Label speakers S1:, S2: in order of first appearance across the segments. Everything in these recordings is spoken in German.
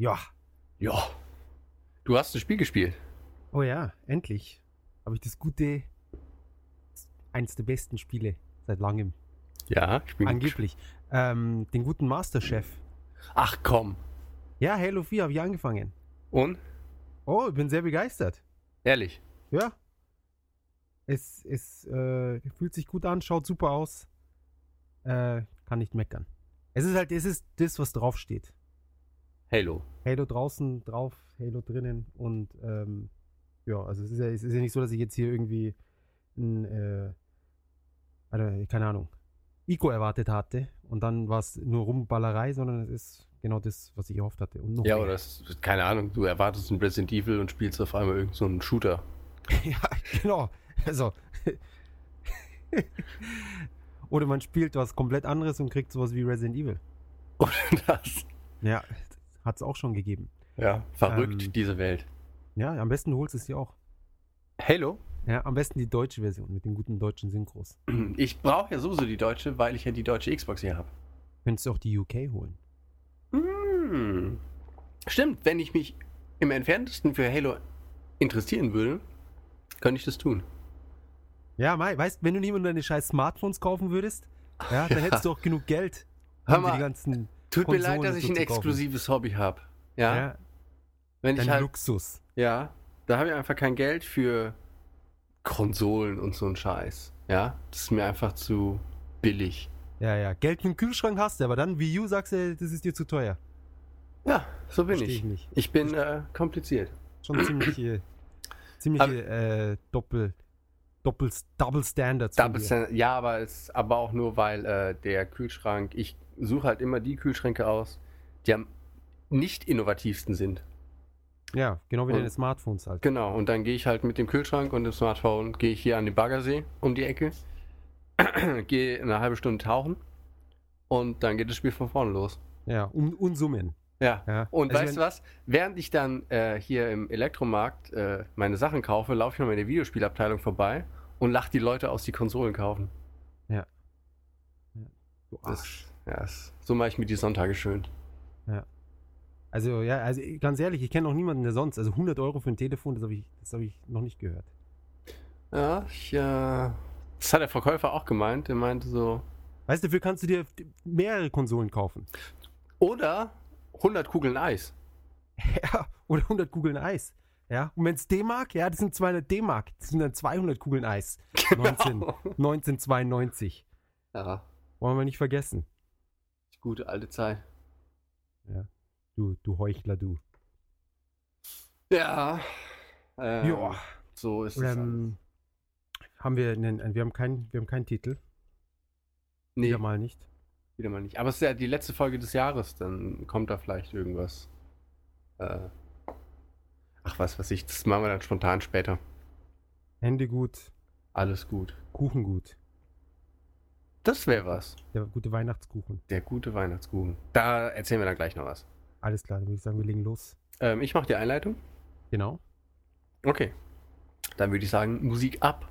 S1: Ja.
S2: Ja. Du hast ein Spiel gespielt.
S1: Oh ja, endlich. Habe ich das gute, eins der besten Spiele seit langem.
S2: Ja,
S1: ich angeblich. Ähm, den guten Masterchef.
S2: Ach komm.
S1: Ja, Halo 4 habe ich angefangen.
S2: Und?
S1: Oh, ich bin sehr begeistert.
S2: Ehrlich?
S1: Ja. Es, es äh, fühlt sich gut an, schaut super aus. Äh, kann nicht meckern. Es ist halt, es ist das, was draufsteht.
S2: Halo.
S1: Halo draußen drauf, Halo drinnen und ähm, ja, also es ist ja, es ist ja nicht so, dass ich jetzt hier irgendwie ein, äh, also, keine Ahnung, Ico erwartet hatte und dann war es nur Rumballerei, sondern es ist genau das, was ich erhofft hatte.
S2: Und noch ja, mehr. oder es ist, keine Ahnung, du erwartest ein Resident Evil und spielst auf einmal irgendeinen so Shooter. ja,
S1: genau. Also. oder man spielt was komplett anderes und kriegt sowas wie Resident Evil. Oder das. Ja, hat es auch schon gegeben.
S2: Ja, verrückt, ähm, diese Welt.
S1: Ja, am besten du holst es dir auch.
S2: Halo?
S1: Ja, am besten die deutsche Version mit den guten deutschen Synchros.
S2: Ich brauche ja sowieso die deutsche, weil ich ja die deutsche Xbox hier habe.
S1: Könntest du auch die UK holen.
S2: Hm. Stimmt, wenn ich mich im entferntesten für Halo interessieren würde, könnte ich das tun.
S1: Ja, Mai, weißt wenn du niemandem deine scheiß Smartphones kaufen würdest, ja, dann ja. hättest du auch genug Geld,
S2: um die ganzen
S1: Tut mir leid, dass ich ein exklusives Hobby habe.
S2: Ja? ja. Wenn Dein ich halt,
S1: Luxus.
S2: Ja, da habe ich einfach kein Geld für Konsolen und so ein Scheiß. Ja, das ist mir einfach zu billig.
S1: Ja, ja. Geld für einen Kühlschrank hast du, aber dann Wii U sagst du, äh, das ist dir zu teuer.
S2: Ja, so bin Versteh ich. Nicht. Ich bin äh, kompliziert.
S1: Schon ziemlich, äh, ziemlich äh, doppel, doppel, Double Standards.
S2: Double
S1: Standard,
S2: ja, aber, es, aber auch nur, weil äh, der Kühlschrank, ich suche halt immer die Kühlschränke aus, die am nicht innovativsten sind.
S1: Ja, genau wie und, deine Smartphones halt.
S2: Genau, und dann gehe ich halt mit dem Kühlschrank und dem Smartphone, gehe ich hier an den Baggersee um die Ecke, gehe eine halbe Stunde tauchen und dann geht das Spiel von vorne los.
S1: Ja, um, und summen.
S2: Ja. ja. Und also weißt du was? Während ich dann äh, hier im Elektromarkt äh, meine Sachen kaufe, laufe ich mal in der Videospielabteilung vorbei und lache die Leute aus, die Konsolen kaufen.
S1: Ja.
S2: ja. Du Arsch. Ja, so mache ich mir die Sonntage schön.
S1: Ja. Also, ja, also ganz ehrlich, ich kenne noch niemanden, der sonst. Also 100 Euro für ein Telefon, das habe ich, hab ich noch nicht gehört.
S2: Ja, ich, ja. Äh, das hat der Verkäufer auch gemeint. Der meinte so.
S1: Weißt du, dafür kannst du dir mehrere Konsolen kaufen.
S2: Oder 100 Kugeln Eis.
S1: Ja, oder 100 Kugeln Eis. Ja, und wenn es D-Mark, ja, das sind 200 D-Mark. Das sind dann 200 Kugeln Eis. Genau. 19, 1992. Ja. Wollen wir nicht vergessen.
S2: Gute alte Zeit.
S1: Ja. Du, du Heuchler, du.
S2: Ja. Ähm, ja.
S1: So ist ähm, es. Haben wir einen, wir haben keinen, wir haben keinen Titel. Nee. Wieder mal nicht.
S2: Wieder mal nicht. Aber es ist ja die letzte Folge des Jahres, dann kommt da vielleicht irgendwas. Äh, ach was, was ich, das machen wir dann spontan später.
S1: Hände gut.
S2: Alles gut.
S1: Kuchen gut.
S2: Das wäre was.
S1: Der gute Weihnachtskuchen.
S2: Der gute Weihnachtskuchen. Da erzählen wir dann gleich noch was.
S1: Alles klar, dann würde ich sagen, wir legen los.
S2: Ähm, ich mache die Einleitung.
S1: Genau.
S2: Okay. Dann würde ich sagen, Musik ab.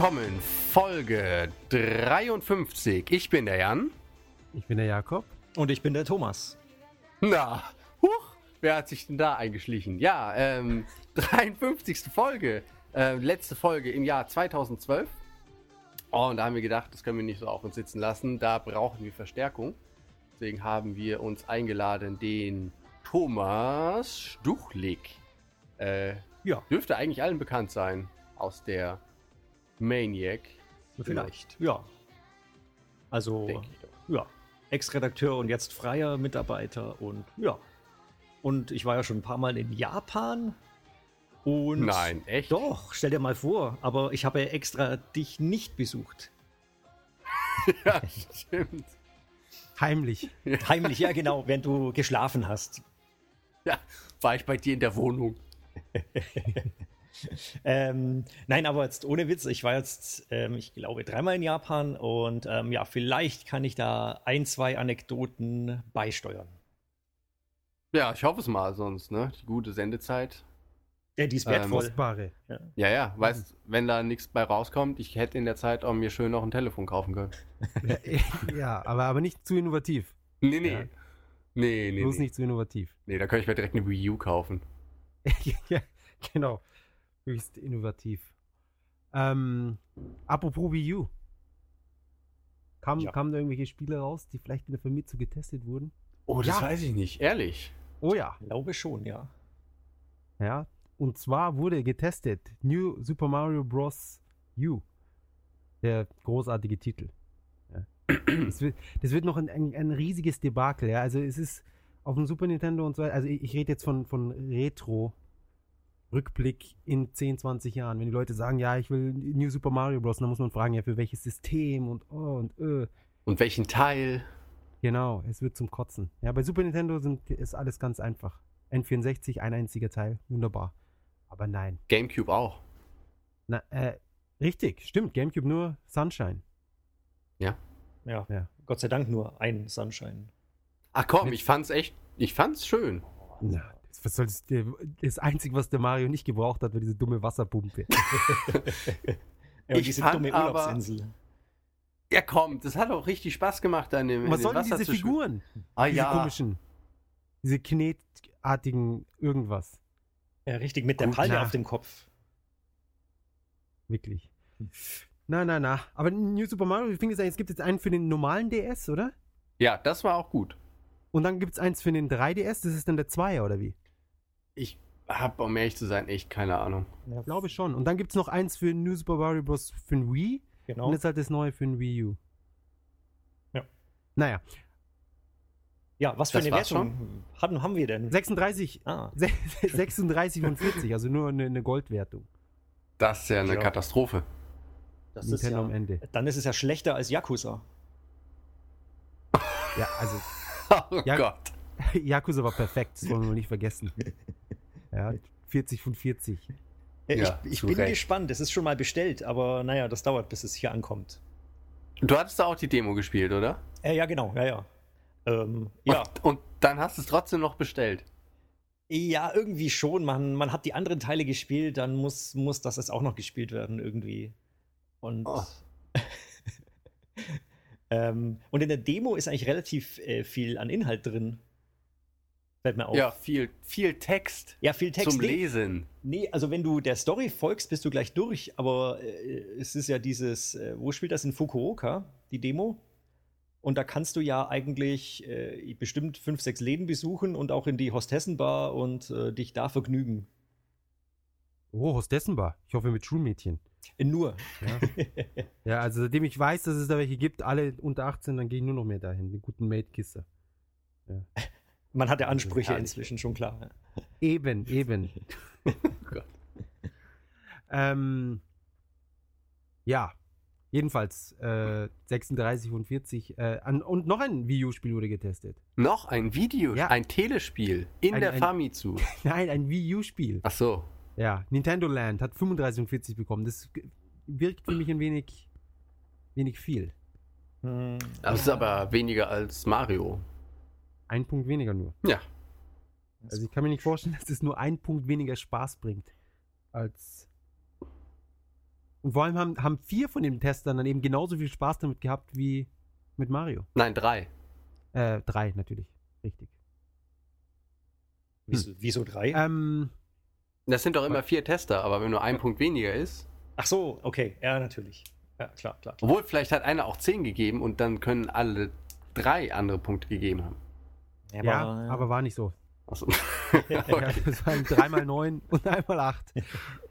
S2: willkommen. Folge 53. Ich bin der Jan.
S1: Ich bin der Jakob.
S2: Und ich bin der Thomas. Na, huch, wer hat sich denn da eingeschlichen? Ja, ähm, 53. Folge. Äh, letzte Folge im Jahr 2012. Oh, und da haben wir gedacht, das können wir nicht so auf uns sitzen lassen. Da brauchen wir Verstärkung. Deswegen haben wir uns eingeladen, den Thomas Stuchlik. Äh, ja. Dürfte eigentlich allen bekannt sein aus der Maniac.
S1: Vielleicht, genau. ja. Also, ja. Ex-Redakteur und jetzt freier Mitarbeiter und ja. Und ich war ja schon ein paar Mal in Japan.
S2: Und Nein, echt?
S1: Doch, stell dir mal vor, aber ich habe ja extra dich nicht besucht. ja, stimmt. Heimlich. Heimlich, ja genau, wenn du geschlafen hast.
S2: Ja, war ich bei dir in der Wohnung.
S1: ähm, nein, aber jetzt ohne Witz, ich war jetzt, ähm, ich glaube, dreimal in Japan und ähm, ja, vielleicht kann ich da ein, zwei Anekdoten beisteuern.
S2: Ja, ich hoffe es mal sonst, ne? Die gute Sendezeit.
S1: Ja, die ist ähm, wertvoll. Ähm,
S2: ja. ja, ja, weißt, wenn da nichts bei rauskommt, ich hätte in der Zeit auch mir schön noch ein Telefon kaufen können.
S1: ja, aber, aber nicht zu innovativ.
S2: Nee, nee. Ja.
S1: Nee, nee. Bloß nee. nicht zu innovativ.
S2: Nee, da könnte ich mir direkt eine Wii U kaufen.
S1: ja, genau höchst innovativ. Ähm, apropos Wii U. Kam, ja. Kamen da irgendwelche Spiele raus, die vielleicht in der zu getestet wurden?
S2: Oh, das ja. weiß ich nicht, ehrlich.
S1: Oh
S2: ja.
S1: Ich glaube schon, ja. Ja, und zwar wurde getestet New Super Mario Bros. U. Der großartige Titel. Ja. Das, wird, das, wird, noch ein, ein, ein riesiges Debakel. Ja. Also es ist auf dem Super Nintendo und so weiter. Also ich, ich rede jetzt von, von Retro Rückblick in 10, 20 Jahren, wenn die Leute sagen, ja, ich will New Super Mario Bros., dann muss man fragen, ja, für welches System und oh und öh.
S2: Und welchen Teil?
S1: Genau, es wird zum Kotzen. Ja, bei Super Nintendo sind, ist alles ganz einfach. N64, ein einziger Teil, wunderbar. Aber nein.
S2: GameCube auch.
S1: Na, äh, richtig, stimmt. GameCube nur Sunshine.
S2: Ja.
S1: Ja. ja. Gott sei Dank nur ein Sunshine.
S2: Ach komm, Mit ich fand's echt, ich fand's schön.
S1: Na, was soll das, das Einzige, was der Mario nicht gebraucht hat, war diese dumme Wasserpumpe. ja,
S2: ich diese dumme Urlaubsinsel. Ja, komm, das hat auch richtig Spaß gemacht, an dem
S1: Was sollen diese Figuren? Ah, diese ja. komischen. Diese knetartigen irgendwas.
S2: Ja, richtig, mit der Gut, Palme auf dem Kopf.
S1: Wirklich. Na, na, na. Aber New Super Mario, ich finde es gibt jetzt einen für den normalen DS, oder?
S2: Ja, das war auch gut.
S1: Und dann gibt es eins für den 3DS, das ist dann der 2er, oder wie?
S2: Ich habe, um ehrlich zu sein, echt keine Ahnung.
S1: Ja, glaube ich schon. Und dann gibt es noch eins für New Super Mario Bros. für den Wii. Genau. Und jetzt halt das neue für den Wii U. Ja. Naja. Ja, was für das eine Wertung haben, haben wir denn? 36, ah. 36 und 40, also nur eine, eine Goldwertung.
S2: Das ist ja eine ja. Katastrophe.
S1: Das Nintendo ja, am Ende.
S2: Dann ist es ja schlechter als Yakuza.
S1: Ja, also.
S2: oh ja, Gott.
S1: Yakuza war perfekt, das wollen wir nicht vergessen. Ja, 40 von 40.
S2: Äh, ja, ich, ich bin recht. gespannt, es ist schon mal bestellt, aber naja, das dauert, bis es hier ankommt. Du hattest da auch die Demo gespielt, oder?
S1: Äh, ja, genau, ja, ja. Ähm, ja.
S2: Und, und, dann hast du es trotzdem noch bestellt.
S1: Ja, irgendwie schon. Man, man hat die anderen Teile gespielt, dann muss, muss das jetzt auch noch gespielt werden, irgendwie. Und, oh. ähm, und in der Demo ist eigentlich relativ äh, viel an Inhalt drin.
S2: Fällt mir auf. Ja, viel, viel Text.
S1: Ja, viel Text.
S2: Zum Lesen.
S1: Nee, also wenn du der Story folgst, bist du gleich durch. Aber äh, es ist ja dieses, äh, wo spielt das in Fukuoka, die Demo? Und da kannst du ja eigentlich äh, bestimmt fünf, sechs Läden besuchen und auch in die Hostessenbar und äh, dich da vergnügen.
S2: Oh, Hostessenbar. Ich hoffe mit Schulmädchen.
S1: Äh, nur. Ja. ja. also seitdem ich weiß, dass es da welche gibt, alle unter 18, dann gehe ich nur noch mehr dahin. Die guten Maidkisse. Ja. Man hat ja Ansprüche inzwischen schon klar. Eben, eben. oh Gott. ähm, ja, jedenfalls äh, 36 und 40. Äh, an, und noch ein Videospiel wurde getestet.
S2: Noch ein Video? Ja. Ein Telespiel in ein, der Famitsu.
S1: Nein, ein Wii-U-Spiel.
S2: Ach so.
S1: Ja, Nintendo Land hat 35 und 40 bekommen. Das wirkt für mich ein wenig, wenig viel.
S2: Das ist aber weniger als Mario.
S1: Ein Punkt weniger nur.
S2: Ja.
S1: Also ich kann mir nicht vorstellen, dass es nur einen Punkt weniger Spaß bringt als. Und vor allem haben, haben vier von den Testern dann eben genauso viel Spaß damit gehabt wie mit Mario.
S2: Nein, drei.
S1: Äh, drei natürlich. Richtig.
S2: Wieso, hm. wieso drei?
S1: Ähm,
S2: das sind doch immer vier Tester, aber wenn nur ein Punkt weniger ist.
S1: Ach so, okay, ja, natürlich. Ja, klar, klar. klar.
S2: Obwohl, vielleicht hat einer auch zehn gegeben und dann können alle drei andere Punkte gegeben haben.
S1: Ja, ja aber, äh, aber, war nicht so. Achso. okay. das
S2: waren
S1: dreimal neun und einmal acht.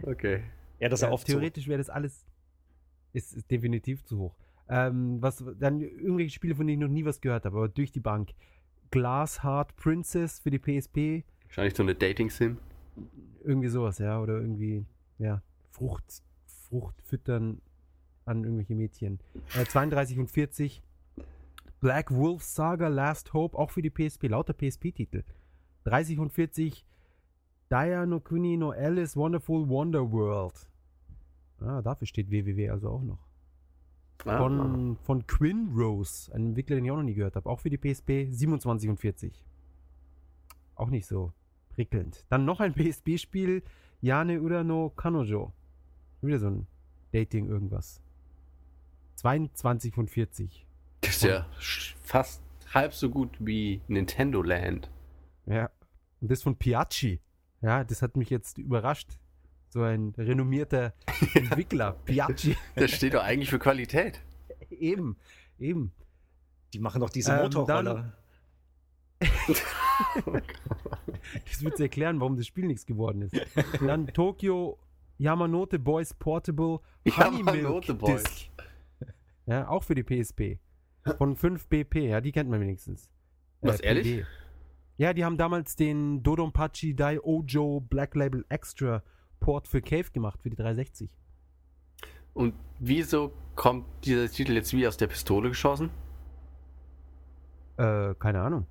S2: Okay. Ja, das
S1: ist ja, oft Theoretisch wäre das alles ist, ist definitiv zu hoch. Ähm, was dann irgendwelche Spiele, von denen ich noch nie was gehört habe, aber durch die Bank. Glass Heart Princess für die PSP.
S2: Wahrscheinlich so eine Dating-Sim.
S1: Irgendwie sowas, ja. Oder irgendwie, ja, Frucht, Frucht füttern an irgendwelche Mädchen. Äh, 32 und 40 Black Wolf Saga, Last Hope, auch für die PSP, lauter PSP-Titel. 30 und 40, Daya no Kuni no Alice Wonderful Wonder World. Ah, dafür steht www also auch noch. Ah, von, ah. von Quinn Rose, einem Entwickler, den ich auch noch nie gehört habe, auch für die PSP 27 und 40. Auch nicht so prickelnd. Dann noch ein PSP-Spiel, Yane Urano Kanojo. Wieder so ein Dating irgendwas. 22 von 40.
S2: Das ist
S1: ja
S2: fast halb so gut wie Nintendo Land.
S1: Ja, und das von Piacci. Ja, das hat mich jetzt überrascht. So ein renommierter Entwickler, Piacci.
S2: Das steht doch eigentlich für Qualität.
S1: Eben, eben. Die machen doch diese ähm, Motorroller. das wird erklären, warum das Spiel nichts geworden ist. Und dann Tokyo Yamanote Boys Portable Honey Yamanote Milk Boys. Disc. Ja, auch für die PSP. Von 5 BP, ja, die kennt man wenigstens.
S2: Äh, Was, äh, ehrlich?
S1: Ja, die haben damals den Dodonpachi Dai Ojo Black Label Extra Port für Cave gemacht, für die 360.
S2: Und wieso kommt dieser Titel jetzt wie aus der Pistole geschossen?
S1: Äh, keine Ahnung.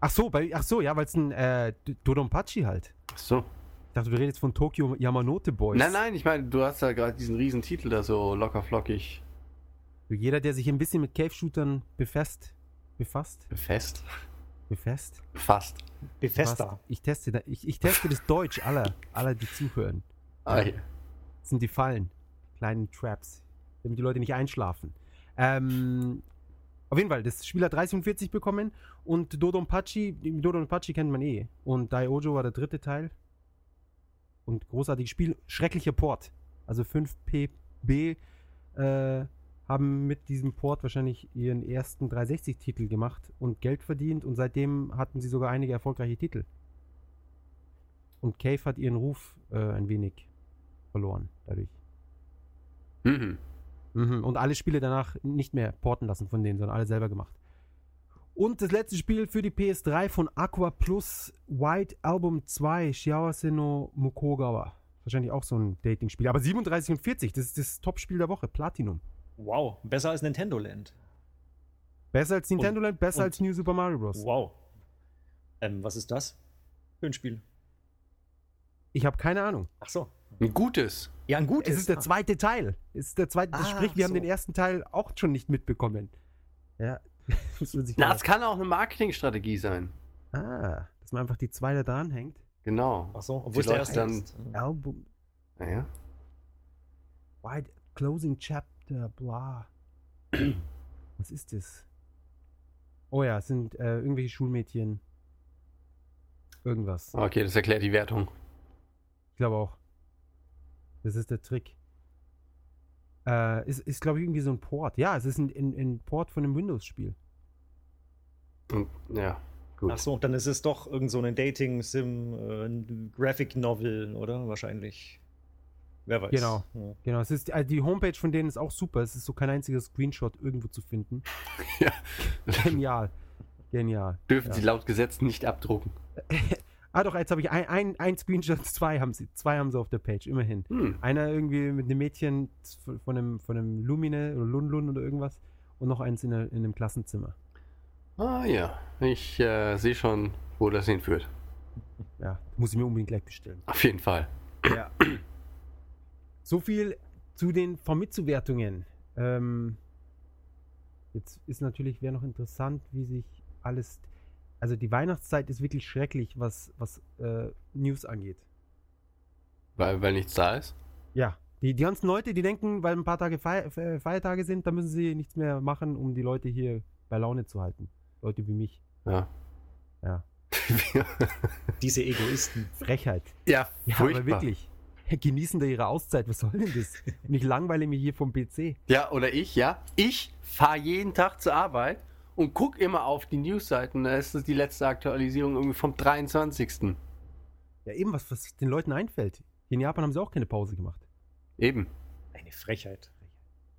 S1: Ach so, bei, ach so, ja, weil es ein äh, Dodonpachi halt. Ach
S2: so.
S1: Ich dachte, du redest von Tokyo Yamanote Boys.
S2: Nein, nein, ich meine, du hast ja gerade diesen riesen Titel da so locker flockig
S1: jeder, der sich ein bisschen mit Cave-Shootern befasst, befasst?
S2: Befest?
S1: Befest?
S2: Befasst.
S1: Befester.
S2: Ich teste,
S1: da, ich, ich teste das Deutsch aller, aller, die zuhören. Ah, ja. Das sind die Fallen, kleinen Traps, damit die Leute nicht einschlafen. Ähm, auf jeden Fall, das Spiel hat 30 und 40 bekommen und Dodon Pachi, Dodon Pachi kennt man eh. Und Dai Ojo war der dritte Teil. Und großartiges Spiel, schrecklicher Port. Also 5PB äh, haben mit diesem Port wahrscheinlich ihren ersten 360-Titel gemacht und Geld verdient und seitdem hatten sie sogar einige erfolgreiche Titel. Und Cave hat ihren Ruf äh, ein wenig verloren dadurch. Mhm. Mhm. Und alle Spiele danach nicht mehr porten lassen von denen, sondern alle selber gemacht. Und das letzte Spiel für die PS3 von Aqua Plus White Album 2 Shiawase Mukogawa. Wahrscheinlich auch so ein Dating-Spiel. Aber 37 und 40, das ist das Top-Spiel der Woche, Platinum.
S2: Wow, besser als Nintendo Land.
S1: Besser als Nintendo und, Land, besser als New Super Mario Bros.
S2: Wow. Ähm, was ist das für ein Spiel?
S1: Ich habe keine Ahnung.
S2: Ach so. Ein gutes.
S1: Ja, ein gutes. Es ist der ah. zweite Teil. Es ist der zweite, ah, sprich, wir so. haben den ersten Teil auch schon nicht mitbekommen.
S2: Ja. das Na, es kann auch eine Marketingstrategie sein.
S1: Ah, dass man einfach die zwei da dranhängt.
S2: Genau. Ach
S1: so, obwohl der erste dann. Album.
S2: Naja.
S1: Wide Closing Chapter. Charakter, bla. Was ist das? Oh ja, es sind äh, irgendwelche Schulmädchen.
S2: Irgendwas. Ah, okay, das erklärt die Wertung.
S1: Ich glaube auch. Das ist der Trick. Äh, ist, ist glaube ich, irgendwie so ein Port. Ja, es ist ein, ein, ein Port von einem Windows-Spiel.
S2: Ja,
S1: gut. Achso, dann ist es doch irgend so ein Dating-Sim, äh, ein Graphic-Novel, oder? Wahrscheinlich. Wer weiß. Genau. Ja. Genau. Es ist, also die Homepage von denen ist auch super. Es ist so kein einziger Screenshot irgendwo zu finden. ja. Genial. Genial.
S2: Dürfen ja. sie laut Gesetz nicht abdrucken.
S1: ah doch, jetzt habe ich ein, ein, ein Screenshot, zwei haben sie. Zwei haben sie auf der Page, immerhin. Hm. Einer irgendwie mit einem Mädchen von einem, von einem Lumine oder Lunlun oder irgendwas. Und noch eins in, der, in einem Klassenzimmer.
S2: Ah ja. Ich äh, sehe schon, wo das hinführt.
S1: Ja, muss ich mir unbedingt gleich bestellen.
S2: Auf jeden Fall.
S1: Ja. So viel zu den Vermitzuwertungen. Ähm, jetzt ist natürlich, wäre noch interessant, wie sich alles. Also die Weihnachtszeit ist wirklich schrecklich, was, was äh, News angeht.
S2: Weil, weil nichts da ist?
S1: Ja. Die, die ganzen Leute, die denken, weil ein paar Tage Feier, Feiertage sind, da müssen sie nichts mehr machen, um die Leute hier bei Laune zu halten. Leute wie mich.
S2: Ja.
S1: Ja. Diese Egoisten. Frechheit.
S2: Ja, ja aber
S1: wirklich genießen da ihre Auszeit. Was soll denn das? Und ich langweile mich hier vom PC.
S2: Ja, oder ich, ja. Ich fahre jeden Tag zur Arbeit und gucke immer auf die Newsseiten. Da ist das die letzte Aktualisierung irgendwie vom 23.
S1: Ja, eben was, was den Leuten einfällt. Hier In Japan haben sie auch keine Pause gemacht.
S2: Eben.
S1: Eine Frechheit.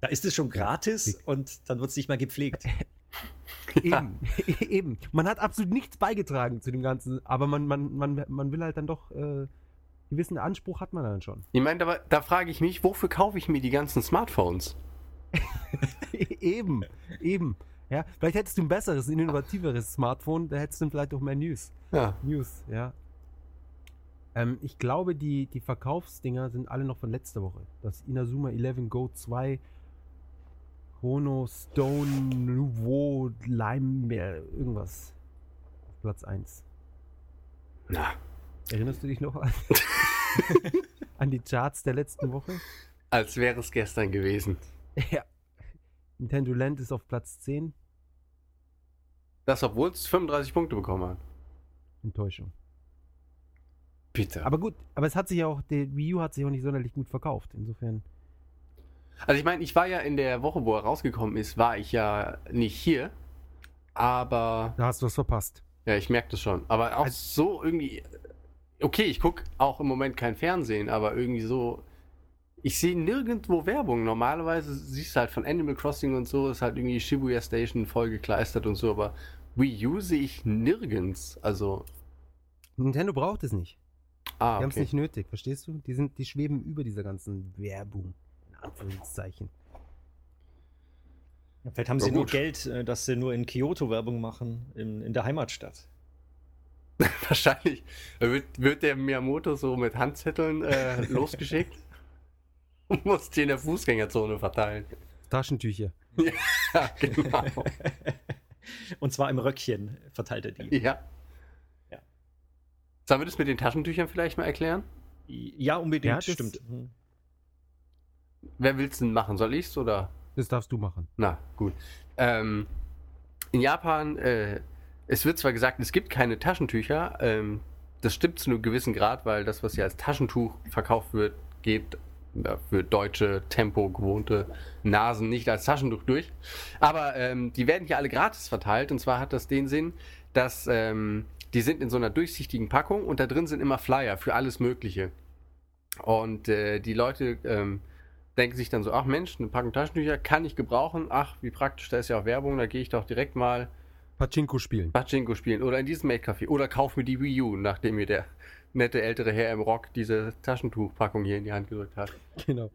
S1: Da ist es schon gratis und dann wird es nicht mal gepflegt. eben, eben. Man hat absolut nichts beigetragen zu dem Ganzen, aber man, man, man, man will halt dann doch äh, gewissen Anspruch hat man dann schon.
S2: Ich meine, da, da frage ich mich, wofür kaufe ich mir die ganzen Smartphones?
S1: eben, eben. Ja, vielleicht hättest du ein besseres, ein innovativeres Smartphone, da hättest du vielleicht auch mehr News.
S2: Ja.
S1: News, ja. Ähm, ich glaube, die, die Verkaufsdinger sind alle noch von letzter Woche. Das Inazuma 11 Go 2, Hono, Stone, Nouveau, Lime, äh, irgendwas. Platz 1.
S2: Na. Ja.
S1: Erinnerst du dich noch an, an die Charts der letzten Woche?
S2: Als wäre es gestern gewesen.
S1: Ja. Nintendo Land ist auf Platz 10.
S2: Das, obwohl es 35 Punkte bekommen hat.
S1: Enttäuschung. Bitte. Aber gut, aber es hat sich ja auch, der Wii U hat sich auch nicht sonderlich gut verkauft, insofern.
S2: Also ich meine, ich war ja in der Woche, wo er rausgekommen ist, war ich ja nicht hier, aber...
S1: Da hast du was verpasst.
S2: Ja, ich merke das schon. Aber auch also, so irgendwie Okay, ich gucke auch im Moment kein Fernsehen, aber irgendwie so. Ich sehe nirgendwo Werbung. Normalerweise siehst du halt von Animal Crossing und so, ist halt irgendwie Shibuya Station vollgekleistert und so, aber Wii U sehe ich nirgends. Also.
S1: Nintendo braucht es nicht. Ah, die haben es nicht nötig, verstehst du? Die, sind, die schweben über dieser ganzen Werbung, in Anführungszeichen. Ja, vielleicht haben ja, sie gut. nur Geld, äh, dass sie nur in Kyoto Werbung machen, in, in der Heimatstadt.
S2: Wahrscheinlich wird, wird der Miyamoto so mit Handzetteln äh, losgeschickt und muss die in der Fußgängerzone verteilen.
S1: Taschentücher. Ja, genau. und zwar im Röckchen verteilt er die. Ja. ja. Sollen
S2: wir das mit den Taschentüchern vielleicht mal erklären?
S1: Ja, unbedingt, ja, stimmt.
S2: Mhm. Wer will es denn machen? Soll ich es
S1: oder? Das darfst du machen.
S2: Na, gut. Ähm, in Japan äh, es wird zwar gesagt, es gibt keine Taschentücher, ähm, das stimmt zu einem gewissen Grad, weil das, was hier als Taschentuch verkauft wird, geht für deutsche Tempo gewohnte Nasen nicht als Taschentuch durch. Aber ähm, die werden hier alle gratis verteilt und zwar hat das den Sinn, dass ähm, die sind in so einer durchsichtigen Packung und da drin sind immer Flyer für alles Mögliche. Und äh, die Leute ähm, denken sich dann so, ach Mensch, eine Packung Taschentücher kann ich gebrauchen, ach wie praktisch, da ist ja auch Werbung, da gehe ich doch direkt mal
S1: Pachinko spielen.
S2: Pachinko spielen oder in diesem Maid-Café oder kauf mir die Wii U, nachdem mir der nette ältere Herr im Rock diese Taschentuchpackung hier in die Hand gedrückt hat.
S1: Genau.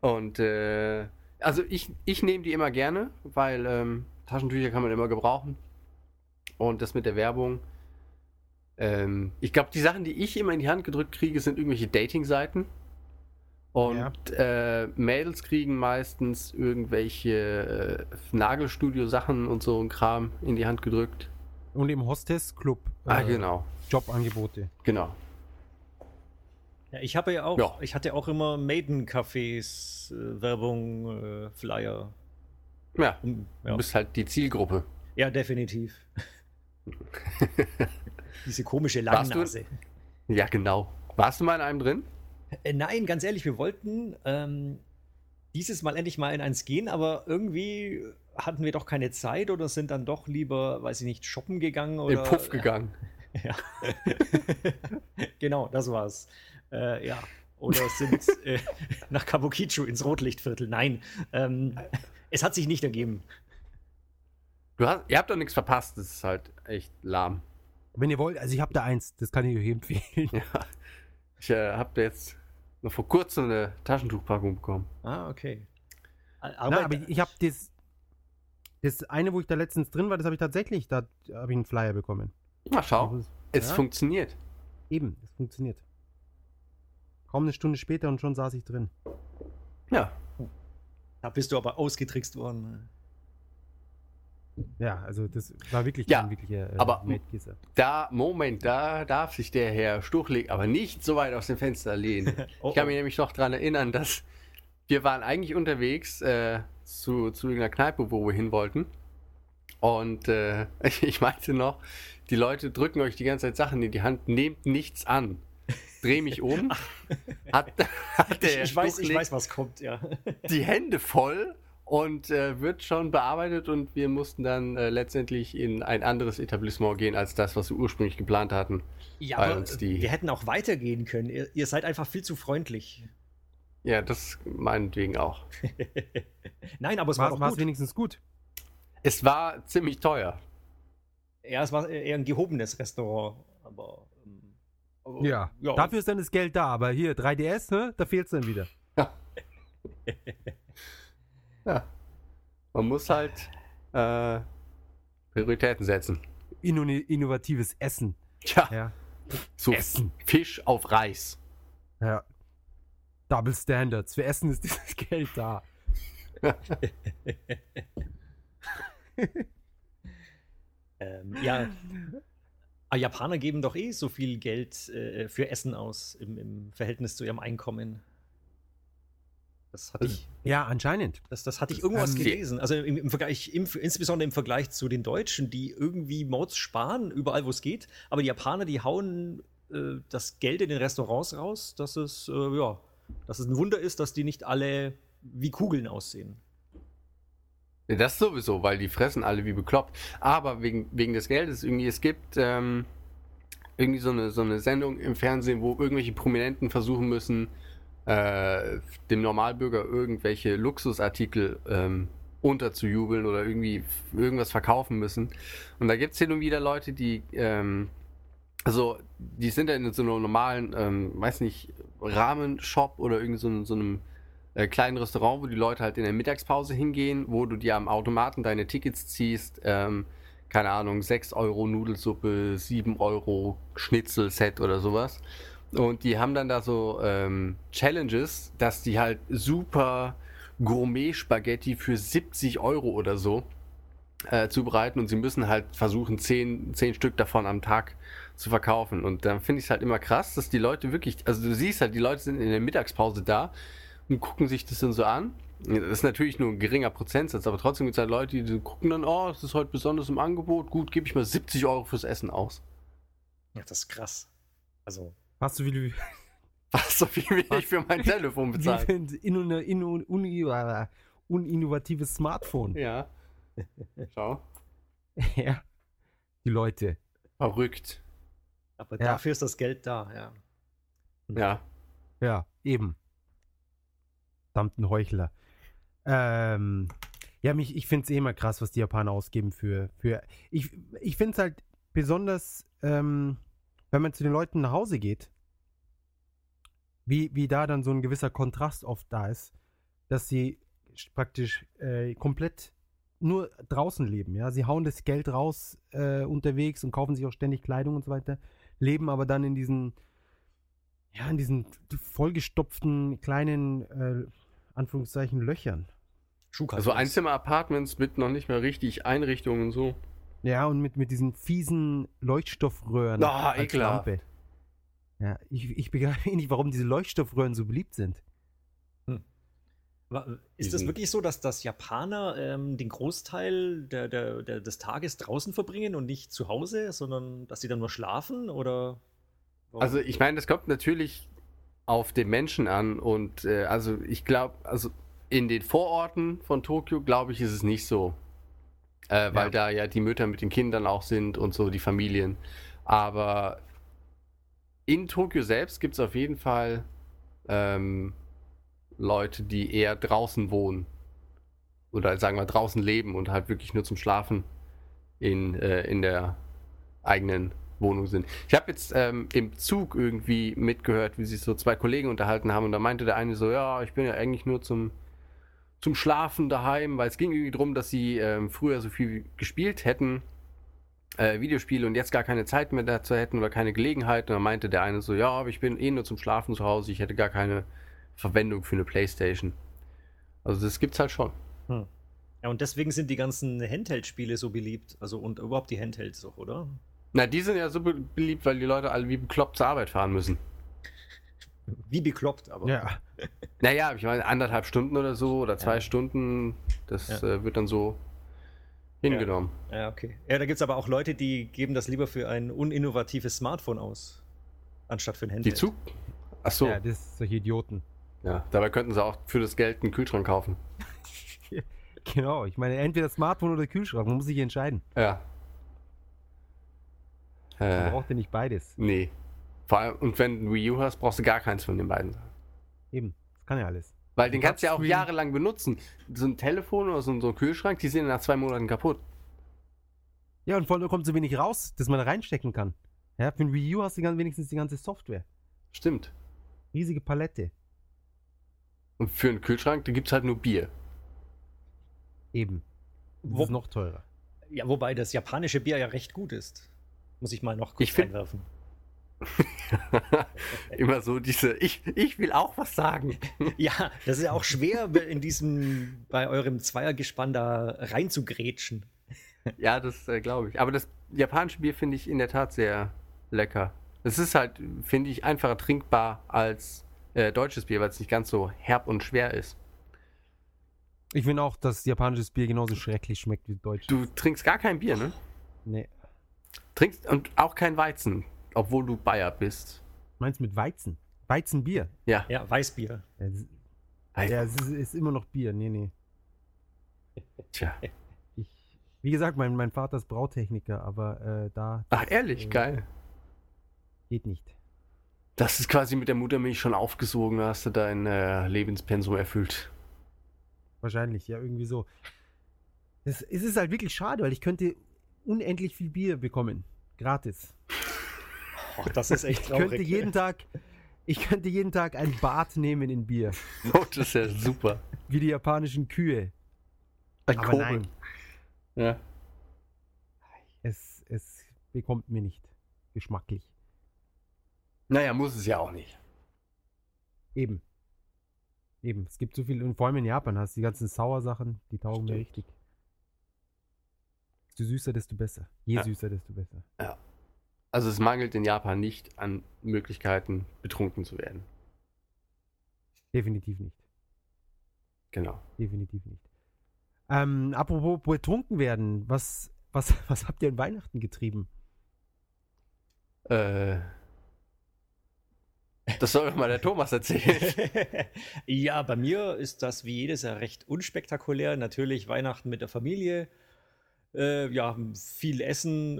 S2: Und äh, also ich, ich nehme die immer gerne, weil ähm, Taschentücher kann man immer gebrauchen. Und das mit der Werbung. Ähm, ich glaube, die Sachen, die ich immer in die Hand gedrückt kriege, sind irgendwelche Dating-Seiten. Und ja. äh, Mädels kriegen meistens irgendwelche äh, Nagelstudio-Sachen und so ein Kram in die Hand gedrückt.
S1: Und im Hostess-Club.
S2: Ah, äh, ah, genau.
S1: Jobangebote.
S2: Genau.
S1: Ja, ich habe ja auch, ja. ich hatte auch immer Maiden-Cafés, äh, Werbung, äh, Flyer.
S2: Ja, und, ja, du bist halt die Zielgruppe.
S1: Ja, definitiv. Diese komische Langnase.
S2: Ja, genau. Warst du mal in einem drin?
S1: Äh, nein, ganz ehrlich, wir wollten ähm, dieses Mal endlich mal in eins gehen, aber irgendwie hatten wir doch keine Zeit oder sind dann doch lieber, weiß ich nicht, shoppen gegangen oder.
S2: In Puff äh, gegangen.
S1: Ja. genau, das war's. Äh, ja. Oder sind äh, nach Kabukicho ins Rotlichtviertel. Nein. Ähm, es hat sich nicht ergeben.
S2: Du hast, ihr habt doch nichts verpasst, das ist halt echt lahm.
S1: Wenn ihr wollt, also ich habe da eins, das kann ich euch empfehlen.
S2: Ja. Ich äh, habe jetzt noch vor kurzem eine Taschentuchpackung bekommen.
S1: Ah, okay. Aber, Na, äh, aber ich, ich habe das, das eine, wo ich da letztens drin war, das habe ich tatsächlich, da habe ich einen Flyer bekommen.
S2: Mal schauen. Es ja? funktioniert.
S1: Eben, es funktioniert. Kaum eine Stunde später und schon saß ich drin.
S2: Ja.
S1: Da bist du aber ausgetrickst worden. Ne? Ja, also das war wirklich
S2: ja, ein wirklicher äh, aber
S1: Da, Moment, da darf sich der Herr Stuchlik aber nicht so weit aus dem Fenster lehnen. oh, ich kann oh. mich oh. nämlich noch daran erinnern, dass wir waren eigentlich unterwegs äh, zu, zu irgendeiner Kneipe, wo wir hin wollten. Und äh, ich meinte noch, die Leute drücken euch die ganze Zeit Sachen in die Hand, nehmt nichts an. Dreh mich um. Hat, hat der
S2: ich, ich, weiß, ich weiß, was kommt, ja.
S1: Die Hände voll und äh, wird schon bearbeitet und wir mussten dann äh, letztendlich in ein anderes Etablissement gehen als das, was wir ursprünglich geplant hatten. Ja, aber wir hätten auch weitergehen können. Ihr, ihr, seid einfach viel zu freundlich.
S2: Ja, das meinetwegen auch.
S1: Nein, aber es war, war
S2: doch gut. wenigstens gut. Es war ziemlich teuer.
S1: Ja, es war eher ein gehobenes Restaurant, aber. Ähm, ja. ja, dafür ist dann das Geld da, aber hier 3DS, ne? Da fehlt es dann wieder. Ja.
S2: Ja. Man muss halt äh, Prioritäten setzen.
S1: Inno innovatives Essen.
S2: Tja. Ja. So Essen. Fisch auf Reis.
S1: Ja. Double Standards. Für Essen ist dieses Geld da. ähm, ja. Ah, Japaner geben doch eh so viel Geld äh, für Essen aus im, im Verhältnis zu ihrem Einkommen. Das hatte äh, ich. Ja, anscheinend. Das, das hatte ich äh, irgendwas ähm, gelesen. Also im, im Vergleich, im, insbesondere im Vergleich zu den Deutschen, die irgendwie Mods sparen, überall wo es geht. Aber die Japaner, die hauen äh, das Geld in den Restaurants raus, dass es, äh, ja, dass es ein Wunder ist, dass die nicht alle wie Kugeln aussehen.
S2: Das sowieso, weil die fressen alle wie bekloppt. Aber wegen, wegen des Geldes, irgendwie, es gibt. Ähm irgendwie so eine, so eine Sendung im Fernsehen, wo irgendwelche Prominenten versuchen müssen, äh, dem Normalbürger irgendwelche Luxusartikel ähm, unterzujubeln oder irgendwie irgendwas verkaufen müssen. Und da gibt es hin und wieder Leute, die, ähm, also die sind dann in so einem normalen, ähm, weiß nicht, Rahmenshop oder irgendwie so, so einem äh, kleinen Restaurant, wo die Leute halt in der Mittagspause hingehen, wo du dir am Automaten deine Tickets ziehst, ähm, keine Ahnung, 6 Euro Nudelsuppe, 7 Euro Schnitzelset oder sowas. Und die haben dann da so ähm, Challenges, dass die halt super Gourmet-Spaghetti für 70 Euro oder so äh, zubereiten und sie müssen halt versuchen, 10, 10 Stück davon am Tag zu verkaufen. Und dann finde ich es halt immer krass, dass die Leute wirklich, also du siehst halt, die Leute sind in der Mittagspause da und gucken sich das dann so an. Das ist natürlich nur ein geringer Prozentsatz, aber trotzdem gibt es halt Leute, die gucken dann, oh, es ist heute besonders im Angebot, gut, gebe ich mal 70 Euro fürs Essen aus.
S1: Ja, das ist krass. Also, was so viel wie.
S2: Was
S1: so
S2: viel wie ich für mein Telefon bezahle.
S1: In, in, in, uninnovatives Smartphone.
S2: Ja. Schau.
S1: ja. Die Leute. Verrückt.
S2: Aber ja. dafür ist das Geld da, ja.
S1: Ja. Ja, eben. Verdammten Heuchler. Ähm, ja, mich, ich finde es eh immer krass, was die Japaner ausgeben für. für ich ich finde es halt besonders. Ähm, wenn man zu den Leuten nach Hause geht, wie, wie da dann so ein gewisser Kontrast oft da ist, dass sie praktisch äh, komplett nur draußen leben, ja. Sie hauen das Geld raus äh, unterwegs und kaufen sich auch ständig Kleidung und so weiter, leben aber dann in diesen, ja, in diesen vollgestopften kleinen, äh, Anführungszeichen, Löchern.
S2: Also Einzimmer-Apartments mit noch nicht mehr richtig Einrichtungen und so.
S1: Ja, und mit, mit diesen fiesen Leuchtstoffröhren.
S2: Ah, oh, ekelhaft.
S1: Ja, ich, ich begreife eh nicht, warum diese Leuchtstoffröhren so beliebt sind. Hm. Ist das wirklich so, dass das Japaner ähm, den Großteil der, der, der, des Tages draußen verbringen und nicht zu Hause, sondern dass sie dann nur schlafen? Oder
S2: Also ich meine, das kommt natürlich auf den Menschen an und äh, also ich glaube, also in den Vororten von Tokio, glaube ich, ist es nicht so äh, weil ja. da ja die Mütter mit den Kindern auch sind und so die Familien. Aber in Tokio selbst gibt es auf jeden Fall ähm, Leute, die eher draußen wohnen oder sagen wir draußen leben und halt wirklich nur zum Schlafen in, äh, in der eigenen Wohnung sind. Ich habe jetzt ähm, im Zug irgendwie mitgehört, wie sich so zwei Kollegen unterhalten haben und da meinte der eine so, ja, ich bin ja eigentlich nur zum zum Schlafen daheim, weil es ging irgendwie darum, dass sie äh, früher so viel gespielt hätten, äh, Videospiele und jetzt gar keine Zeit mehr dazu hätten oder keine Gelegenheit. Und dann meinte der eine so, ja, aber ich bin eh nur zum Schlafen zu Hause, ich hätte gar keine Verwendung für eine Playstation. Also das gibt's halt schon. Hm.
S1: Ja, und deswegen sind die ganzen Handheld-Spiele so beliebt. Also und überhaupt die Handhelds doch, oder?
S2: Na, die sind ja so beliebt, weil die Leute alle wie bekloppt zur Arbeit fahren müssen.
S1: Wie bekloppt, aber.
S2: Ja. naja, ich meine, anderthalb Stunden oder so oder zwei ja. Stunden, das ja. äh, wird dann so hingenommen.
S1: Ja, ja okay. Ja, da gibt es aber auch Leute, die geben das lieber für ein uninnovatives Smartphone aus, anstatt für ein Handy. Die
S2: Zug?
S1: Achso. Ja,
S2: das sind solche Idioten. Ja, dabei könnten sie auch für das Geld einen Kühlschrank kaufen.
S1: genau, ich meine, entweder Smartphone oder Kühlschrank, man muss sich entscheiden.
S2: Ja.
S1: Man äh. braucht ja nicht beides.
S2: Nee. Vor allem, und wenn du Wii U hast, brauchst du gar keins von den beiden.
S1: Eben, das kann ja alles.
S2: Weil den kannst du ja auch jahrelang benutzen. So ein Telefon oder so ein, Kühlschrank, die sind nach zwei Monaten kaputt.
S1: Ja, und vor allem kommt so wenig raus, dass man da reinstecken kann. Ja, für ein Wii U hast du wenigstens die ganze Software.
S2: Stimmt.
S1: Riesige Palette.
S2: Und für einen Kühlschrank, da gibt es halt nur Bier.
S1: Eben. Das Wo ist noch teurer. Ja, wobei das japanische Bier ja recht gut ist. Muss ich mal noch kurz ich einwerfen.
S2: Immer so diese, ich, ich will auch was sagen.
S1: ja, das ist ja auch schwer, in diesem, bei eurem Zweiergespann da reinzugrätschen.
S2: ja, das äh, glaube ich. Aber das japanische Bier finde ich in der Tat sehr lecker. Es ist halt, finde ich, einfacher trinkbar als äh, deutsches Bier, weil es nicht ganz so herb und schwer ist.
S1: Ich finde auch, dass japanisches Bier genauso schrecklich schmeckt wie deutsches.
S2: Du trinkst gar kein Bier, ne?
S1: Nee.
S2: Trinkst und auch kein Weizen obwohl du Bayer bist.
S1: Meinst mit Weizen? Weizenbier?
S2: Ja. Ja, Weißbier. Ja, es ist,
S1: ja, es ist, immer noch Bier. Nee, nee. Tja. Ich, wie gesagt, mein, mein Vater ist Brautechniker, aber äh, da.
S2: Ach, ehrlich, äh, geil.
S1: Geht nicht.
S2: Das ist quasi mit der Muttermilch schon aufgesogen, hast du dein äh, Lebenspensum erfüllt.
S1: Wahrscheinlich, ja, irgendwie so. Es, es ist halt wirklich schade, weil ich könnte unendlich viel Bier bekommen. Gratis. Oh, das ist echt traurig. Ich könnte jeden Tag, ich könnte jeden Tag ein Bad nehmen in Bier.
S2: Oh, das ist ja super.
S1: Wie die japanischen Kühe. Ein Aber Kobe. nein. Ja. Es, es bekommt mir nicht geschmacklich.
S2: Naja, muss es ja auch nicht.
S1: Eben. Eben. Es gibt so viel, und vor allem in Japan hast du die ganzen Sauersachen, die taugen Stimmt. mir richtig. Je süßer, desto besser. Je ja. süßer, desto besser.
S2: Ja. Also es mangelt in Japan nicht an Möglichkeiten, betrunken zu werden.
S1: Definitiv nicht.
S2: Genau.
S1: Definitiv nicht. Ähm, apropos betrunken werden, was, was, was habt ihr in Weihnachten getrieben? Äh.
S2: Das soll doch mal der Thomas erzählen.
S1: ja, bei mir ist das wie jedes Jahr recht unspektakulär. Natürlich Weihnachten mit der Familie äh, ja, viel Essen,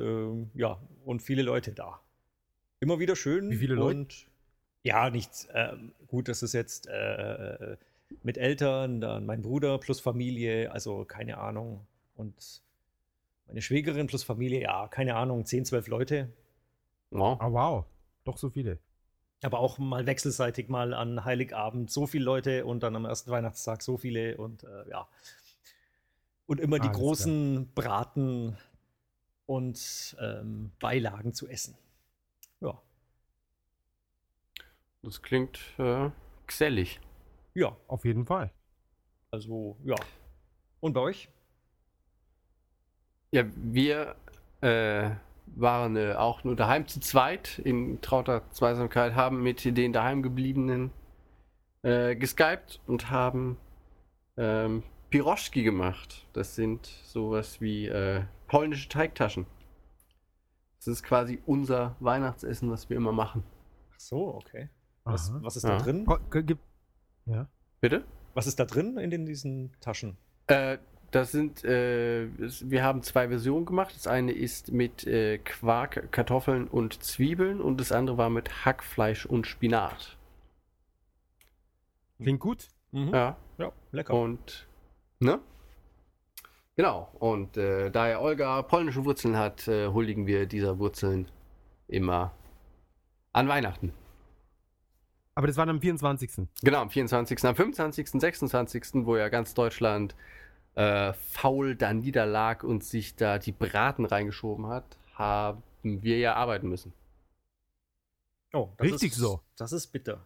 S1: äh, ja, und viele Leute da. Immer wieder schön.
S2: Wie viele Leute?
S1: ja, nichts. Ähm, gut, das ist jetzt äh, äh, mit Eltern, dann mein Bruder plus Familie, also keine Ahnung. Und meine Schwägerin plus Familie, ja, keine Ahnung, 10, 12 Leute.
S2: Oh, wow, doch so viele.
S1: Aber auch mal wechselseitig mal an Heiligabend so viele Leute und dann am ersten Weihnachtstag so viele und äh, ja und immer ah, die großen Braten und ähm, Beilagen zu essen.
S2: Ja. Das klingt äh, gesellig.
S1: Ja. Auf jeden Fall. Also, ja. Und bei euch?
S2: Ja, wir äh, waren äh, auch nur daheim zu zweit in trauter Zweisamkeit, haben mit den daheimgebliebenen äh, geskypt und haben ähm, Piroschki gemacht. Das sind sowas wie äh, polnische Teigtaschen. Das ist quasi unser Weihnachtsessen, was wir immer machen.
S1: Ach so, okay. Was, was ist ja. da drin? Ja. Bitte? Was ist da drin in den, diesen Taschen?
S2: Äh, das sind, äh, wir haben zwei Versionen gemacht. Das eine ist mit äh, Quark, Kartoffeln und Zwiebeln und das andere war mit Hackfleisch und Spinat.
S1: Klingt gut.
S2: Mhm. Ja. Ja,
S1: lecker.
S2: Und Ne? Genau. Und äh, da ja Olga polnische Wurzeln hat, äh, huldigen wir dieser Wurzeln immer an Weihnachten.
S1: Aber das war dann am 24.
S2: Genau, am 24., am 25., 26., wo ja ganz Deutschland äh, faul da niederlag und sich da die Braten reingeschoben hat, haben wir ja arbeiten müssen.
S1: Oh, Richtig
S2: ist,
S1: so.
S2: Das ist bitter.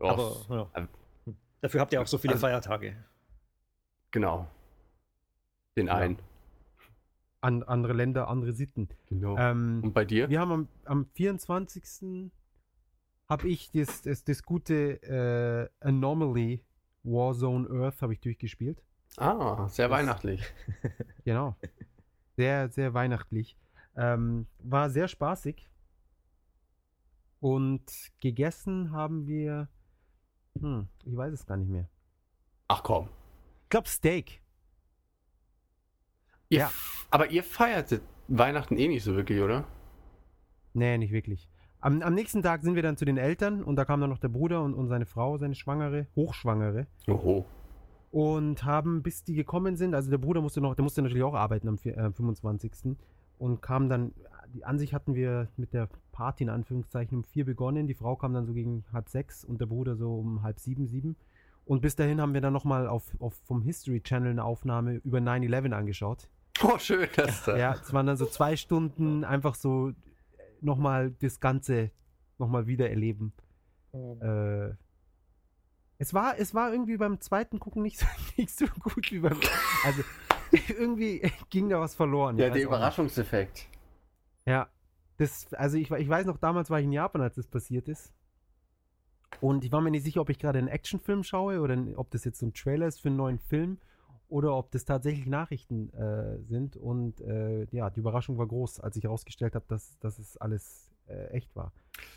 S1: Ja, aber, ja. Dafür habt ihr auch so viele also, Feiertage.
S2: Genau. Den genau. einen.
S1: An, andere Länder, andere Sitten.
S2: Genau.
S1: Ähm, Und bei dir? Wir haben am, am 24. habe ich das, das, das gute äh, Anomaly Warzone Earth habe ich durchgespielt.
S2: Ah, sehr das, weihnachtlich.
S1: genau. Sehr, sehr weihnachtlich. Ähm, war sehr spaßig. Und gegessen haben wir hm, ich weiß es gar nicht mehr.
S2: Ach komm. Ich glaube Steak. Ihr ja. Aber ihr feiertet Weihnachten eh nicht so wirklich, oder?
S1: Nee, nicht wirklich. Am, am, nächsten Tag sind wir dann zu den Eltern und da kam dann noch der Bruder und, und seine Frau, seine Schwangere, Hochschwangere.
S2: Oho.
S1: Und haben, bis die gekommen sind, also der Bruder musste noch, der musste natürlich auch arbeiten am äh, 25. Und kam dann, an sich hatten wir mit der Party in Anführungszeichen um vier begonnen. Die Frau kam dann so gegen halb sechs und der Bruder so um halb sieben, sieben. Und bis dahin haben wir dann nochmal auf, auf, vom History Channel eine Aufnahme über 9-11 angeschaut.
S2: Oh, schön.
S1: Das ja, ja, es waren dann so zwei Stunden einfach so äh, nochmal das Ganze nochmal wieder erleben. Oh. Äh, es war, es war irgendwie beim zweiten Gucken nicht so, nicht so gut wie beim. Also irgendwie ging da was verloren.
S2: Ja, der Überraschungseffekt.
S1: Ja, das, also ich, ich weiß noch, damals war ich in Japan, als das passiert ist. Und ich war mir nicht sicher, ob ich gerade einen Actionfilm schaue oder ob das jetzt so ein Trailer ist für einen neuen Film oder ob das tatsächlich Nachrichten äh, sind. Und äh, ja, die Überraschung war groß, als ich herausgestellt habe, dass, dass es alles äh, echt war.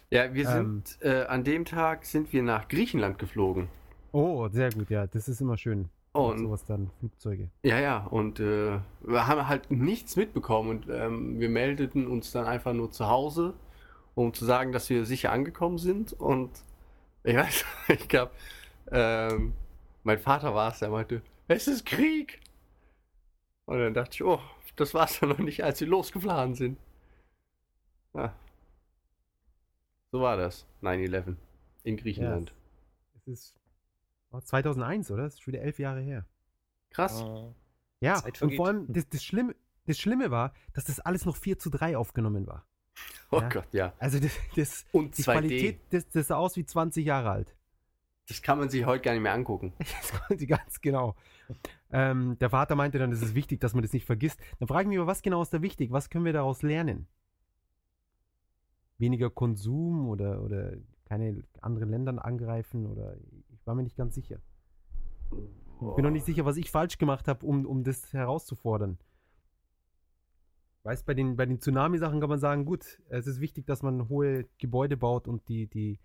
S2: Ja, wir ähm, sind äh, an dem Tag sind wir nach Griechenland geflogen.
S1: Oh, sehr gut, ja, das ist immer schön.
S2: Oh, und sowas dann, Flugzeuge. Ja, ja, und äh, wir haben halt nichts mitbekommen und ähm, wir meldeten uns dann einfach nur zu Hause, um zu sagen, dass wir sicher angekommen sind. Und ich weiß, ich glaube, ähm, mein Vater war es, der meinte, es ist Krieg. Und dann dachte ich, oh, das war es ja noch nicht, als wir losgefahren sind. Ja. So war das, 9-11 in Griechenland. Ja, es ist
S1: Oh, 2001, oder? Das ist schon wieder elf Jahre her.
S2: Krass. Oh.
S1: Ja, und vor allem, hm. das, das, Schlimme, das Schlimme war, dass das alles noch 4 zu 3 aufgenommen war.
S2: Oh ja? Gott, ja.
S1: Also das, das und die 2D. Qualität, das, das sah aus wie 20 Jahre alt.
S2: Das kann man sich heute gar nicht mehr angucken. Das
S1: konnte ganz genau. Ähm, der Vater meinte dann, das ist wichtig, dass man das nicht vergisst. Dann frage ich mich aber, was genau ist da wichtig? Was können wir daraus lernen? Weniger Konsum oder, oder keine anderen Länder angreifen oder war mir nicht ganz sicher. Ich bin noch nicht sicher, was ich falsch gemacht habe, um, um das herauszufordern. Weißt, bei den, bei den Tsunami-Sachen kann man sagen, gut, es ist wichtig, dass man hohe Gebäude baut und die, die,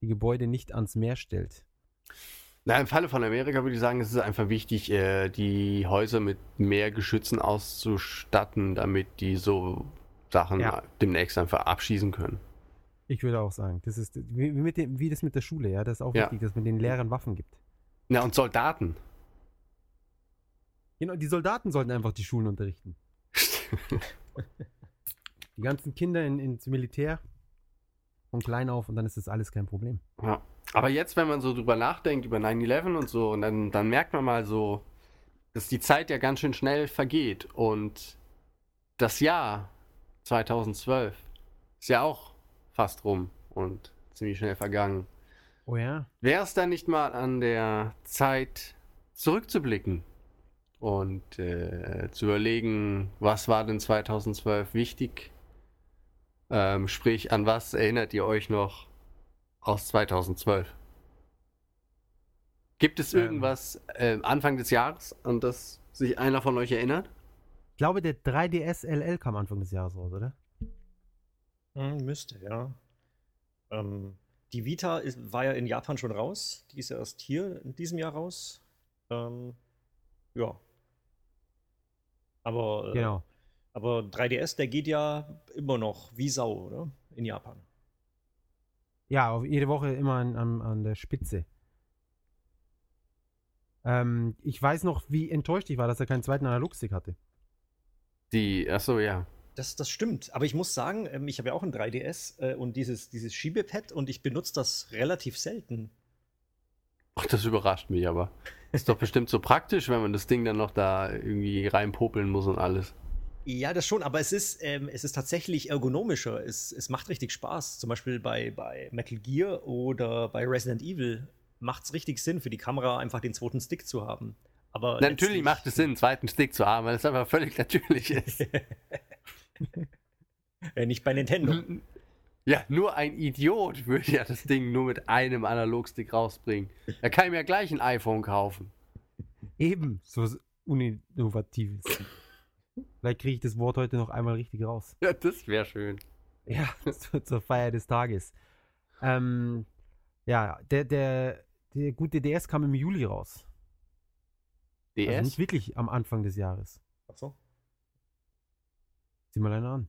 S1: die Gebäude nicht ans Meer stellt.
S2: Na, im Falle von Amerika würde ich sagen, es ist einfach wichtig, äh, die Häuser mit mehr Geschützen auszustatten, damit die so Sachen ja. demnächst einfach abschießen können.
S1: Ich würde auch sagen, das ist wie, mit dem, wie das mit der Schule, ja, das ist auch ja. wichtig, dass es mit den Lehrern Waffen gibt.
S2: Na und Soldaten.
S1: Genau, die Soldaten sollten einfach die Schulen unterrichten. die ganzen Kinder in, ins Militär von klein auf und dann ist das alles kein Problem.
S2: Ja. Aber jetzt, wenn man so drüber nachdenkt, über 9-11 und so, und dann, dann merkt man mal so, dass die Zeit ja ganz schön schnell vergeht und das Jahr 2012 ist ja auch fast rum und ziemlich schnell vergangen. Oh ja. Wäre es dann nicht mal an der Zeit, zurückzublicken und äh, zu überlegen, was war denn 2012 wichtig? Ähm, sprich, an was erinnert ihr euch noch aus 2012? Gibt es ähm. irgendwas äh, Anfang des Jahres, an das sich einer von euch erinnert?
S1: Ich glaube, der 3DS LL kam Anfang des Jahres raus, oder? Hm, müsste, ja. Ähm, die Vita ist, war ja in Japan schon raus. Die ist ja erst hier in diesem Jahr raus. Ähm, ja. Aber, äh, genau. aber 3DS, der geht ja immer noch wie Sau, oder? In Japan. Ja, jede Woche immer an, an, an der Spitze. Ähm, ich weiß noch, wie enttäuscht ich war, dass er keinen zweiten Analogstick hatte.
S2: Die, achso, ja.
S1: Das, das stimmt. Aber ich muss sagen, ähm, ich habe ja auch ein 3DS äh, und dieses, dieses Schiebepad und ich benutze das relativ selten.
S2: Ach, das überrascht mich aber. Ist doch bestimmt so praktisch, wenn man das Ding dann noch da irgendwie reinpopeln muss und alles.
S1: Ja, das schon, aber es ist, ähm, es ist tatsächlich ergonomischer. Es, es macht richtig Spaß. Zum Beispiel bei, bei Metal Gear oder bei Resident Evil macht es richtig Sinn, für die Kamera einfach den zweiten Stick zu haben. Aber
S2: Natürlich macht es Sinn, einen zweiten Stick zu haben, weil es einfach völlig natürlich ist.
S1: ja, äh, nicht bei Nintendo.
S2: Ja, nur ein Idiot würde ja das Ding nur mit einem Analogstick rausbringen. Er kann ihm ja gleich ein iPhone kaufen.
S1: Eben, so uninnovatives. Vielleicht kriege ich das Wort heute noch einmal richtig raus.
S2: Ja, das wäre schön.
S1: Ja, zur, zur Feier des Tages. Ähm, ja, der, der, der gute DS kam im Juli raus. DS? Also nicht wirklich am Anfang des Jahres.
S2: Ach so.
S1: Sieh mal einer an.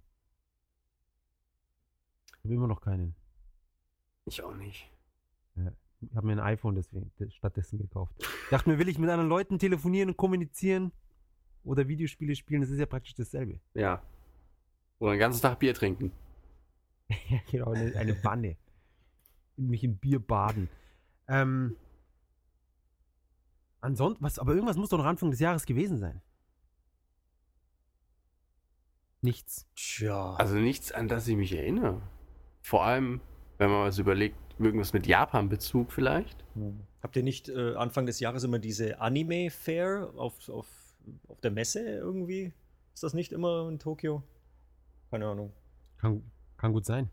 S1: Ich habe immer noch keinen.
S2: Ich auch nicht. Ja,
S1: ich habe mir ein iPhone deswegen, stattdessen gekauft. Ich dachte mir, will ich mit anderen Leuten telefonieren und kommunizieren oder Videospiele spielen? Das ist ja praktisch dasselbe.
S2: Ja. Oder den ganzen Tag Bier trinken.
S1: ja, genau, eine, eine Wanne. Mich in Bier baden. Ähm, ansonsten, was, aber irgendwas muss doch noch Anfang des Jahres gewesen sein. Nichts.
S2: Tja. Also nichts, an das ich mich erinnere. Vor allem, wenn man was überlegt, irgendwas mit Japan-Bezug vielleicht.
S1: Hm. Habt ihr nicht äh, Anfang des Jahres immer diese Anime-Fair auf, auf, auf der Messe irgendwie? Ist das nicht immer in Tokio? Keine Ahnung. Kann, kann gut sein.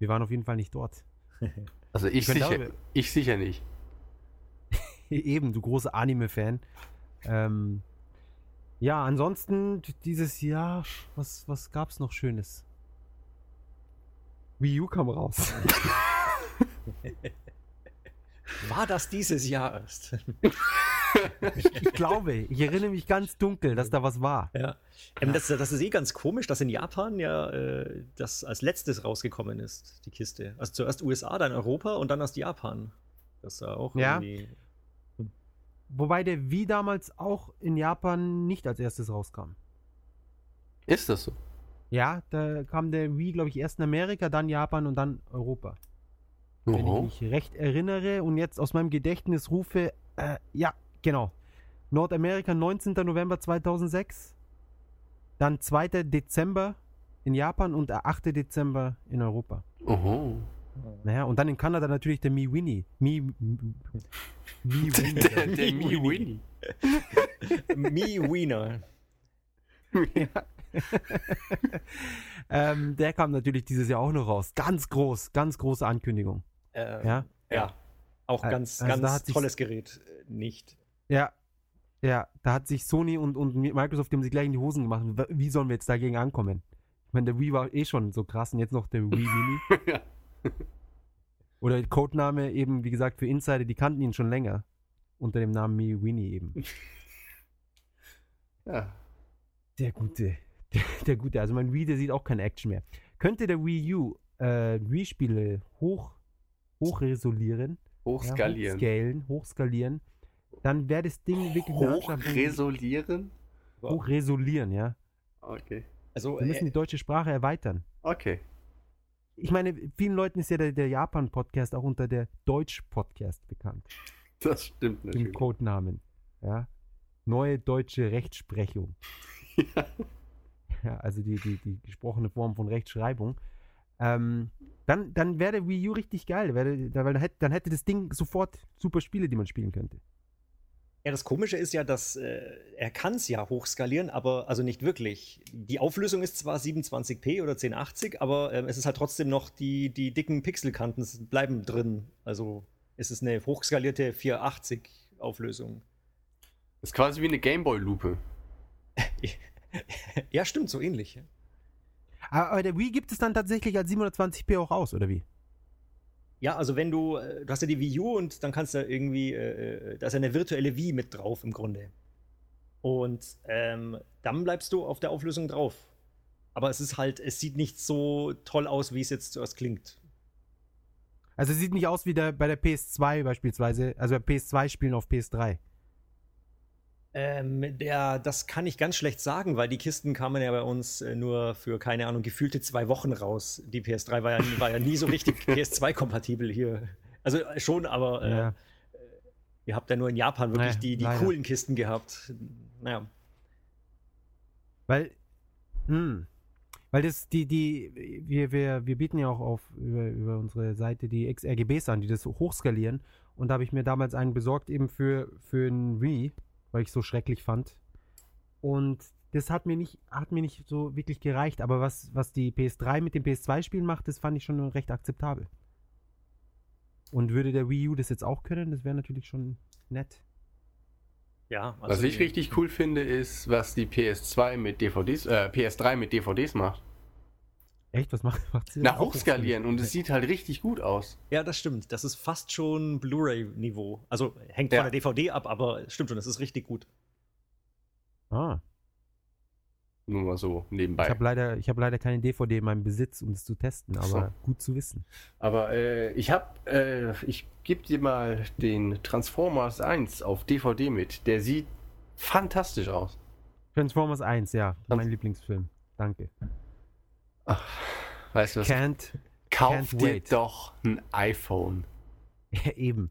S1: Wir waren auf jeden Fall nicht dort.
S2: also ich, ich sicher, ich sicher nicht.
S1: Eben, du großer Anime-Fan. Ähm, ja, ansonsten dieses Jahr, was, was es noch Schönes? Wii U kam raus. War das dieses Jahr erst? ich, glaube, ich erinnere mich ganz dunkel, dass da was war.
S2: Ja. Ähm, das, das, ist eh ganz komisch, dass in Japan ja äh, das als letztes rausgekommen ist, die Kiste. Also zuerst USA, dann Europa und dann erst Japan.
S1: Das ist auch
S2: ja. irgendwie
S1: Wobei der Wii damals auch in Japan nicht als erstes rauskam.
S2: Ist das so?
S1: Ja, da kam der Wii, glaube ich, erst in Amerika, dann Japan und dann Europa. Oho. Wenn ich mich recht erinnere und jetzt aus meinem Gedächtnis rufe, äh, ja, genau. Nordamerika 19. November 2006, dann 2. Dezember in Japan und 8. Dezember in Europa.
S2: Oho.
S1: Naja, und dann in Kanada natürlich der Mi Winnie. Mi, Mi Winnie.
S2: der, der Mi Winnie. Mi Wiener.
S1: ähm, der kam natürlich dieses Jahr auch noch raus. Ganz groß, ganz große Ankündigung.
S2: Ähm, ja? ja, auch äh, ganz, also ganz tolles Gerät. Äh, nicht.
S1: Ja, ja, da hat sich Sony und, und Microsoft haben sich gleich in die Hosen gemacht. Wie sollen wir jetzt dagegen ankommen? Ich meine, der Wii war eh schon so krass und jetzt noch der Wii Mini. ja. Oder Codename eben, wie gesagt, für Insider, die kannten ihn schon länger. Unter dem Namen Me Winnie eben. ja. Der gute. Der, der gute. Also mein Wii, der sieht auch keine Action mehr. Könnte der Wii U äh, Wii-Spiele hoch, hochresolieren?
S2: Hochskalieren. Ja, hochskalieren,
S1: hochskalieren. Dann wäre das Ding wirklich
S2: Hochresolieren?
S1: Hochresolieren, ja.
S2: Okay.
S1: Also, wir müssen äh, die deutsche Sprache erweitern.
S2: Okay
S1: ich meine, vielen Leuten ist ja der, der Japan-Podcast auch unter der Deutsch-Podcast bekannt.
S2: Das stimmt
S1: natürlich. Im Codenamen. Ja. Neue deutsche Rechtsprechung. ja. ja also die, die, die gesprochene Form von Rechtschreibung. Ähm, dann, dann wäre Wii U richtig geil, wär, weil dann hätte, dann hätte das Ding sofort super Spiele, die man spielen könnte. Ja, das Komische ist ja, dass äh, er kann es ja hochskalieren, aber also nicht wirklich. Die Auflösung ist zwar 27p oder 1080, aber ähm, es ist halt trotzdem noch die, die dicken Pixelkanten bleiben drin. Also es ist eine hochskalierte 480 Auflösung.
S2: Das ist quasi wie eine Gameboy-Lupe.
S1: ja, stimmt, so ähnlich. Ah, aber der Wii gibt es dann tatsächlich als 720p auch aus, oder wie? Ja, also wenn du, äh, du hast ja die Wii U und dann kannst du irgendwie, äh, äh, da ist ja eine virtuelle Wii mit drauf im Grunde. Und ähm, dann bleibst du auf der Auflösung drauf. Aber es ist halt, es sieht nicht so toll aus, wie es jetzt zuerst klingt. Also es sieht nicht aus wie der, bei der PS2 beispielsweise, also bei PS2-Spielen auf PS3. Ähm, der, das kann ich ganz schlecht sagen, weil die Kisten kamen ja bei uns äh, nur für, keine Ahnung, gefühlte zwei Wochen raus. Die PS3 war ja, war ja nie so richtig PS2-kompatibel hier. Also äh, schon, aber äh, ja. äh, ihr habt ja nur in Japan wirklich naja, die, die coolen Kisten gehabt. Naja. Weil, hm, weil das, die, die, wir, wir, wir bieten ja auch auf über, über unsere Seite die XRGBs an, die das hochskalieren. Und da habe ich mir damals einen besorgt, eben für, für ein Wii weil ich so schrecklich fand. Und das hat mir nicht, hat mir nicht so wirklich gereicht. Aber was, was die PS3 mit dem PS2-Spielen macht, das fand ich schon recht akzeptabel. Und würde der Wii U das jetzt auch können, das wäre natürlich schon nett.
S2: Ja, also was ich richtig cool finde, ist, was die PS2 mit DVDs, äh, PS3 mit DVDs macht.
S1: Echt? Was macht,
S2: macht sie? Na, hochskalieren und es sieht halt richtig gut aus.
S1: Ja, das stimmt. Das ist fast schon Blu-ray-Niveau. Also hängt ja. von der DVD ab, aber stimmt schon, das ist richtig gut.
S2: Ah. Nur mal so nebenbei.
S1: Ich habe leider, hab leider keine DVD in meinem Besitz, um es zu testen, aber so. gut zu wissen.
S2: Aber äh, ich habe, äh, ich gebe dir mal den Transformers 1 auf DVD mit. Der sieht fantastisch aus.
S1: Transformers 1, ja. Trans mein also Lieblingsfilm. Danke.
S2: Ach, weißt du was? Can't, Kauf can't dir wait. doch ein iPhone.
S1: Ja, eben.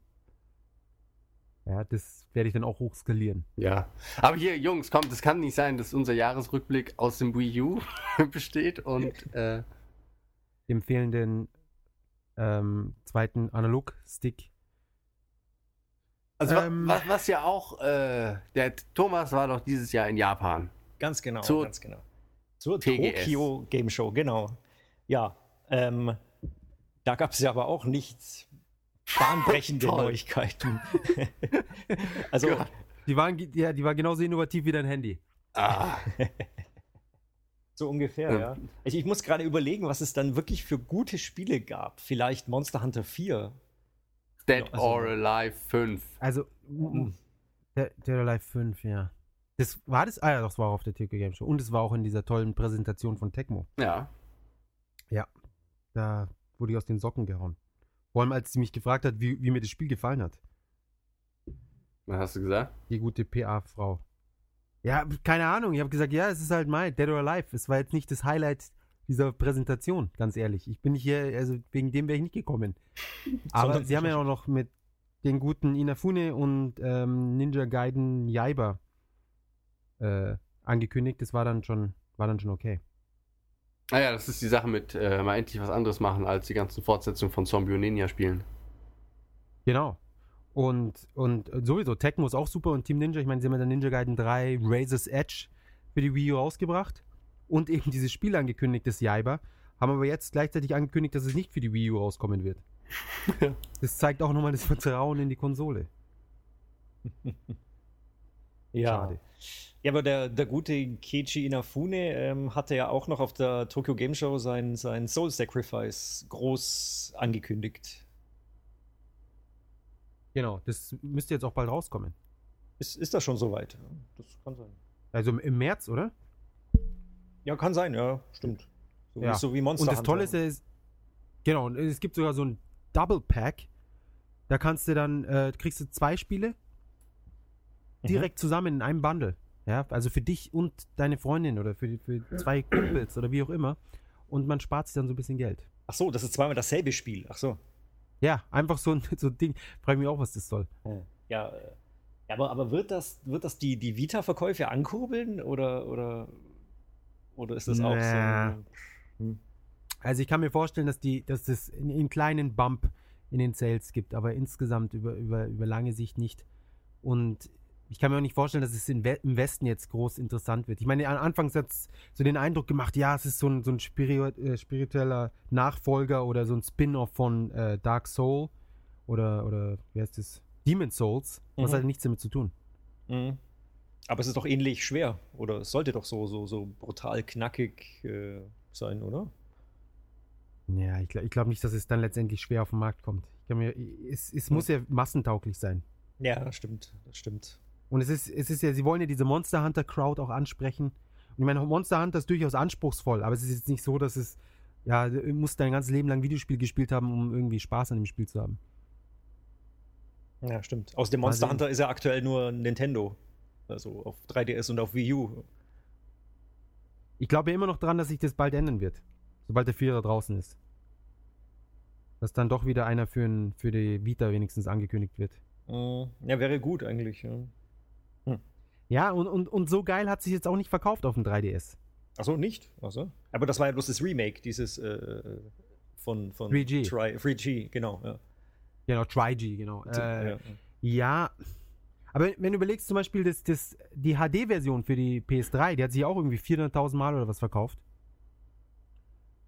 S1: Ja, das werde ich dann auch hochskalieren.
S2: Ja. Aber hier, Jungs, kommt, es kann nicht sein, dass unser Jahresrückblick aus dem Wii U besteht und äh,
S1: dem fehlenden ähm, zweiten Analog-Stick.
S2: Also ähm, was, was, ja auch, äh, der Thomas war doch dieses Jahr in Japan.
S1: Ganz genau, zu, ganz genau. Zur Tokyo Game Show, genau. Ja, ähm, da gab es ja aber auch nichts bahnbrechende Neuigkeiten. also, die, waren, ja, die war genauso innovativ wie dein Handy. Ah. so ungefähr, ja. ja. Ich, ich muss gerade überlegen, was es dann wirklich für gute Spiele gab. Vielleicht Monster Hunter 4.
S2: Dead also, or Alive 5.
S1: Also, hm. Dead or Alive 5, ja. Das war das, ah ja, das war auch auf der Tokyo Game Show. Und es war auch in dieser tollen Präsentation von Tecmo.
S2: Ja.
S1: Ja. Da wurde ich aus den Socken gehauen. Vor allem, als sie mich gefragt hat, wie, wie mir das Spiel gefallen hat.
S2: Was hast du gesagt?
S1: Die gute PA-Frau. Ja, keine Ahnung. Ich habe gesagt, ja, es ist halt mein Dead or Alive. Es war jetzt nicht das Highlight dieser Präsentation, ganz ehrlich. Ich bin nicht hier, also wegen dem wäre ich nicht gekommen. Aber sie haben ja auch noch mit den guten Inafune und ähm, Ninja Gaiden Jaiba äh, angekündigt. Das war dann schon, war dann schon okay.
S2: Naja, ah das ist die Sache mit äh, mal endlich was anderes machen als die ganzen Fortsetzungen von Zombie und Ninja spielen.
S1: Genau. Und, und sowieso, Tecmo ist auch super und Team Ninja, ich meine, sie haben ja dann Ninja Gaiden 3 Razor's Edge für die Wii U rausgebracht und eben dieses Spiel angekündigt, das Jaiba, haben aber jetzt gleichzeitig angekündigt, dass es nicht für die Wii U rauskommen wird. das zeigt auch nochmal das Vertrauen in die Konsole.
S2: Ja. Schade. Ja, aber der, der gute Keiji Inafune ähm, hatte ja auch noch auf der Tokyo Game Show sein, sein Soul Sacrifice groß angekündigt.
S1: Genau, das müsste jetzt auch bald rauskommen.
S2: Ist, ist das schon soweit? Das
S1: kann sein. Also im März, oder?
S2: Ja, kann sein, ja, stimmt.
S1: So, ja. so wie Monster Und das Hunter. Tolle ist, ist, genau, es gibt sogar so ein Double Pack. Da kannst du dann, äh, kriegst du zwei Spiele Mhm. direkt mhm. zusammen in einem Bundle. Ja, also für dich und deine Freundin oder für, für zwei Kumpels oder wie auch immer. Und man spart sich dann so ein bisschen Geld.
S2: Ach so, das ist zweimal dasselbe Spiel. Ach so.
S1: Ja, einfach so ein, so ein Ding. Frage mich auch, was das soll. Äh,
S2: ja, aber, aber wird das, wird das die, die Vita-Verkäufe ankurbeln oder, oder, oder ist das auch so?
S1: Hm. Also ich kann mir vorstellen, dass die, dass das einen kleinen Bump in den Sales gibt, aber insgesamt über, über, über lange Sicht nicht. Und ich kann mir auch nicht vorstellen, dass es im Westen jetzt groß interessant wird. Ich meine, anfangs hat es so den Eindruck gemacht, ja, es ist so ein, so ein äh, spiritueller Nachfolger oder so ein Spin-off von äh, Dark Soul oder, oder wie heißt es? Demon Souls. Mhm. Das hat nichts damit zu tun. Mhm.
S2: Aber es ist doch ähnlich schwer oder es sollte doch so, so, so brutal knackig äh, sein, oder?
S1: Ja, ich glaube glaub nicht, dass es dann letztendlich schwer auf den Markt kommt. Mir, es, es muss mhm. ja massentauglich sein.
S2: Ja, das stimmt, das stimmt.
S1: Und es ist, es ist ja, sie wollen ja diese Monster Hunter Crowd auch ansprechen. Und ich meine, Monster Hunter ist durchaus anspruchsvoll, aber es ist jetzt nicht so, dass es, ja, du musst dein ganzes Leben lang Videospiel gespielt haben, um irgendwie Spaß an dem Spiel zu haben.
S2: Ja, stimmt. Aus dem Monster Hunter ist ja aktuell nur Nintendo. Also auf 3DS und auf Wii U.
S1: Ich glaube ja immer noch dran, dass sich das bald ändern wird. Sobald der Vierer draußen ist. Dass dann doch wieder einer für, für die Vita wenigstens angekündigt wird.
S2: Mhm. Ja, wäre gut eigentlich. Ja.
S1: Hm. Ja, und, und, und so geil hat sich jetzt auch nicht verkauft auf dem 3DS.
S2: Achso, nicht? Achso. Aber das war ja bloß das Remake, dieses äh, von, von
S1: 3G. 3G, genau. Ja. Genau, 3G, genau. Äh, ja. ja. Aber wenn du überlegst, zum Beispiel das, das, die HD-Version für die PS3, die hat sich auch irgendwie 400.000 Mal oder was verkauft.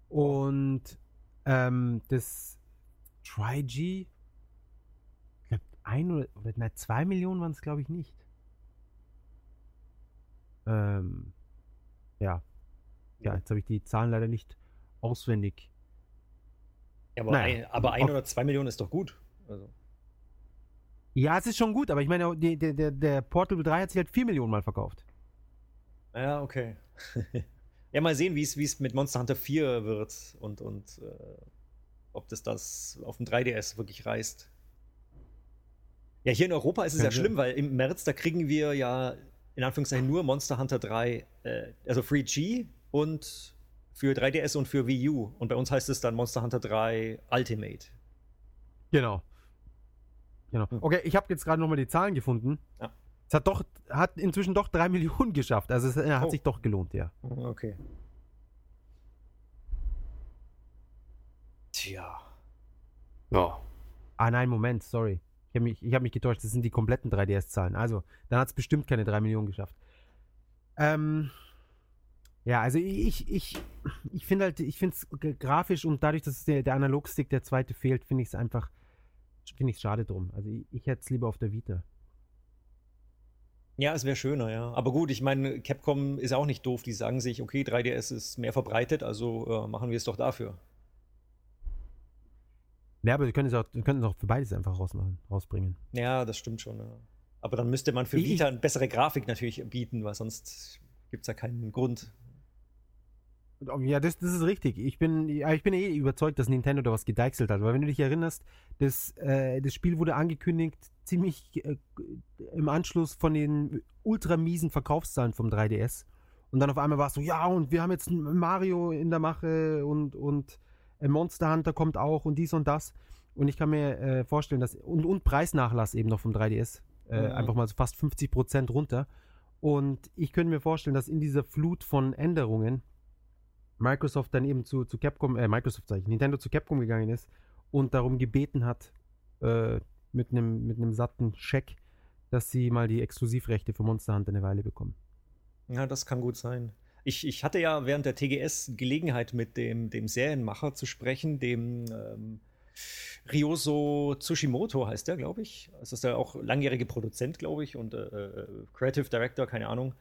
S1: Und ähm, das 3G, ich glaube, ein oder, oder na, zwei Millionen waren es, glaube ich, nicht. Ähm, ja. ja, jetzt habe ich die Zahlen leider nicht auswendig.
S2: Ja, aber, naja, ein, aber ein oder zwei Millionen ist doch gut. Also.
S1: Ja, es ist schon gut, aber ich meine, der, der, der Portable 3 hat sich halt vier Millionen Mal verkauft.
S2: Ja, okay. ja, mal sehen, wie es mit Monster Hunter 4 wird und, und äh, ob das das auf dem 3DS wirklich reißt.
S1: Ja, hier in Europa ist es ja schlimm, weil im März, da kriegen wir ja in Anführungszeichen nur Monster Hunter 3, äh, also Free G und für 3DS und für Wii U. Und bei uns heißt es dann Monster Hunter 3 Ultimate. Genau. genau. Hm. Okay, ich habe jetzt gerade nochmal die Zahlen gefunden. Ja. Es hat doch, hat inzwischen doch 3 Millionen geschafft. Also es äh, hat oh. sich doch gelohnt, ja.
S2: Okay.
S1: Tja. Ja. Ah nein, Moment, sorry. Ich habe mich, hab mich getäuscht, das sind die kompletten 3DS-Zahlen. Also, dann hat es bestimmt keine 3 Millionen geschafft. Ähm, ja, also ich, ich, ich finde halt, ich finde es grafisch und dadurch, dass der, der Analogstick der zweite fehlt, finde ich es einfach, finde ich schade drum. Also ich, ich hätte es lieber auf der Vita.
S2: Ja, es wäre schöner, ja. Aber gut, ich meine, Capcom ist auch nicht doof. Die sagen sich, okay, 3DS ist mehr verbreitet, also äh, machen wir es doch dafür.
S1: Ja, aber wir können es auch, wir können es auch für beides einfach rausmachen, rausbringen.
S2: Ja, das stimmt schon. Ja. Aber dann müsste man für Vita eine bessere Grafik natürlich bieten, weil sonst gibt es ja keinen Grund.
S1: Oh, ja, das, das ist richtig. Ich bin, ich bin eh überzeugt, dass Nintendo da was gedeichselt hat. Weil wenn du dich erinnerst, das, äh, das Spiel wurde angekündigt ziemlich äh, im Anschluss von den ultra miesen Verkaufszahlen vom 3DS. Und dann auf einmal war es so, ja, und wir haben jetzt Mario in der Mache und, und äh, Monster Hunter kommt auch und dies und das. Und ich kann mir äh, vorstellen, dass. Und, und Preisnachlass eben noch vom 3DS. Äh, mhm. Einfach mal so fast 50 runter. Und ich könnte mir vorstellen, dass in dieser Flut von Änderungen Microsoft dann eben zu, zu Capcom, äh, Microsoft sag ich, Nintendo zu Capcom gegangen ist und darum gebeten hat, äh, mit einem mit satten Scheck, dass sie mal die Exklusivrechte für Monster Hunter eine Weile bekommen.
S2: Ja, das kann gut sein. Ich, ich hatte ja während der TGS Gelegenheit, mit dem, dem Serienmacher zu sprechen, dem ähm, Ryoso Tsushimoto heißt der, glaube ich. Das ist ja auch langjährige Produzent, glaube ich, und äh, äh, Creative Director, keine Ahnung.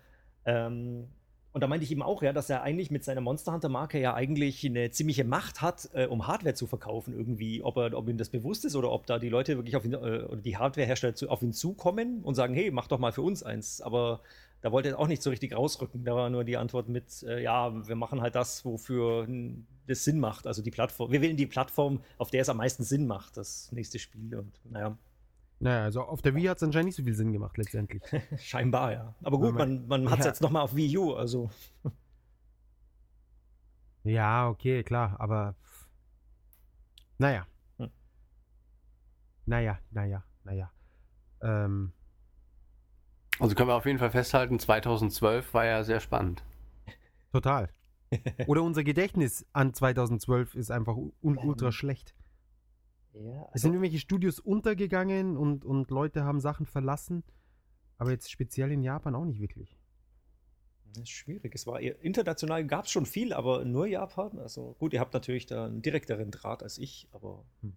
S2: Ähm, und da meinte ich eben auch, ja, dass er eigentlich mit seiner Monster Hunter Marke ja eigentlich eine ziemliche Macht hat, äh, um Hardware zu verkaufen irgendwie. Ob, er, ob ihm das bewusst ist oder ob da die Leute wirklich auf ihn, äh, oder die Hardwarehersteller zu, auf ihn zukommen und sagen, hey, mach doch mal für uns eins. Aber da wollte er auch nicht so richtig rausrücken. Da war nur die Antwort mit, äh, ja, wir machen halt das, wofür das Sinn macht. Also die Plattform, wir wählen die Plattform, auf der es am meisten Sinn macht, das nächste Spiel. Und naja.
S1: Naja, also auf der Wii hat es anscheinend nicht so viel Sinn gemacht letztendlich.
S2: Scheinbar, ja. Aber gut, man, man, man hat es ja. jetzt nochmal auf Wii U, also.
S1: ja, okay, klar, aber naja. Hm. Naja, naja, naja. Ähm,
S2: also können wir auf jeden Fall festhalten, 2012 war ja sehr spannend.
S1: Total. Oder unser Gedächtnis an 2012 ist einfach un ähm. ultra schlecht. Ja, also es sind irgendwelche Studios untergegangen und, und Leute haben Sachen verlassen, aber jetzt speziell in Japan auch nicht wirklich.
S2: Das ist schwierig. Es war international gab es schon viel, aber nur Japan. Also gut, ihr habt natürlich da einen direkteren Draht als ich, aber. Hm.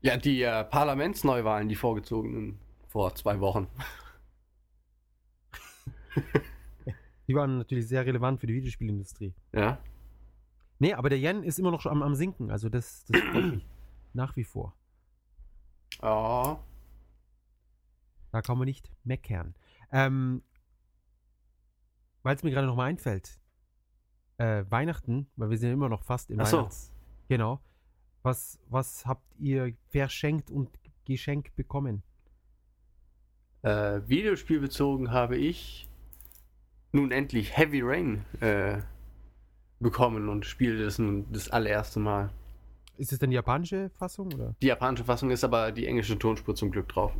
S2: Ja, die äh, Parlamentsneuwahlen, die vorgezogenen vor zwei Wochen.
S1: die waren natürlich sehr relevant für die Videospielindustrie.
S2: Ja.
S1: Nee, aber der Yen ist immer noch am, am Sinken. Also das, das nach wie vor.
S2: Oh.
S1: Da kann man nicht meckern. Ähm, weil es mir gerade nochmal einfällt. Äh, Weihnachten, weil wir sind ja immer noch fast im Ach Weihnachts. So. Genau. Was, was habt ihr verschenkt und geschenkt bekommen?
S2: Äh, Videospielbezogen habe ich nun endlich Heavy Rain äh, bekommen und spiele das nun das allererste Mal.
S1: Ist es denn die japanische Fassung? Oder?
S2: Die japanische Fassung ist aber die englische Tonspur zum Glück drauf.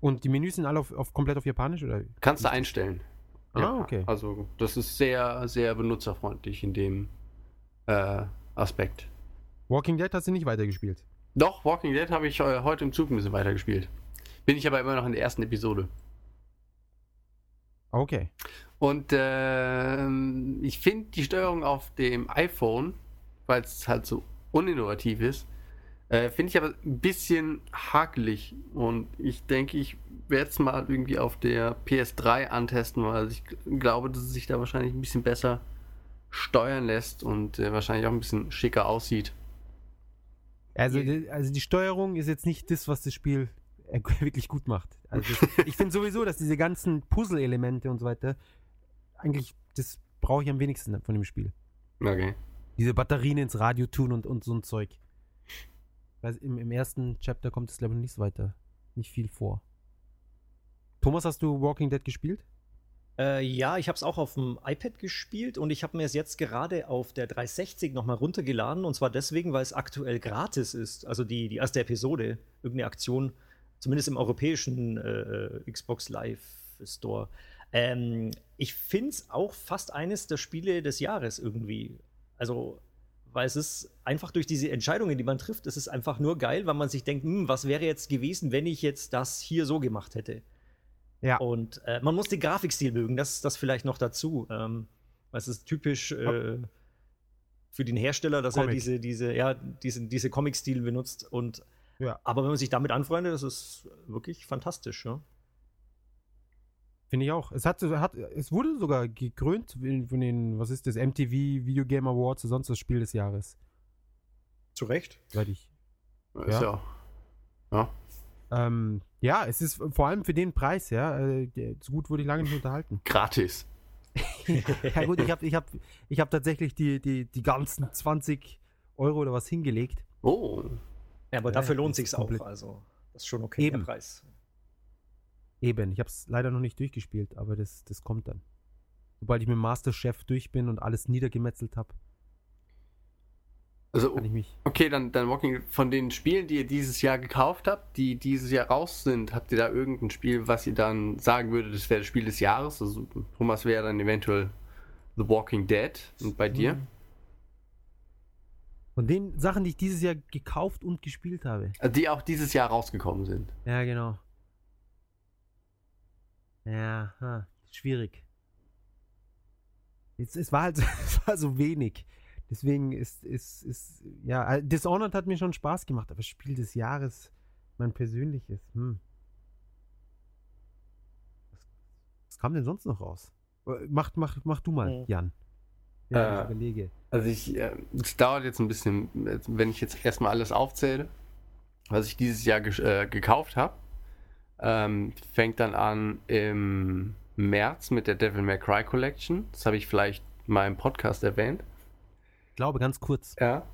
S1: Und die Menüs sind alle auf, auf komplett auf Japanisch? oder?
S2: Kannst du einstellen. Ah, ja, okay. Also, das ist sehr, sehr benutzerfreundlich in dem äh, Aspekt.
S1: Walking Dead hast du nicht weitergespielt?
S2: Doch, Walking Dead habe ich äh, heute im Zug ein bisschen weitergespielt. Bin ich aber immer noch in der ersten Episode.
S1: Ah, okay.
S2: Und äh, ich finde die Steuerung auf dem iPhone, weil es halt so uninnovativ ist, äh, finde ich aber ein bisschen hakelig. Und ich denke, ich werde es mal irgendwie auf der PS3 antesten, weil ich glaube, dass es sich da wahrscheinlich ein bisschen besser steuern lässt und äh, wahrscheinlich auch ein bisschen schicker aussieht.
S1: Also, also die Steuerung ist jetzt nicht das, was das Spiel wirklich gut macht. Also ich finde sowieso, dass diese ganzen Puzzle-Elemente und so weiter eigentlich, das brauche ich am wenigsten von dem Spiel. Okay. Diese Batterien ins Radio tun und, und so ein Zeug. Weil im, im ersten Chapter kommt es, glaube ich, nicht weiter. Nicht viel vor. Thomas, hast du Walking Dead gespielt?
S2: Äh, ja, ich habe es auch auf dem iPad gespielt und ich habe mir es jetzt gerade auf der 360 nochmal runtergeladen und zwar deswegen, weil es aktuell gratis ist. Also die, die erste Episode, irgendeine Aktion, zumindest im europäischen äh, äh Xbox Live Store. Ähm, ich finde es auch fast eines der Spiele des Jahres irgendwie. Also, weil es ist einfach durch diese Entscheidungen, die man trifft, es ist einfach nur geil, weil man sich denkt, hm, was wäre jetzt gewesen, wenn ich jetzt das hier so gemacht hätte. Ja. Und äh, man muss den Grafikstil mögen, das, das vielleicht noch dazu. Ähm, es ist typisch äh, für den Hersteller, dass Comic. er diese, diese, ja, diesen, diese Comic-Stil benutzt. Und, ja. Aber wenn man sich damit anfreundet, das ist wirklich fantastisch. Ja?
S1: Finde ich auch. Es, hat, hat, es wurde sogar gekrönt von den, was ist das, MTV Video Game Awards, sonst das Spiel des Jahres.
S2: Zu Recht.
S1: Seit ich.
S2: Ist
S1: ja. Ja. Ähm, ja, es ist vor allem für den Preis, ja. Äh, so gut wurde ich lange nicht unterhalten.
S2: Gratis.
S1: ja, gut, ich habe ich hab, ich hab tatsächlich die, die, die ganzen 20 Euro oder was hingelegt.
S2: Oh. Ja, aber dafür ja, lohnt sich auch. Also, das ist schon okay,
S1: Eben. der Preis. Eben, ich habe es leider noch nicht durchgespielt, aber das, das kommt dann. Sobald ich mit Masterchef durch bin und alles niedergemetzelt habe.
S2: Also, kann ich mich. Okay, dann, dann Walking von den Spielen, die ihr dieses Jahr gekauft habt, die dieses Jahr raus sind, habt ihr da irgendein Spiel, was ihr dann sagen würdet, das wäre das Spiel des Jahres? Also, Thomas wäre dann eventuell The Walking Dead. Und bei dir? Mhm.
S1: Von den Sachen, die ich dieses Jahr gekauft und gespielt habe.
S2: Also die auch dieses Jahr rausgekommen sind.
S1: Ja, genau. Ja, schwierig. Es, es, war halt es war so wenig. Deswegen ist, ist, ist, ja, äh, Dishonored hat mir schon Spaß gemacht, aber Spiel des Jahres, mein persönliches, hm. Was, was kam denn sonst noch raus? Äh, mach, mach, mach du mal, hm. Jan.
S2: Ja, äh, ich überlege. Also ich, äh, es dauert jetzt ein bisschen, wenn ich jetzt erstmal alles aufzähle, was ich dieses Jahr ge äh, gekauft habe. Ähm, fängt dann an im März mit der Devil May Cry Collection. Das habe ich vielleicht mal im Podcast erwähnt. Ich glaube, ganz kurz. Ja.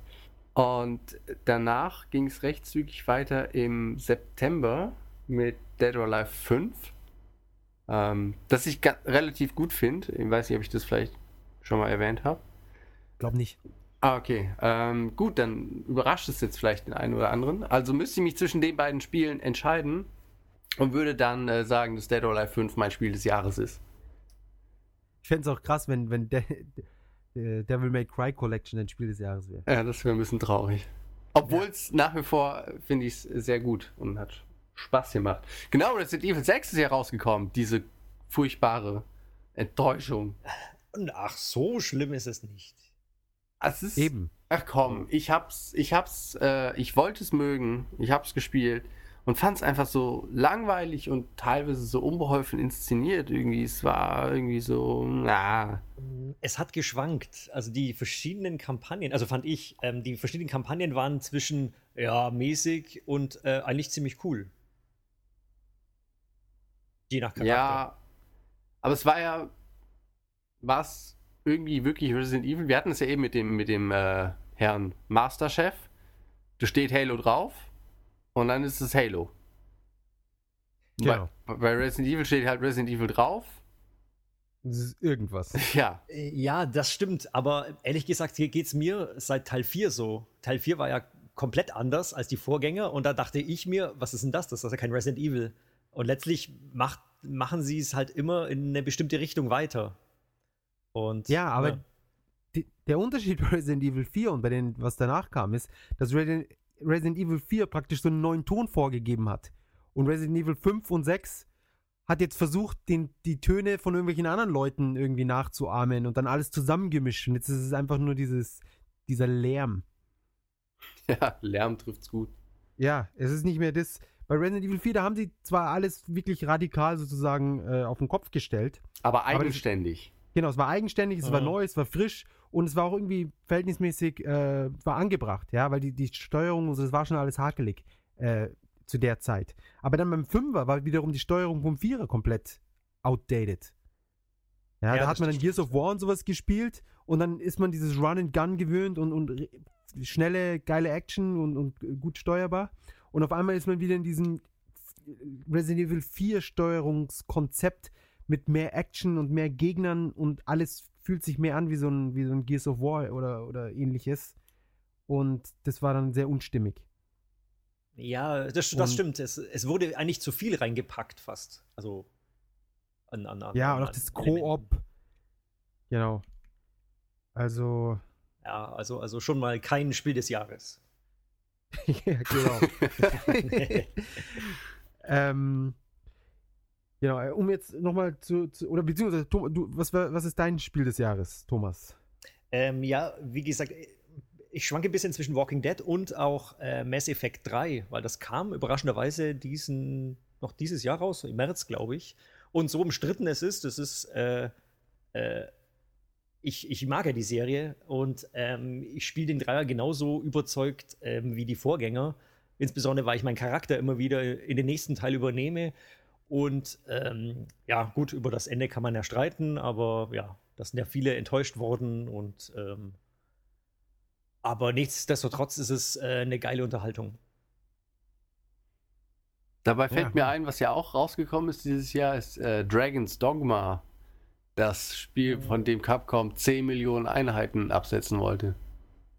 S2: Und danach ging es recht zügig weiter im September mit Dead or Alive 5. Ähm, das ich relativ gut finde. Ich weiß nicht, ob ich das vielleicht schon mal erwähnt habe.
S1: Glaube nicht.
S2: Ah, okay. Ähm, gut, dann überrascht es jetzt vielleicht den einen oder anderen. Also müsste ich mich zwischen den beiden Spielen entscheiden und würde dann äh, sagen, dass Dead or Alive 5 mein Spiel des Jahres ist.
S1: Ich fände es auch krass, wenn, wenn De De äh, Devil May Cry Collection ein Spiel des Jahres wäre.
S2: Ja, das wäre ein bisschen traurig. Obwohl es ja. nach wie vor, finde ich es sehr gut und hat Spaß gemacht. Genau, Resident Evil 6 ist ja rausgekommen, diese furchtbare Enttäuschung.
S1: Ach, so schlimm ist es nicht.
S2: Es ist, Eben. Ach komm, ich hab's, ich hab's, äh, ich wollte es mögen, ich hab's gespielt und fand es einfach so langweilig und teilweise so unbeholfen inszeniert. Irgendwie, es war irgendwie so, na.
S1: Es hat geschwankt. Also die verschiedenen Kampagnen, also fand ich, ähm, die verschiedenen Kampagnen waren zwischen ja, mäßig und äh, eigentlich ziemlich cool.
S2: Je nach Charakter. Ja, aber es war ja was irgendwie wirklich Resident Evil. Wir hatten es ja eben mit dem, mit dem äh, Herrn Masterchef. Da steht Halo drauf und dann ist es Halo. Genau. Bei, bei Resident Evil steht halt Resident Evil drauf.
S1: Das ist irgendwas.
S2: Ja. Ja, das stimmt. Aber ehrlich gesagt, hier geht es mir seit Teil 4 so. Teil 4 war ja komplett anders als die Vorgänger und da dachte ich mir, was ist denn das? Das ist ja kein Resident Evil. Und letztlich macht, machen sie es halt immer in eine bestimmte Richtung weiter.
S1: Und, ja, aber ja. Die, der Unterschied bei Resident Evil 4 und bei dem, was danach kam, ist, dass Resident Resident Evil 4 praktisch so einen neuen Ton vorgegeben hat. Und Resident Evil 5 und 6 hat jetzt versucht, den, die Töne von irgendwelchen anderen Leuten irgendwie nachzuahmen und dann alles zusammengemischt. Und jetzt ist es einfach nur dieses, dieser Lärm.
S2: Ja, Lärm trifft's gut.
S1: Ja, es ist nicht mehr das. Bei Resident Evil 4, da haben sie zwar alles wirklich radikal sozusagen äh, auf den Kopf gestellt.
S2: Aber eigenständig. Aber
S1: das, genau, es war eigenständig, es mhm. war neu, es war frisch und es war auch irgendwie verhältnismäßig, äh, war angebracht, ja, weil die, die Steuerung und so, das war schon alles hakelig äh, zu der Zeit. Aber dann beim Fünfer war wiederum die Steuerung vom Vierer komplett outdated. Ja, ja da hat man dann Gears of War und sowas gespielt und dann ist man dieses Run and Gun gewöhnt und, und schnelle, geile Action und, und gut steuerbar. Und auf einmal ist man wieder in diesem Resident Evil 4 Steuerungskonzept mit mehr Action und mehr Gegnern und alles fühlt sich mehr an wie so ein, wie so ein Gears of War oder, oder ähnliches. Und das war dann sehr unstimmig.
S2: Ja, das, das stimmt. Es, es wurde eigentlich zu viel reingepackt, fast. Also
S1: an, an, an Ja, und auch das Koop. Genau. Also.
S2: Ja, also, also schon mal kein Spiel des Jahres.
S1: ja, genau. ähm, Genau, äh, um jetzt nochmal zu, zu, oder beziehungsweise, Tom, du, was, was ist dein Spiel des Jahres, Thomas?
S2: Ähm, ja, wie gesagt, äh, ich schwanke ein bisschen zwischen Walking Dead und auch äh, Mass Effect 3, weil das kam überraschenderweise diesen, noch dieses Jahr raus, im März, glaube ich. Und so umstritten es ist, es ist, äh, äh, ich, ich mag ja die Serie und ähm, ich spiele den Dreier genauso überzeugt ähm, wie die Vorgänger. Insbesondere, weil ich meinen Charakter immer wieder in den nächsten Teil übernehme und ähm, ja, gut, über das Ende kann man ja streiten, aber ja, da sind ja viele enttäuscht worden und ähm, aber nichtsdestotrotz ist es äh, eine geile Unterhaltung. Dabei fällt ja. mir ein, was ja auch rausgekommen ist dieses Jahr, ist äh, Dragon's Dogma. Das Spiel, von dem Capcom 10 Millionen Einheiten absetzen wollte.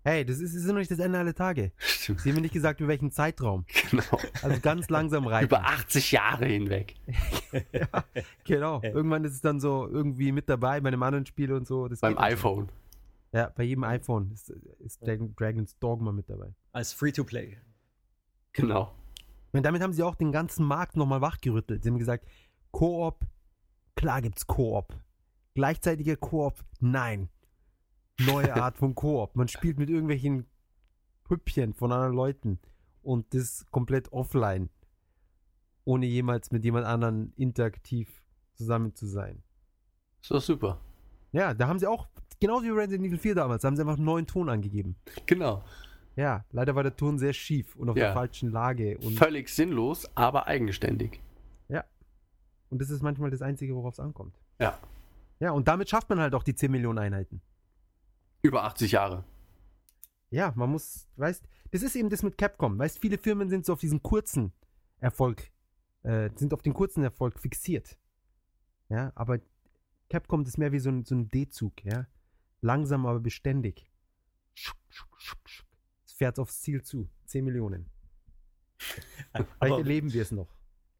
S1: Hey, das ist, ist noch nicht das Ende aller Tage. Stimmt. Sie haben mir nicht gesagt, über welchen Zeitraum. Genau. Also ganz langsam rein.
S2: Über 80 Jahre hinweg.
S1: ja, genau. Irgendwann ist es dann so irgendwie mit dabei bei einem anderen Spiel und so.
S2: Das Beim iPhone.
S1: Ja, bei jedem iPhone ist, ist Dragon's Dogma mit dabei.
S2: Als Free-to-Play.
S1: Genau. Und damit haben sie auch den ganzen Markt nochmal wachgerüttelt. Sie haben gesagt, Koop, klar gibt's Koop. Gleichzeitiger Koop, nein neue Art von Koop. Man spielt mit irgendwelchen Püppchen von anderen Leuten und das komplett offline, ohne jemals mit jemand anderen interaktiv zusammen zu sein.
S2: So super.
S1: Ja, da haben sie auch, genauso wie Resident Evil 4 damals, da haben sie einfach einen neuen Ton angegeben.
S2: Genau.
S1: Ja, leider war der Ton sehr schief und auf ja. der falschen Lage. Und
S2: Völlig sinnlos, aber eigenständig.
S1: Ja. Und das ist manchmal das Einzige, worauf es ankommt.
S2: Ja.
S1: Ja, und damit schafft man halt auch die 10 Millionen Einheiten.
S2: Über 80 Jahre.
S1: Ja, man muss, weißt, das ist eben das mit Capcom. Weißt, viele Firmen sind so auf diesen kurzen Erfolg, äh, sind auf den kurzen Erfolg fixiert. Ja, aber Capcom ist mehr wie so ein, so ein D-Zug, ja. Langsam, aber beständig. Es fährt aufs Ziel zu. 10 Millionen. Vielleicht erleben wir es noch.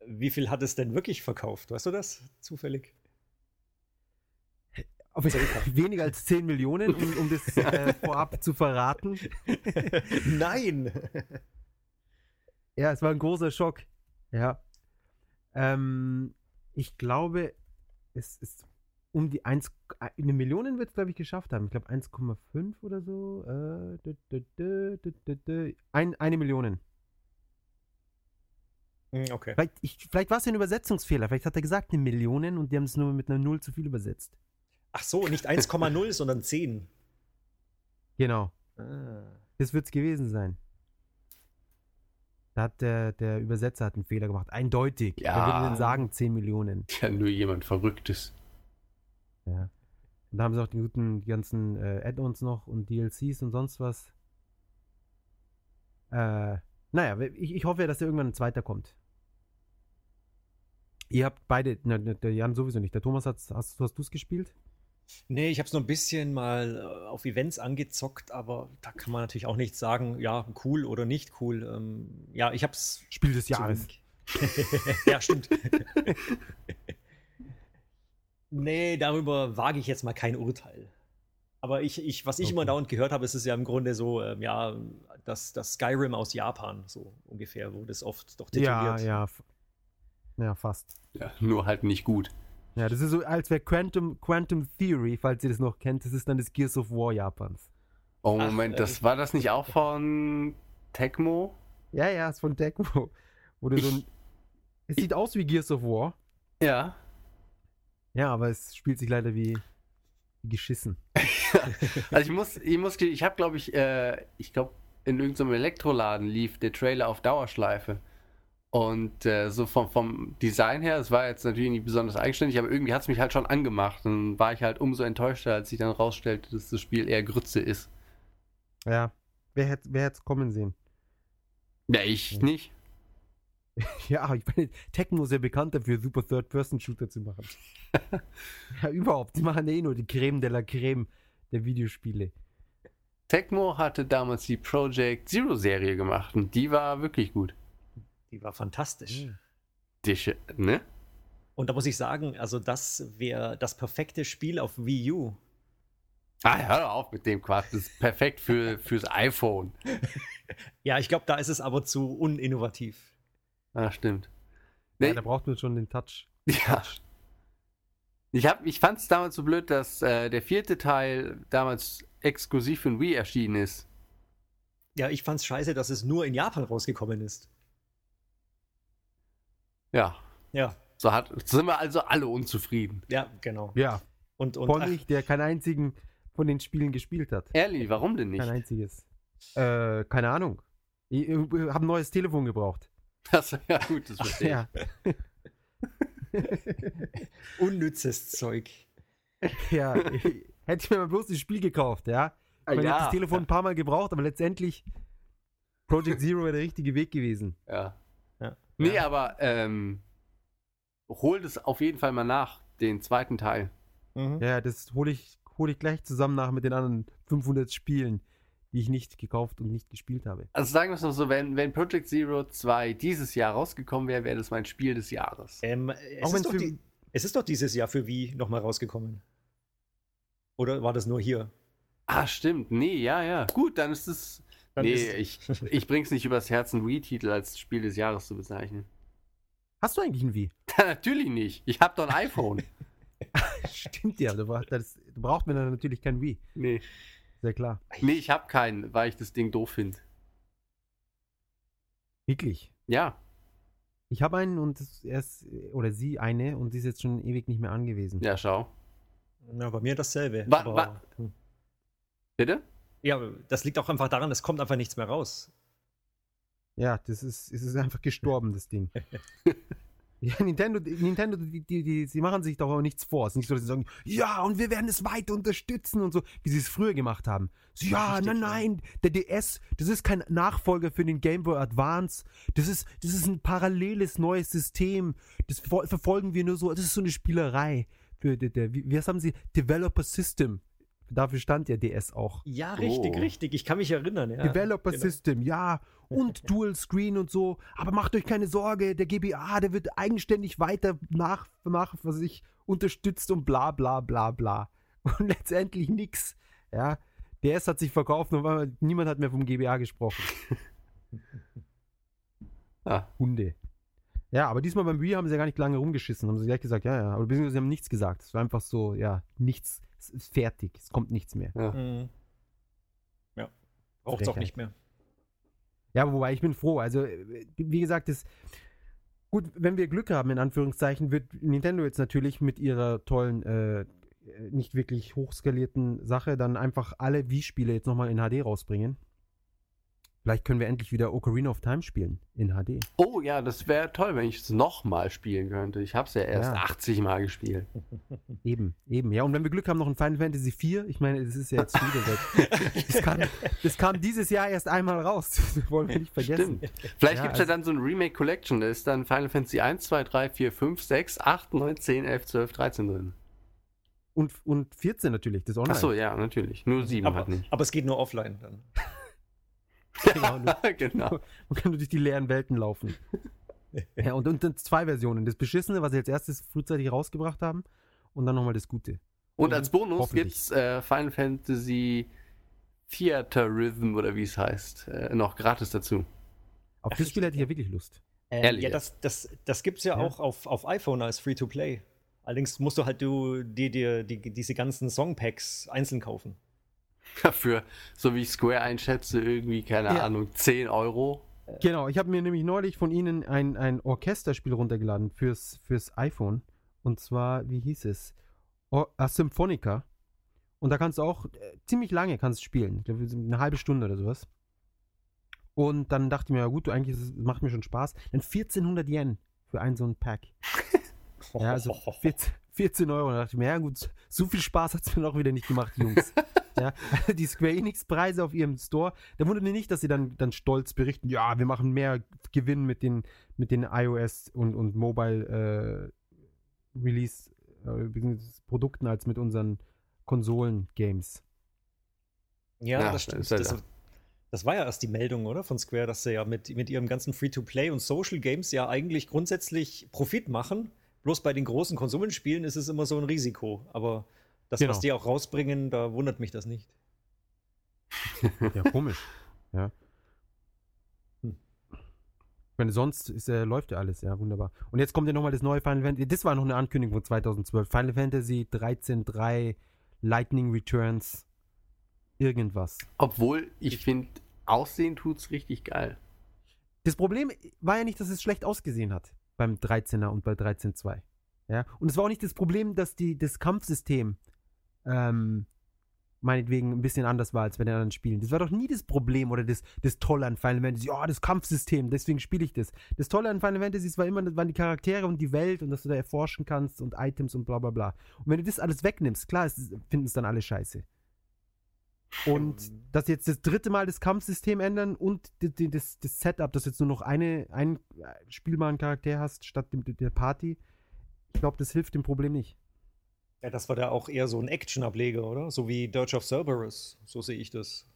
S2: Wie viel hat es denn wirklich verkauft? Weißt du das zufällig?
S1: auf weniger als 10 Millionen, um, um das äh, vorab zu verraten. Nein! Ja, es war ein großer Schock. Ja. Ähm, ich glaube, es ist um die 1, eine Million wird es, glaube ich, geschafft haben. Ich glaube 1,5 oder so. Äh, dü, dü, dü, ein, eine Million. Hm, okay. Vielleicht, vielleicht war es ein Übersetzungsfehler. Vielleicht hat er gesagt eine Million und die haben es nur mit einer Null zu viel übersetzt.
S2: Ach so, nicht 1,0, sondern 10.
S1: Genau. Ah. Das es gewesen sein. Da hat der, der Übersetzer hat einen Fehler gemacht. Eindeutig. Ja. Wer würde sagen 10 Millionen?
S2: Ja, nur jemand Verrücktes.
S1: Ja. Und da haben sie auch die, guten, die ganzen äh, Add-ons noch und DLCs und sonst was. Äh, naja, ich, ich hoffe ja, dass da irgendwann ein zweiter kommt. Ihr habt beide, ne, ne, der Jan sowieso nicht. Der Thomas hat, hast, hast du es gespielt?
S2: Nee, ich habe es nur ein bisschen mal äh, auf Events angezockt, aber da kann man natürlich auch nicht sagen, ja, cool oder nicht cool. Ähm, ja, ich habe es.
S1: Spiel des Jahres.
S2: ja, stimmt. nee, darüber wage ich jetzt mal kein Urteil. Aber ich, ich, was ich okay. immer dauernd gehört habe, ist es ja im Grunde so, ähm, ja, das, das Skyrim aus Japan, so ungefähr, wurde es oft doch
S1: tituliert. Ja, ja. Ja, fast. Ja,
S2: nur halt nicht gut.
S1: Ja, das ist so, als wäre Quantum, Quantum Theory, falls ihr das noch kennt, das ist dann das Gears of War Japans.
S2: Oh, Moment, das äh, war das nicht auch von Tecmo?
S1: Ja, ja, ist von Tecmo. Oder so ein, es ich, sieht aus wie Gears of War.
S2: Ja.
S1: Ja, aber es spielt sich leider wie geschissen.
S2: also ich muss, ich muss, ich habe glaube ich, äh, ich glaube in irgendeinem Elektroladen lief der Trailer auf Dauerschleife. Und äh, so vom, vom Design her, es war jetzt natürlich nicht besonders eigenständig, aber irgendwie hat es mich halt schon angemacht. Dann war ich halt umso enttäuschter, als sich dann rausstellte, dass das Spiel eher Grütze ist.
S1: Ja, wer hätte wer es kommen sehen?
S2: Ja, ich ja. nicht.
S1: Ja, ich meine, Tecmo ist ja bekannt dafür, super Third-Person-Shooter zu machen. ja, überhaupt. Die machen ja eh nur die Creme de la Creme der Videospiele.
S2: Tecmo hatte damals die Project Zero-Serie gemacht und die war wirklich gut.
S1: Die war fantastisch. Hm. Dische,
S2: ne?
S1: Und da muss ich sagen, also das wäre das perfekte Spiel auf Wii U.
S2: Ah, hör auf mit dem Quatsch. Das ist perfekt für, fürs iPhone.
S1: ja, ich glaube, da ist es aber zu uninnovativ.
S2: Ah, stimmt.
S1: Nee. Ja, da braucht man schon den Touch.
S2: Ja. Ich, ich fand es damals so blöd, dass äh, der vierte Teil damals exklusiv für Wii erschienen ist.
S1: Ja, ich fand es scheiße, dass es nur in Japan rausgekommen ist.
S2: Ja.
S1: Ja.
S2: So hat, sind wir also alle unzufrieden.
S1: Ja, genau. Ja. Und, und Bonnig, der keinen einzigen von den Spielen gespielt hat.
S2: Ehrlich, warum denn nicht? Kein
S1: einziges. Äh, keine Ahnung. Ich, ich, ich habe ein neues Telefon gebraucht.
S2: Das, ja, gut, das verstehe ich. Ja. Unnützes Zeug.
S1: Ja, hätte ich mir mal bloß das Spiel gekauft, ja. Ich ah, ja. hätte das Telefon ein paar Mal gebraucht, aber letztendlich Project Zero wäre der richtige Weg gewesen.
S2: Ja. Nee, ja. aber ähm, hol das auf jeden Fall mal nach, den zweiten Teil.
S1: Mhm. Ja, das hole ich, hol ich gleich zusammen nach mit den anderen 500 Spielen, die ich nicht gekauft und nicht gespielt habe.
S2: Also sagen wir es mal so, wenn, wenn Project Zero 2 dieses Jahr rausgekommen wäre, wäre das mein Spiel des Jahres.
S1: Ähm, es, ist für, die, es, ist doch dieses Jahr für Wii nochmal rausgekommen. Oder war das nur hier?
S2: Ah, stimmt. Nee, ja, ja. Gut, dann ist es dann nee, ich, ich bring's nicht übers Herz, einen Wii-Titel als Spiel des Jahres zu bezeichnen.
S1: Hast du eigentlich ein Wii?
S2: natürlich nicht. Ich hab doch ein iPhone.
S1: Stimmt ja, du, brauchst, du brauchst mir dann natürlich kein Wii.
S2: Nee.
S1: Sehr klar.
S2: Nee, ich hab keinen, weil ich das Ding doof finde.
S1: Wirklich?
S2: Ja.
S1: Ich habe einen und er ist, oder sie eine und sie ist jetzt schon ewig nicht mehr angewiesen.
S2: Ja, schau.
S1: Ja, bei mir dasselbe.
S2: Wa aber, wa hm. Bitte?
S1: Ja, das liegt auch einfach daran, es kommt einfach nichts mehr raus. Ja, das ist, es ist einfach gestorben, das Ding. ja, Nintendo, Nintendo die, die, die, sie machen sich doch auch nichts vor. Es ist nicht so, dass sie sagen, ja, und wir werden es weiter unterstützen und so, wie sie es früher gemacht haben. So, ja, nein, nein, der DS, das ist kein Nachfolger für den Game Boy Advance. Das ist, das ist ein paralleles neues System. Das verfolgen wir nur so, das ist so eine Spielerei. Für, der, der, wie, was haben sie? Developer System Dafür stand ja DS auch.
S2: Ja, oh. richtig, oh. richtig. Ich kann mich erinnern.
S1: Ja. Developer genau. System, ja. Und Dual Screen und so. Aber macht euch keine Sorge, der GBA, der wird eigenständig weiter nach, nach was ich unterstützt und bla bla bla bla. Und letztendlich nix. Ja. DS hat sich verkauft und niemand hat mehr vom GBA gesprochen. ah. Hunde. Ja, aber diesmal beim Wii haben sie ja gar nicht lange rumgeschissen, haben sie gleich gesagt, ja, ja, Aber beziehungsweise sie haben nichts gesagt. Es war einfach so, ja, nichts es ist fertig, es kommt nichts mehr.
S2: Ja. Mhm. ja. Braucht es auch nicht mehr.
S1: Ja, wobei ich bin froh. Also, äh, wie gesagt, das, gut, wenn wir Glück haben, in Anführungszeichen, wird Nintendo jetzt natürlich mit ihrer tollen, äh, äh nicht wirklich hochskalierten Sache dann einfach alle Wii-Spiele jetzt nochmal in HD rausbringen. Vielleicht können wir endlich wieder Ocarina of Time spielen in HD.
S2: Oh ja, das wäre toll, wenn ich es nochmal spielen könnte. Ich habe es ja erst ja. 80 Mal gespielt.
S1: Eben, eben. Ja, und wenn wir Glück haben, noch ein Final Fantasy 4. Ich meine, das ist ja jetzt wieder weg. Das kam, das kam, dieses Jahr erst einmal raus. Das wollen wir nicht vergessen. Stimmt.
S2: Vielleicht ja, gibt es also ja dann so ein Remake Collection. Da ist dann Final Fantasy 1, 2, 3, 4, 5, 6, 8, 9, 10, 11, 12, 13 drin.
S1: Und, und 14 natürlich, das
S2: Online. Ach so, ja, natürlich. Nur 7 aber, halt nicht.
S1: Aber es geht nur offline dann. Genau. genau. Man kann durch die leeren Welten laufen. ja, und, und dann zwei Versionen. Das Beschissene, was sie als erstes frühzeitig rausgebracht haben, und dann nochmal das Gute.
S2: Und, und als Bonus gibt's äh, Final Fantasy Theater Rhythm oder wie es heißt, äh, noch gratis dazu.
S1: Auf das Spiel hätte ich ja wirklich Lust.
S2: Ähm, Ehrlich, ja, das, das, das gibt es ja, ja, auch auf, auf iPhone als Free-to-Play. Allerdings musst du halt du, die, die, diese ganzen Songpacks einzeln kaufen. Dafür, so wie ich Square einschätze, irgendwie, keine ja. Ahnung, 10 Euro.
S1: Genau, ich habe mir nämlich neulich von Ihnen ein, ein Orchesterspiel runtergeladen fürs, fürs iPhone. Und zwar, wie hieß es? Or A äh, Symphonica. Und da kannst du auch äh, ziemlich lange kannst spielen. Ich glaube, eine halbe Stunde oder sowas. Und dann dachte ich mir, ja gut, eigentlich ist, macht mir schon Spaß. Dann 1400 Yen für einen so ein Pack. ja, also 14, 14 Euro. Da dachte ich mir, ja gut, so viel Spaß hat es mir noch wieder nicht gemacht, Jungs. ja, die Square Enix Preise auf ihrem Store, da wundert mich nicht, dass sie dann, dann stolz berichten, ja, wir machen mehr Gewinn mit den, mit den iOS und, und Mobile äh, Release äh, Produkten als mit unseren Konsolen Games.
S2: Ja, ja das stimmt. Halt das, das war ja erst die Meldung, oder? Von Square, dass sie ja mit, mit ihrem ganzen Free-to-Play und Social Games ja eigentlich grundsätzlich Profit machen. Bloß bei den großen Konsolenspielen ist es immer so ein Risiko. Aber das, genau. was die auch rausbringen, da wundert mich das nicht.
S1: ja, komisch. Ja. Hm. Ich meine, sonst ist, äh, läuft ja alles, ja, wunderbar. Und jetzt kommt ja nochmal das neue Final Fantasy. Das war noch eine Ankündigung von 2012. Final Fantasy 13.3 Lightning Returns. Irgendwas.
S2: Obwohl, ich finde, Aussehen tut's richtig geil.
S1: Das Problem war ja nicht, dass es schlecht ausgesehen hat beim 13er und bei 13.2. Ja? Und es war auch nicht das Problem, dass die, das Kampfsystem ähm, meinetwegen ein bisschen anders war als bei den anderen Spielen. Das war doch nie das Problem oder das, das Tolle an Final Fantasy. Oh, das Kampfsystem, deswegen spiele ich das. Das Tolle an Final Fantasy war immer, das waren die Charaktere und die Welt und dass du da erforschen kannst und Items und bla bla bla. Und wenn du das alles wegnimmst, klar, finden es dann alle scheiße. Und ähm. dass jetzt das dritte Mal das Kampfsystem ändern und das, das Setup, dass du jetzt nur noch eine, einen äh, spielbaren Charakter hast statt der Party, ich glaube, das hilft dem Problem nicht.
S2: Ja, das war da auch eher so ein Action-Ableger, oder? So wie Dirge of Cerberus, so sehe ich das.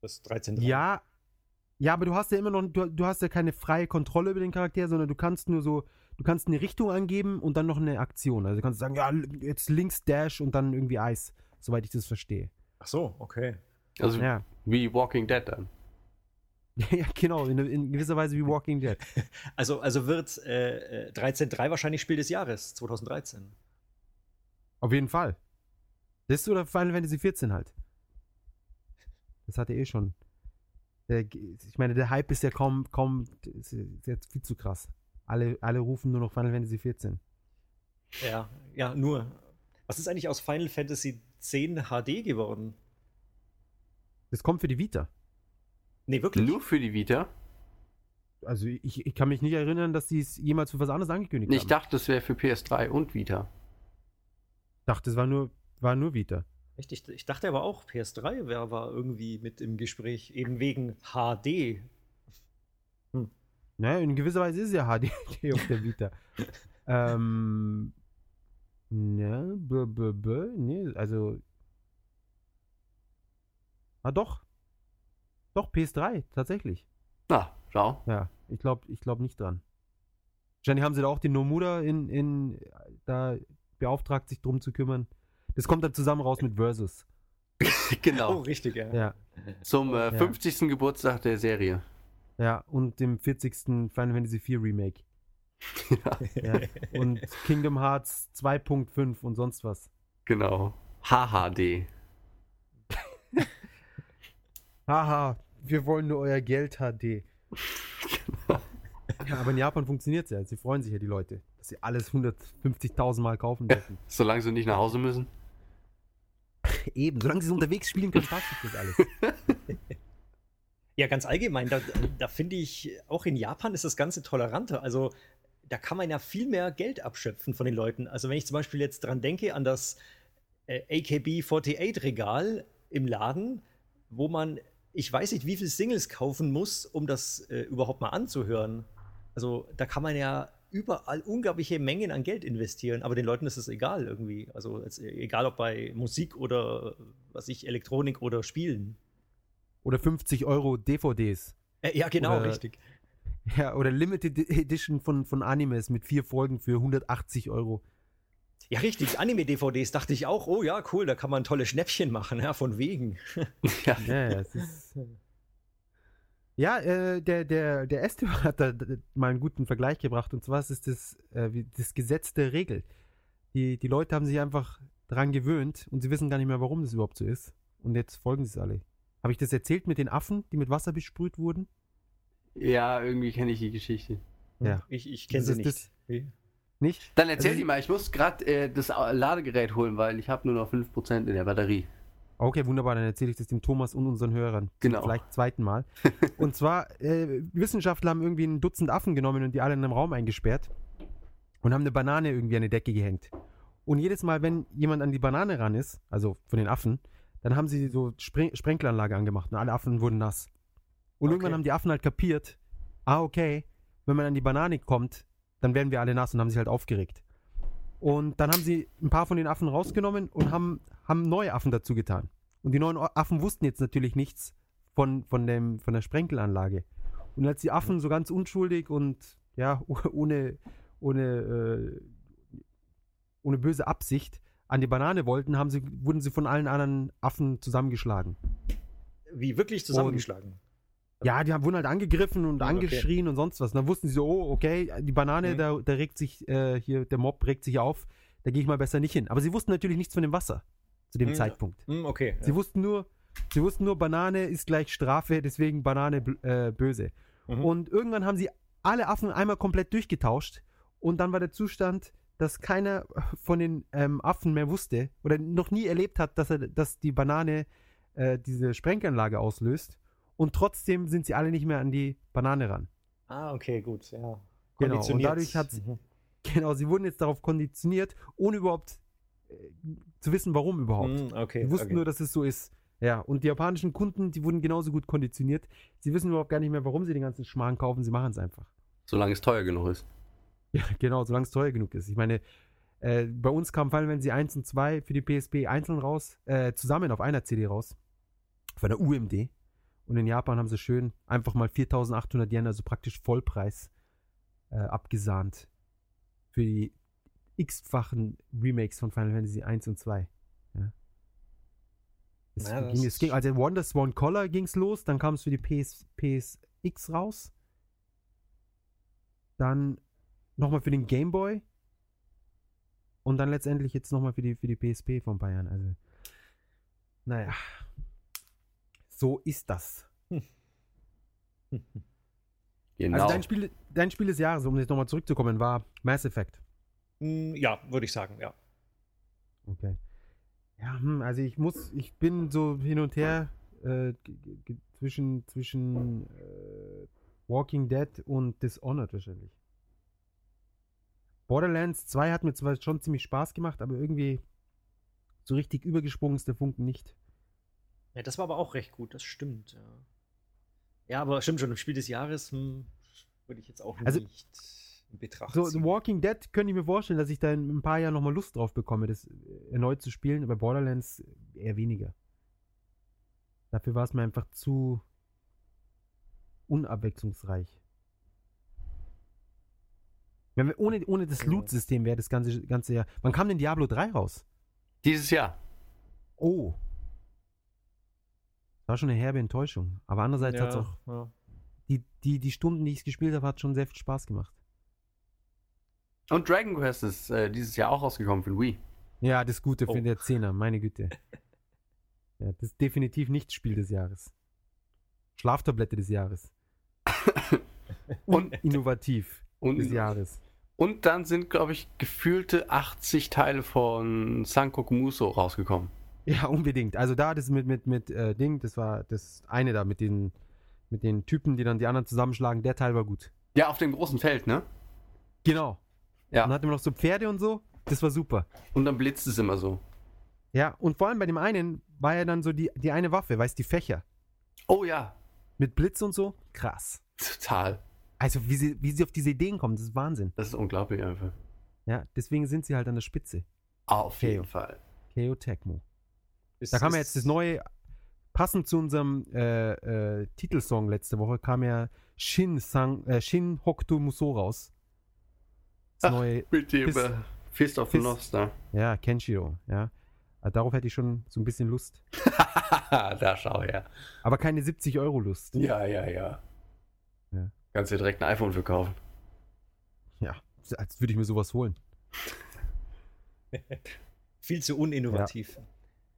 S2: Das 13
S1: Ja, ja, aber du hast ja immer noch, du, du, hast ja keine freie Kontrolle über den Charakter, sondern du kannst nur so, du kannst eine Richtung angeben und dann noch eine Aktion. Also du kannst sagen, ja, jetzt links Dash und dann irgendwie Eis, soweit ich das verstehe.
S2: Ach so, okay. Also ja. wie Walking Dead dann.
S1: ja, genau, in, in, gewisser Weise wie Walking Dead.
S2: Also, also wird äh, 13.3 äh, wahrscheinlich Spiel des Jahres 2013.
S1: Auf jeden Fall. Das ist oder Final Fantasy 14 halt. Das hatte eh schon. Ich meine, der Hype ist ja kaum, kaum, ist jetzt viel zu krass. Alle, alle rufen nur noch Final Fantasy 14.
S2: Ja, ja, nur. Was ist eigentlich aus Final Fantasy 10 HD geworden?
S1: Das kommt für die Vita.
S2: Nee, wirklich. Nur für die Vita?
S1: Also ich, ich kann mich nicht erinnern, dass die es jemals für was anderes
S2: angekündigt ich
S1: haben. Ich
S2: dachte, es wäre für PS3 und Vita
S1: dachte, es war nur, war nur Vita.
S2: Echt? Ich, ich dachte aber auch, PS3 wär, war irgendwie mit im Gespräch, eben wegen HD. Hm.
S1: Naja, in gewisser Weise ist ja HD auf der Vita. ähm, ne, b, b, b, ne, also. Ah, doch. Doch, PS3, tatsächlich.
S2: Na, schau.
S1: Ja, ich glaube ich glaub nicht dran. Wahrscheinlich haben sie da auch den Nomura in, in da beauftragt, sich drum zu kümmern. Das kommt dann zusammen raus mit Versus.
S2: genau. Oh, richtig, ja. ja. Zum äh, 50. Ja. Geburtstag der Serie.
S1: Ja, und dem 40. Final Fantasy IV Remake. ja. ja. Und Kingdom Hearts 2.5 und sonst was.
S2: Genau. HHD.
S1: Haha, wir wollen nur euer Geld HD. Genau. Ja, aber in Japan funktioniert es ja. Sie freuen sich ja, die Leute sie alles 150.000 Mal kaufen dürfen.
S2: Ja, solange sie nicht nach Hause müssen.
S1: Eben, solange sie unterwegs spielen können, passt das alles.
S2: ja, ganz allgemein, da, da finde ich, auch in Japan ist das Ganze toleranter. Also da kann man ja viel mehr Geld abschöpfen von den Leuten. Also wenn ich zum Beispiel jetzt dran denke an das äh, AKB48-Regal im Laden, wo man, ich weiß nicht, wie viele Singles kaufen muss, um das äh, überhaupt mal anzuhören. Also da kann man ja überall unglaubliche Mengen an Geld investieren, aber den Leuten ist es egal irgendwie. Also egal ob bei Musik oder was ich, Elektronik oder Spielen.
S1: Oder 50 Euro DVDs.
S2: Äh, ja, genau, oder, richtig.
S1: Ja, oder Limited Edition von, von Animes mit vier Folgen für 180 Euro.
S2: Ja, richtig, Anime-DVDs dachte ich auch, oh ja, cool, da kann man tolle Schnäppchen machen, ja, von wegen.
S1: ja, ja,
S2: das ist
S1: Ja, äh, der, der, der Esteban hat da mal einen guten Vergleich gebracht. Und zwar ist das, äh, das Gesetz der Regel. Die, die Leute haben sich einfach daran gewöhnt und sie wissen gar nicht mehr, warum das überhaupt so ist. Und jetzt folgen sie es alle. Habe ich das erzählt mit den Affen, die mit Wasser besprüht wurden?
S2: Ja, irgendwie kenne ich die Geschichte.
S1: Ja. Ich, ich kenne sie nicht. Das,
S2: nicht? Dann erzähl also, die mal, ich muss gerade äh, das Ladegerät holen, weil ich habe nur noch 5% in der Batterie.
S1: Okay, wunderbar, dann erzähle ich das dem Thomas und unseren Hörern. Genau. Vielleicht zweiten Mal. und zwar, äh, Wissenschaftler haben irgendwie ein Dutzend Affen genommen und die alle in einem Raum eingesperrt und haben eine Banane irgendwie an die Decke gehängt. Und jedes Mal, wenn jemand an die Banane ran ist, also von den Affen, dann haben sie so Spre Sprenkleranlage angemacht und alle Affen wurden nass. Und okay. irgendwann haben die Affen halt kapiert, ah, okay, wenn man an die Banane kommt, dann werden wir alle nass und haben sich halt aufgeregt. Und dann haben sie ein paar von den Affen rausgenommen und haben haben neue Affen dazu getan. Und die neuen Affen wussten jetzt natürlich nichts von, von, dem, von der Sprenkelanlage. Und als die Affen so ganz unschuldig und ja, ohne, ohne, äh, ohne böse Absicht an die Banane wollten, haben sie, wurden sie von allen anderen Affen zusammengeschlagen.
S2: Wie wirklich zusammengeschlagen?
S1: Und, ja, die haben, wurden halt angegriffen und okay. angeschrien und sonst was. Und dann wussten sie so, oh, okay, die Banane, mhm. da, da regt sich äh, hier, der Mob regt sich auf, da gehe ich mal besser nicht hin. Aber sie wussten natürlich nichts von dem Wasser zu dem hm. Zeitpunkt.
S2: Hm, okay.
S1: Sie ja. wussten nur, sie wussten nur, Banane ist gleich Strafe, deswegen Banane äh, böse. Mhm. Und irgendwann haben sie alle Affen einmal komplett durchgetauscht und dann war der Zustand, dass keiner von den ähm, Affen mehr wusste oder noch nie erlebt hat, dass er, dass die Banane äh, diese Sprenganlage auslöst und trotzdem sind sie alle nicht mehr an die Banane ran.
S2: Ah, okay, gut, ja.
S1: Genau, und dadurch hat sie, mhm. genau, sie wurden jetzt darauf konditioniert, ohne überhaupt äh, zu wissen, warum überhaupt. Mm,
S2: okay, die wussten okay.
S1: nur, dass es so ist. Ja, und die japanischen Kunden, die wurden genauso gut konditioniert. Sie wissen überhaupt gar nicht mehr, warum sie den ganzen Schmarrn kaufen. Sie machen es einfach.
S2: Solange es teuer genug ist.
S1: Ja, genau, solange es teuer genug ist. Ich meine, äh, bei uns kamen Final Fantasy 1 und 2 für die PSP einzeln raus, äh, zusammen auf einer CD raus. Von der UMD. Und in Japan haben sie schön einfach mal 4800 Yen, also praktisch Vollpreis, äh, abgesahnt. Für die x-fachen Remakes von Final Fantasy 1 und 2. Ja. Es ja, ging, es ging, also Wonder Swan Collar ging es los, dann kam es für die PS, PSX raus. Dann nochmal für den Game Boy. Und dann letztendlich jetzt nochmal für die, für die PSP von Bayern. Also, naja. So ist das. Genau. Also dein Spiel, dein Spiel des Jahres, um jetzt nochmal zurückzukommen, war Mass Effect.
S2: Hm, ja, würde ich sagen, ja.
S1: Okay. Ja, hm, also ich muss, ich bin so hin und her äh, zwischen, zwischen äh, Walking Dead und Dishonored wahrscheinlich. Borderlands 2 hat mir zwar schon ziemlich Spaß gemacht, aber irgendwie so richtig übergesprungen ist der Funken nicht.
S2: Ja, das war aber auch recht gut, das stimmt. Ja, ja aber stimmt schon, im Spiel des Jahres hm, würde ich jetzt auch also, nicht in Betracht so, ziehen.
S1: Walking Dead könnte ich mir vorstellen, dass ich da in ein paar Jahren nochmal Lust drauf bekomme, das erneut zu spielen. aber Borderlands eher weniger. Dafür war es mir einfach zu unabwechslungsreich. Wenn wir, ohne, ohne das Loot-System wäre das ganze, ganze Jahr. Wann kam denn Diablo 3 raus?
S2: Dieses Jahr.
S1: Oh. War schon eine herbe Enttäuschung. Aber andererseits ja, hat es auch. Ja. Die, die, die Stunden, die ich es gespielt habe, hat schon sehr viel Spaß gemacht.
S2: Und Dragon Quest ist äh, dieses Jahr auch rausgekommen für den Wii.
S1: Ja, das Gute oh. für den Zehner, meine Güte. ja, das ist definitiv nicht Spiel des Jahres. Schlaftablette des Jahres. und innovativ
S2: und, des Jahres. Und dann sind, glaube ich, gefühlte 80 Teile von Sankok Muso rausgekommen.
S1: Ja, unbedingt. Also da das mit, mit, mit äh, Ding, das war das eine da mit den, mit den Typen, die dann die anderen zusammenschlagen, der Teil war gut.
S2: Ja, auf dem großen Feld, ne?
S1: Genau. Ja. Und hat immer noch so Pferde und so. Das war super.
S2: Und dann blitzt es immer so.
S1: Ja, und vor allem bei dem einen war ja dann so die, die eine Waffe, weißt du, die Fächer.
S2: Oh ja.
S1: Mit Blitz und so. Krass.
S2: Total.
S1: Also, wie sie, wie sie auf diese Ideen kommen, das ist Wahnsinn.
S2: Das ist unglaublich einfach.
S1: Ja, deswegen sind sie halt an der Spitze.
S2: Auf Keo. jeden Fall.
S1: KO Tecmo. Ist, da kam ja jetzt das neue, passend zu unserem äh, äh, Titelsong letzte Woche, kam ja Shin, Sang, äh, Shin Hokuto Musou raus.
S2: Das Ach, neue
S1: mit dem Fist, äh, Fist of the Lost da. Ne? Ja, Kenshiro, ja. Äh, darauf hätte ich schon so ein bisschen Lust.
S2: da schau her.
S1: Aber keine 70 Euro Lust.
S2: Ja, ja, ja. ja. Kannst dir direkt ein iPhone verkaufen.
S1: Ja, als würde ich mir sowas holen.
S2: Viel zu uninnovativ.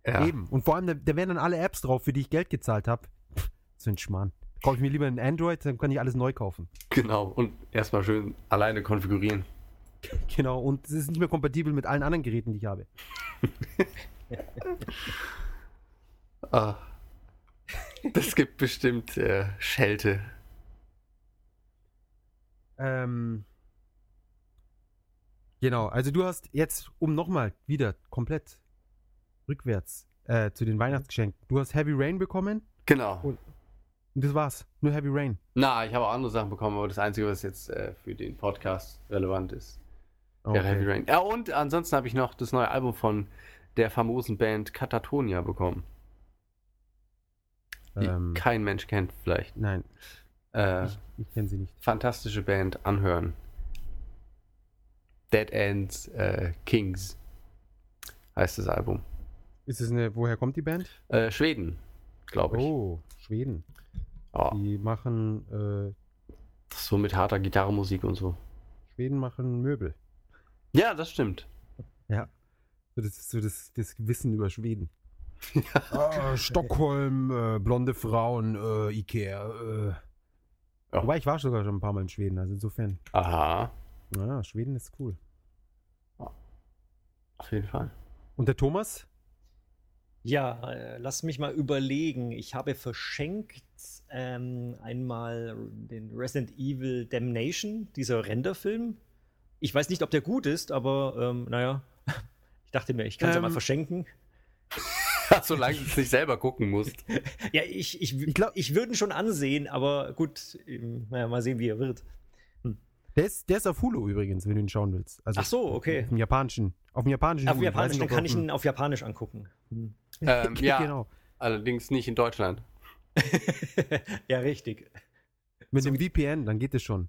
S1: Ja. ja. Eben. Und vor allem, da, da, wären dann alle Apps drauf, für die ich Geld gezahlt habe. Das ist ein Schmarrn. Kaufe ich mir lieber ein Android, dann kann ich alles neu kaufen.
S2: Genau. Und erstmal schön alleine konfigurieren.
S1: Genau, und es ist nicht mehr kompatibel mit allen anderen Geräten, die ich habe.
S2: ah. Das gibt bestimmt äh, Schelte.
S1: Ähm, genau, also du hast jetzt, um nochmal wieder komplett rückwärts äh, zu den Weihnachtsgeschenken, du hast Heavy Rain bekommen.
S2: Genau. Und,
S1: das war's. Nur Heavy Rain.
S2: Na, ich habe auch andere Sachen bekommen, aber das Einzige, was jetzt äh, für den Podcast relevant ist. Okay. Heavy Rain. Ja, und ansonsten habe ich noch das neue Album von der famosen Band Katatonia bekommen.
S1: Die ähm, kein Mensch kennt vielleicht. Nein. Äh, ich, ich kenne sie nicht.
S2: Fantastische Band, anhören. Dead Ends äh, Kings heißt das Album.
S1: Ist es eine, woher kommt die Band?
S2: Äh, Schweden, glaube ich. Oh,
S1: Schweden. Oh. Die machen. Äh, so
S2: mit harter Gitarrenmusik und so.
S1: Schweden machen Möbel.
S2: Ja, das stimmt.
S1: Ja. Das ist so das, das Wissen über Schweden. Ja. Äh, ah, Stockholm, äh, blonde Frauen, äh, Ikea. Äh. Ja. Wobei ich war sogar schon ein paar Mal in Schweden, also insofern.
S2: Aha.
S1: Ja, Schweden ist cool. Auf jeden Fall. Und der Thomas?
S2: Ja, äh, lass mich mal überlegen. Ich habe verschenkt ähm, einmal den Resident Evil Damnation, dieser Renderfilm, ich weiß nicht, ob der gut ist, aber ähm, naja, ich dachte mir, ich kann es ähm, ja mal ähm. verschenken. Solange du es nicht selber gucken musst. ja, ich, ich, ich glaube, ich würde ihn schon ansehen, aber gut, ähm, naja, mal sehen, wie er wird.
S1: Hm. Der, ist, der ist auf Hulu übrigens, wenn du ihn schauen willst.
S2: Also Ach so, okay.
S1: Auf dem japanischen. Auf dem japanischen.
S2: Auf
S1: Hulu,
S2: japanischen,
S1: dann kann ich ihn auf Japanisch angucken. Hm. Ähm, ja,
S2: genau. allerdings nicht in Deutschland. ja, richtig.
S1: Mit so dem VPN, dann geht es schon.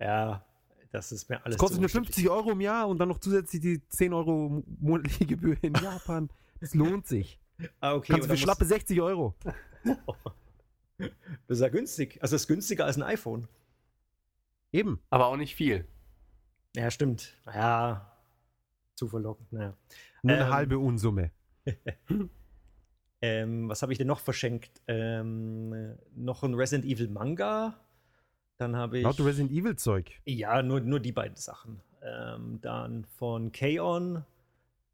S2: Ja, das ist mir alles. Das
S1: kostet nur 50 Euro im Jahr und dann noch zusätzlich die 10 Euro monatliche Gebühr in Japan. Das lohnt sich. Ah, okay. Kannst du für schlappe 60 Euro.
S2: das ist ja günstig. Also das ist günstiger als ein iPhone.
S1: Eben.
S2: Aber auch nicht viel. Ja, stimmt. Ja, zu verlockend. Naja.
S1: Nur eine ähm, halbe Unsumme.
S2: ähm, was habe ich denn noch verschenkt? Ähm, noch ein Resident Evil Manga dann habe ich.
S1: Laut Resident Evil Zeug.
S2: Ja, nur, nur die beiden Sachen. Ähm, dann von K-On!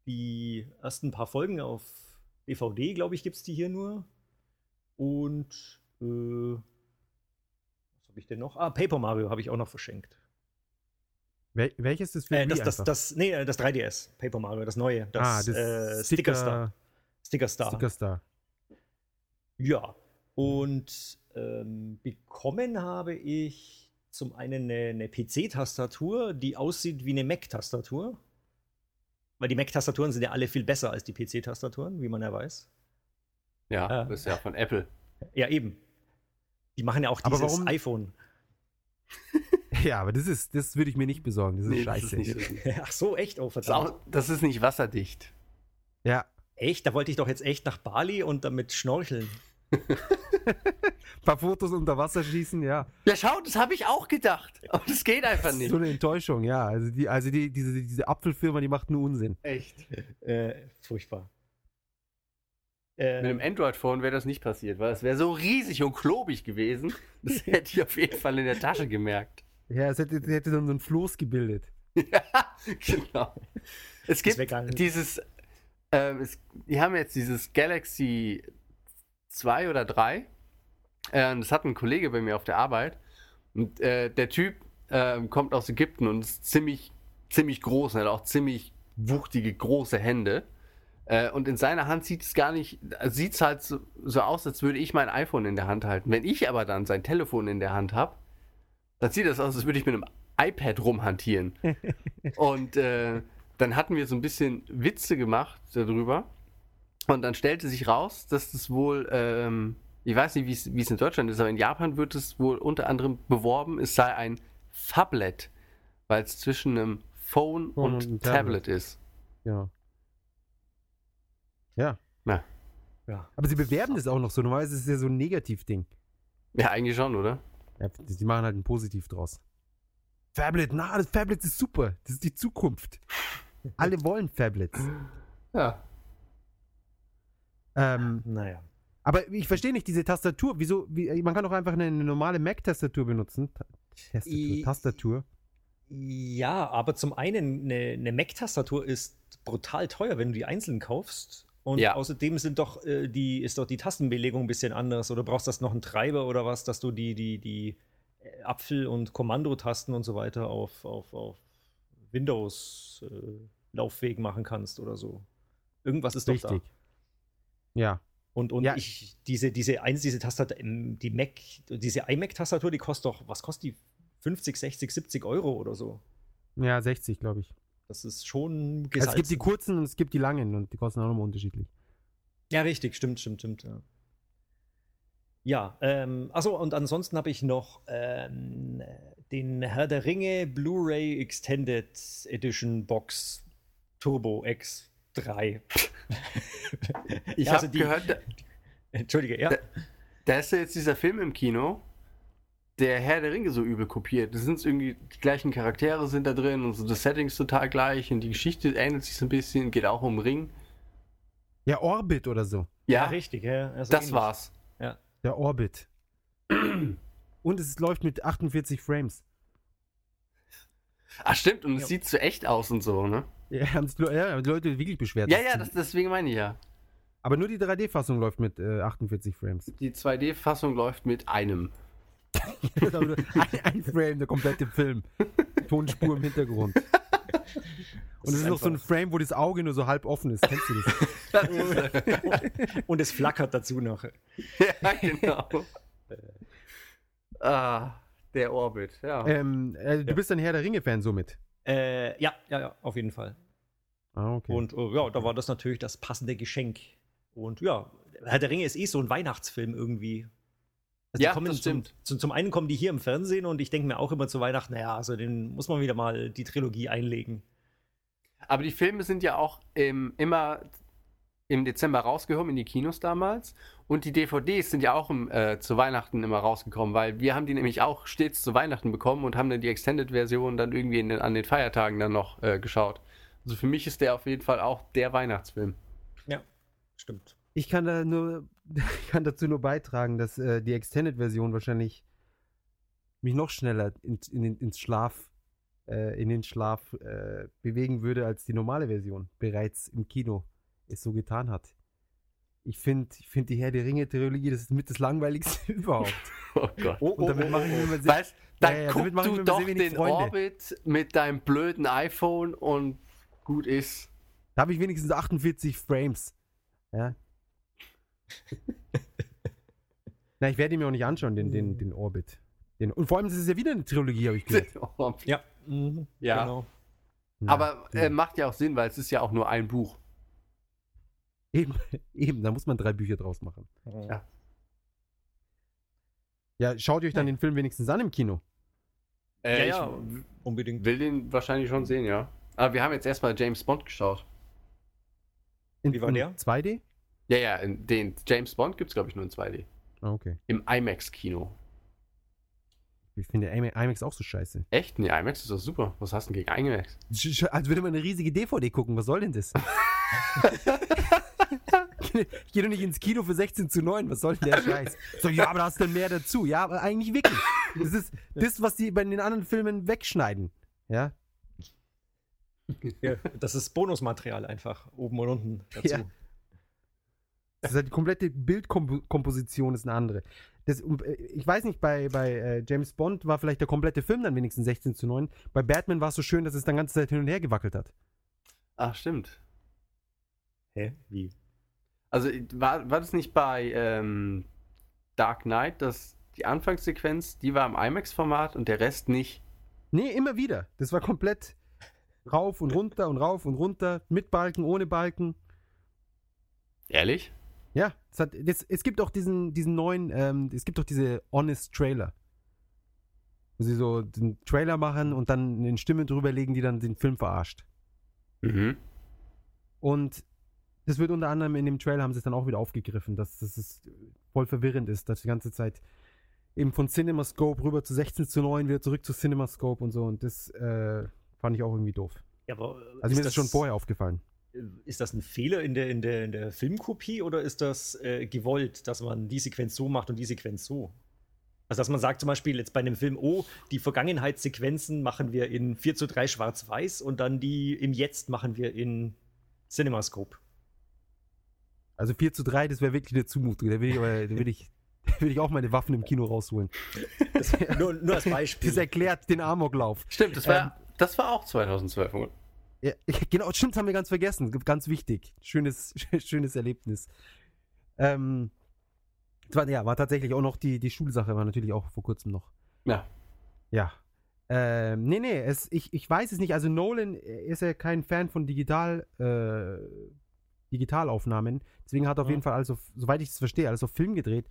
S2: die ersten paar Folgen auf DVD, glaube ich, gibt es die hier nur. Und äh, was habe ich denn noch? Ah, Paper Mario habe ich auch noch verschenkt.
S1: Wel welches ist äh,
S2: für äh, das,
S1: das,
S2: das, nee, das 3DS, Paper Mario, das neue, ah, das, ah, das äh,
S1: Sticker, Sticker Star.
S2: Sticker Star.
S1: Sticker Star.
S2: Ja, und ähm, bekommen habe ich zum einen eine, eine PC-Tastatur, die aussieht wie eine Mac-Tastatur. Weil die Mac-Tastaturen sind ja alle viel besser als die PC-Tastaturen, wie man ja weiß.
S1: Ja, äh, das ist ja von Apple.
S2: Ja, eben. Die machen ja auch
S1: dieses warum?
S2: iPhone.
S1: ja, aber das ist, das würde ich mir nicht besorgen. Das ist nee, scheiße. Das ist
S2: so. Ach so, echt?
S1: Oh, verdammt.
S2: Das, das ist nicht wasserdicht.
S1: Ja.
S2: Echt? Da wollte ich doch jetzt echt nach Bali und damit schnorcheln.
S1: ein paar Fotos unter Wasser schießen, ja.
S2: Ja, schau, das habe ich auch gedacht. Aber das geht einfach nicht. So
S1: eine Enttäuschung, ja. Also, die, also die, diese, diese Apfelfirma, die macht nur Unsinn.
S2: Echt.
S1: Äh, äh furchtbar.
S2: Äh, Mit ähm. einem Android-Phone wäre das nicht passiert, weil es wäre so riesig und klobig gewesen. Das hätte ich auf jeden Fall in der Tasche gemerkt.
S1: Ja, es hätte, hätte dann so einen Floß gebildet. ja,
S2: genau. Es gibt dieses, ähm, es, die haben jetzt dieses Galaxy 2 oder 3 äh, das hat ein Kollege bei mir auf der Arbeit. Und äh, der Typ äh, kommt aus Ägypten und ist ziemlich, ziemlich groß und hat auch ziemlich wuchtige, große Hände. Äh, und in seiner Hand sieht es gar nicht, sieht es halt so, so aus, als würde ich mein iPhone in der Hand halten. Wenn ich aber dann sein Telefon in der Hand habe, dann sieht das aus, als würde ich mit einem iPad rumhantieren. und äh, dann hatten wir so ein bisschen Witze gemacht darüber. Und dann stellte sich raus, dass das wohl ähm, ich weiß nicht, wie es in Deutschland ist, aber in Japan wird es wohl unter anderem beworben, es sei ein Fablet, weil es zwischen einem Phone und, und einem Tablet. Tablet ist.
S1: Genau.
S2: Ja. Ja.
S1: Na. Ja. Aber sie bewerben es auch noch so. Normalerweise ist es ja so ein Negativ-Ding.
S2: Ja, eigentlich schon, oder?
S1: Ja, die machen halt ein Positiv draus. Fablet, na, das Fablet ist super. Das ist die Zukunft. Alle wollen Fablets.
S2: Ja.
S1: Ähm, naja. Aber ich verstehe nicht diese Tastatur. Wieso? Wie, man kann doch einfach eine, normale Mac-Tastatur benutzen. Tastatur, Tastatur.
S2: Ja, aber zum einen, eine, eine Mac-Tastatur ist brutal teuer, wenn du die einzeln kaufst. Und ja. außerdem sind doch, äh, die, ist doch die Tastenbelegung ein bisschen anders. Oder brauchst das noch einen Treiber oder was, dass du die, die, die äh, Apfel- und Kommandotasten und so weiter auf, auf, auf Windows-Laufweg äh, machen kannst oder so. Irgendwas ist
S1: Richtig. doch da. Ja,
S2: und, und ja. ich, diese, diese, eins, diese Tastatur, ähm, die Mac, diese iMac-Tastatur, die kostet doch, was kostet die? 50, 60, 70 Euro oder so.
S1: Ja, 60, glaube ich.
S2: Das ist schon
S1: gesalzen. Also es gibt die kurzen und es gibt die langen und die kosten auch nochmal unterschiedlich.
S2: Ja, richtig, stimmt, stimmt, stimmt, ja. Ja, ähm, achso, und ansonsten habe ich noch ähm, den Herr der Ringe Blu-ray Extended Edition Box Turbo X drei. ich also habe gehört. Entschuldige, ja. Da, da, ist ja jetzt dieser Film im Kino, der Herr der Ringe so übel kopiert. Das sind irgendwie die gleichen Charaktere sind da drin und so das Setting ist total gleich und die Geschichte ähnelt sich so ein bisschen, geht auch um Ring.
S1: Ja, Orbit oder so.
S2: Ja, ja richtig, ja. Also
S1: das ähnlich. war's.
S2: Ja.
S1: Der Orbit. und es läuft mit 48 Frames.
S2: Ah, stimmt, und es sieht zu echt aus und so, ne?
S1: Ja, haben sich ja, die Leute wirklich beschwert.
S2: Ja, ja, das, deswegen meine ich ja.
S1: Aber nur die 3D-Fassung läuft mit äh, 48 Frames.
S2: Die 2D-Fassung läuft mit einem.
S1: ein, ein, Frame, der komplette Film. Tonspur im Hintergrund. Und es ist, ist noch so ein Frame, wo das Auge nur so halb offen ist. Kennst du
S2: das? Und es flackert dazu noch.
S1: Ja, genau.
S2: ah, der Orbit, ja.
S1: Ähm, äh, du ja. bist ein Herr der Ringe-Fan somit.
S2: Äh, ja, ja, ja, auf jeden Fall. Ah, okay. Und äh, ja, da war das natürlich das passende Geschenk. Und ja, Herr der Ringe ist eh so ein Weihnachtsfilm irgendwie.
S1: Also ja, das stimmt. Zum, zum, einen kommen die hier im Fernsehen und ich denke mir auch immer zu Weihnachten, naja, also den muss man wieder mal die Trilogie einlegen.
S2: Aber die Filme sind ja auch ähm, immer im Dezember rausgehoben in die Kinos damals und die DVDs sind ja auch im, äh, zu Weihnachten immer rausgekommen, weil wir haben die nämlich auch stets zu Weihnachten bekommen und haben dann die Extended-Version dann irgendwie den, an den Feiertagen dann noch äh, geschaut. Also für mich ist der auf jeden Fall auch der Weihnachtsfilm.
S1: Ja, stimmt. Ich kann, da nur, ich kann dazu nur beitragen, dass äh, die Extended-Version wahrscheinlich mich noch schneller in, in, ins Schlaf, äh, in den Schlaf äh, bewegen würde als die normale Version bereits im Kino es so getan hat. Ich finde ich find die Herr der Ringe-Trilogie, das ist mit das langweiligste überhaupt. Oh
S2: Gott. Oh, und damit machen wir oh. Weißt, dann ja, ja, guck du doch den Freunde. Orbit mit deinem blöden iPhone und gut ist.
S1: Da habe ich wenigstens 48 Frames. Ja. Na, ich werde ihn mir auch nicht anschauen, den, den, mhm. den Orbit. Den, und vor allem, ist es ja wieder eine Trilogie, habe ich gehört.
S2: ja. Mhm, ja. Genau. Ja, Aber äh, macht ja auch Sinn, weil es ist ja auch nur ein Buch.
S1: Eben, eben, da muss man drei Bücher draus machen.
S2: Ja.
S1: Ja, schaut euch dann den Film wenigstens an im Kino.
S2: Äh, ja, ja, unbedingt. Will den wahrscheinlich schon sehen, ja. Aber wir haben jetzt erstmal James Bond geschaut.
S1: In, Wie war der? 2D?
S2: Ja, ja, in den James Bond gibt es, glaube ich, nur in 2D.
S1: Ah, okay.
S2: Im IMAX-Kino.
S1: Ich finde IMAX auch so scheiße.
S2: Echt? Nee, IMAX ist doch super. Was hast du denn gegen IMAX?
S1: Als würde man eine riesige DVD gucken. Was soll denn das? ich gehe doch nicht ins Kino für 16 zu 9. Was soll denn der Scheiß? So, ja, aber da hast du mehr dazu. Ja, aber eigentlich wirklich. Das ist das, was die bei den anderen Filmen wegschneiden. Ja.
S2: ja das ist Bonusmaterial einfach, oben und unten dazu. Ja.
S1: Das ist halt die komplette Bildkomposition ist eine andere. Das, äh, ich weiß nicht, bei, bei äh, James Bond war vielleicht der komplette Film dann wenigstens 16 zu 9. Bei Batman war es so schön, dass es dann ganze Zeit hin und her gewackelt hat.
S2: Ach, stimmt.
S1: Hä? Wie?
S2: Also äh, war, war das nicht bei ähm, Dark Knight, dass die Anfangssequenz, die war im IMAX-Format und der Rest nicht?
S1: Nee, immer wieder. Das war komplett rauf und runter und rauf und runter, mit Balken, ohne Balken.
S2: Ehrlich?
S1: Ja, es, hat, es, es gibt auch diesen, diesen neuen, ähm, es gibt auch diese Honest Trailer. Wo sie so den Trailer machen und dann eine Stimme drüber legen, die dann den Film verarscht. Mhm. Und das wird unter anderem in dem Trailer haben sie es dann auch wieder aufgegriffen, dass, dass es voll verwirrend ist, dass die ganze Zeit eben von CinemaScope rüber zu 16 zu 9 wieder zurück zu CinemaScope und so und das äh, fand ich auch irgendwie doof. Ja, aber äh, also ist mir ist das schon vorher aufgefallen.
S2: Äh, ist das ein Fehler in der, in der, in der Filmkopie oder ist das äh, gewollt, dass man die Sequenz so macht und die Sequenz so? Also, dass man sagt zum Beispiel jetzt bei einem Film, oh, die Vergangenheitssequenzen machen wir in 4 zu 3 schwarz-weiß und dann die im Jetzt machen wir in CinemaScope.
S1: Also 4 zu 3, das wäre wirklich eine Zumutung. Da will ich, aber, da will ich, will ich auch meine Waffen im Kino rausholen. Das, nur, nur als Beispiel. Das erklärt den Amoklauf.
S2: Stimmt, das war, ähm, das war auch 2012, Ja,
S1: genau, stimmt, das haben wir ganz vergessen. Ganz wichtig. Schönes, schönes Erlebnis. Ähm, war, ja, war tatsächlich auch noch die, die Schulsache, war natürlich auch vor kurzem noch.
S2: Ja.
S1: Ja. Ähm, nee, nee, es, ich, ich weiß es nicht. Also Nolan äh, ist ja kein Fan von digital äh, Digitalaufnahmen. Deswegen hat er auf ja. Mhm. jeden Fall alles, soweit ich es verstehe, alles auf Film gedreht.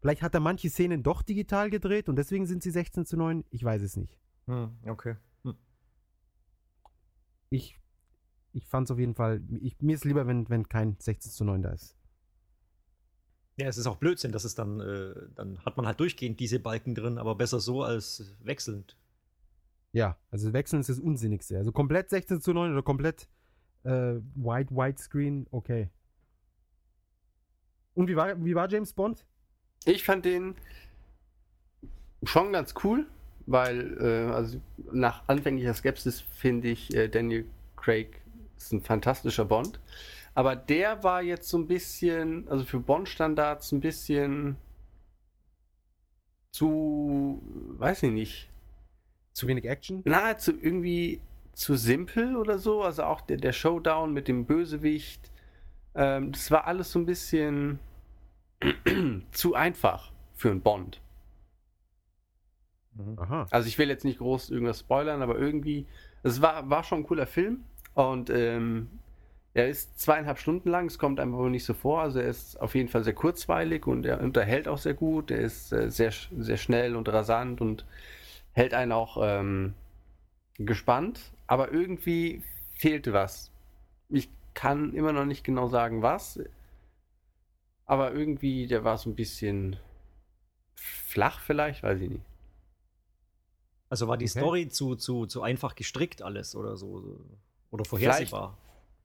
S1: Vielleicht hat er manche Szenen doch digital gedreht und deswegen sind sie 16 zu 9. Ich weiß es nicht.
S2: Hm, okay. Hm.
S1: Ich, ich fand es auf jeden Fall, ich, mir ist lieber, wenn, wenn kein 16 zu 9 da ist.
S2: Ja, es ist auch Blödsinn, dass es dann, äh, dann hat man halt durchgehend diese Balken drin, aber besser so als wechselnd.
S1: Ja, also wechseln ist das Unsinnigste. Also komplett 16 zu 9 oder komplett äh, White, White Screen, okay. Und wie war, wie war James Bond?
S2: Ich fand den schon ganz cool, weil äh, also nach anfänglicher Skepsis finde ich äh, Daniel Craig ist ein fantastischer Bond. Aber der war jetzt so ein bisschen, also für Bond-Standards ein bisschen zu, weiß ich nicht.
S1: Zu wenig Action?
S2: Nahezu irgendwie zu simpel oder so. Also auch der, der Showdown mit dem Bösewicht. Ähm, das war alles so ein bisschen zu einfach für einen Bond. Mhm. Aha. Also ich will jetzt nicht groß irgendwas spoilern, aber irgendwie, es war, war schon ein cooler Film und ähm, er ist zweieinhalb Stunden lang, es kommt einfach nicht so vor, also er ist auf jeden Fall sehr kurzweilig und er unterhält auch sehr gut, er ist äh, sehr, sehr schnell und rasant und hält einen auch ähm, gespannt aber irgendwie fehlte was. Ich kann immer noch nicht genau sagen, was. Aber irgendwie, der war so ein bisschen flach, vielleicht, weiß ich nicht.
S1: Also war die okay. Story zu, zu, zu einfach gestrickt alles oder so? Oder
S2: vorhersehbar?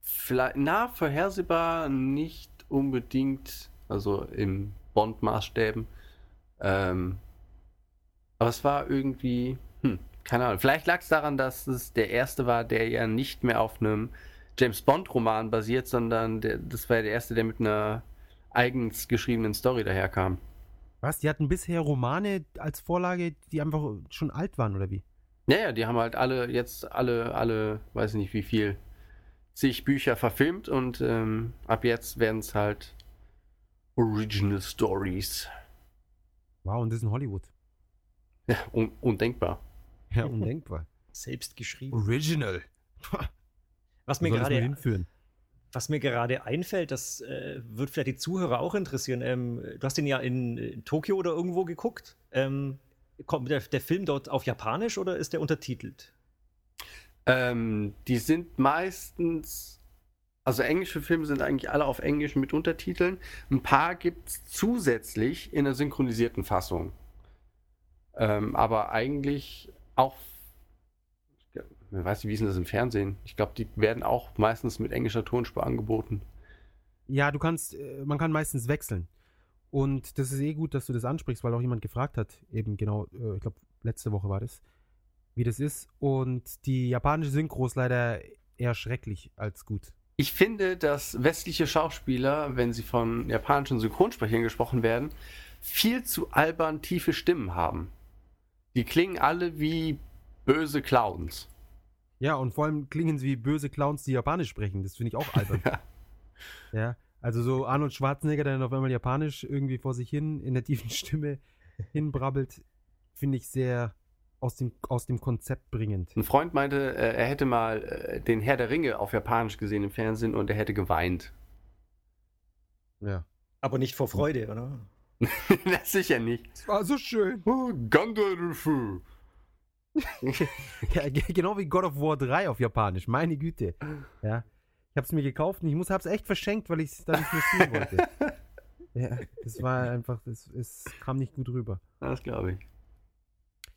S2: Vielleicht, vielleicht, na, vorhersehbar nicht unbedingt, also im Bond-Maßstäben. Ähm, aber es war irgendwie, keine Ahnung, vielleicht lag es daran, dass es der erste war, der ja nicht mehr auf einem James Bond-Roman basiert, sondern der, das war ja der erste, der mit einer eigens geschriebenen Story daherkam.
S1: Was? Die hatten bisher Romane als Vorlage, die einfach schon alt waren, oder wie?
S2: Naja, die haben halt alle, jetzt alle, alle, weiß ich nicht wie viel, zig Bücher verfilmt und ähm, ab jetzt werden es halt Original Stories.
S1: Wow, und das ist in Hollywood.
S2: Ja, un undenkbar.
S1: Ja, undenkbar.
S2: Selbst geschrieben.
S1: Original.
S2: Was mir gerade was mir gerade einfällt, das äh, wird vielleicht die Zuhörer auch interessieren. Ähm, du hast den ja in, in Tokio oder irgendwo geguckt. Ähm, kommt der, der, Film dort auf Japanisch oder ist der untertitelt? Ähm, die sind meistens, also englische Filme sind eigentlich alle auf Englisch mit Untertiteln. Ein paar gibt es zusätzlich in einer synchronisierten Fassung. Ähm, aber eigentlich auch, ich weiß nicht, wie ist denn das im Fernsehen? Ich glaube, die werden auch meistens mit englischer Tonspur angeboten.
S1: Ja, du kannst, äh, man kann meistens wechseln. Und das ist eh gut, dass du das ansprichst, weil auch jemand gefragt hat, eben genau, äh, ich glaube, letzte Woche war das, wie das ist. Und die japanische Synchro ist leider eher schrecklich als gut.
S2: Ich finde, dass westliche Schauspieler, wenn sie von japanischen Synchronsprechern gesprochen werden, viel zu albern tiefe Stimmen haben. Die klingen alle wie böse Clowns.
S1: Ja, und vor allem klingen sie wie böse Clowns, die Japanisch sprechen. Das finde ich auch albern. ja. Also so Arnold Schwarzenegger, der dann auf einmal Japanisch irgendwie vor sich hin in der tiefen Stimme hinbrabbelt, finde ich sehr aus dem, aus dem Konzept bringend.
S2: Ein Freund meinte, äh, er hätte mal äh, den Herr der Ringe auf Japanisch gesehen im Fernsehen und er hätte geweint.
S1: Ja. Aber nicht vor hm. Freude, oder?
S2: das sicher nicht. Es
S1: war so schön. Oh, Gandalfu. ja, genau wie God of War 3 auf Japanisch. Meine Güte. Ja. Ich hab's mir gekauft und ich muss, hab's echt verschenkt, weil ich es da nicht mehr spielen wollte. ja, es war einfach, es, es kam nicht gut rüber.
S2: Das glaube ich.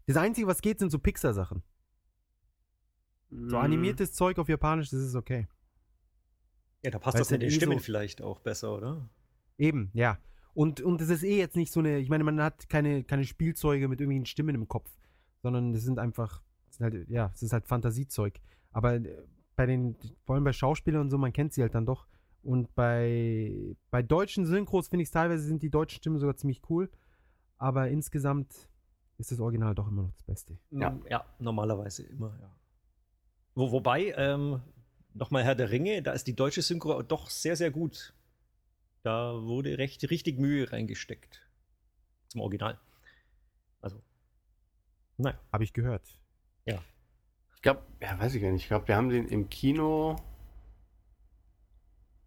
S1: Das Einzige, was geht, sind so Pixar-Sachen. So mhm. animiertes Zeug auf Japanisch, das ist okay.
S2: Ja, da passt weißt das mit den eh Stimmen so vielleicht auch besser, oder?
S1: Eben, ja. Und, und es ist eh jetzt nicht so eine, ich meine, man hat keine, keine Spielzeuge mit irgendwelchen Stimmen im Kopf, sondern es sind einfach, es sind halt, ja, es ist halt Fantasiezeug. Aber äh, bei den, vor allem bei Schauspielern und so, man kennt sie halt dann doch. Und bei, bei deutschen Synchros finde ich es teilweise sind die deutschen Stimmen sogar ziemlich cool. Aber insgesamt ist das Original doch immer noch das Beste.
S2: Ja, ja normalerweise immer, ja. Wo, wobei, ähm, nochmal Herr der Ringe, da ist die deutsche Synchro doch sehr, sehr gut. Da wurde recht, richtig Mühe reingesteckt. Zum Original.
S1: Also, naja. Habe ich gehört.
S2: Ja. Ich glaube, ja, weiß ich gar nicht. Ich glaube, wir haben den im Kino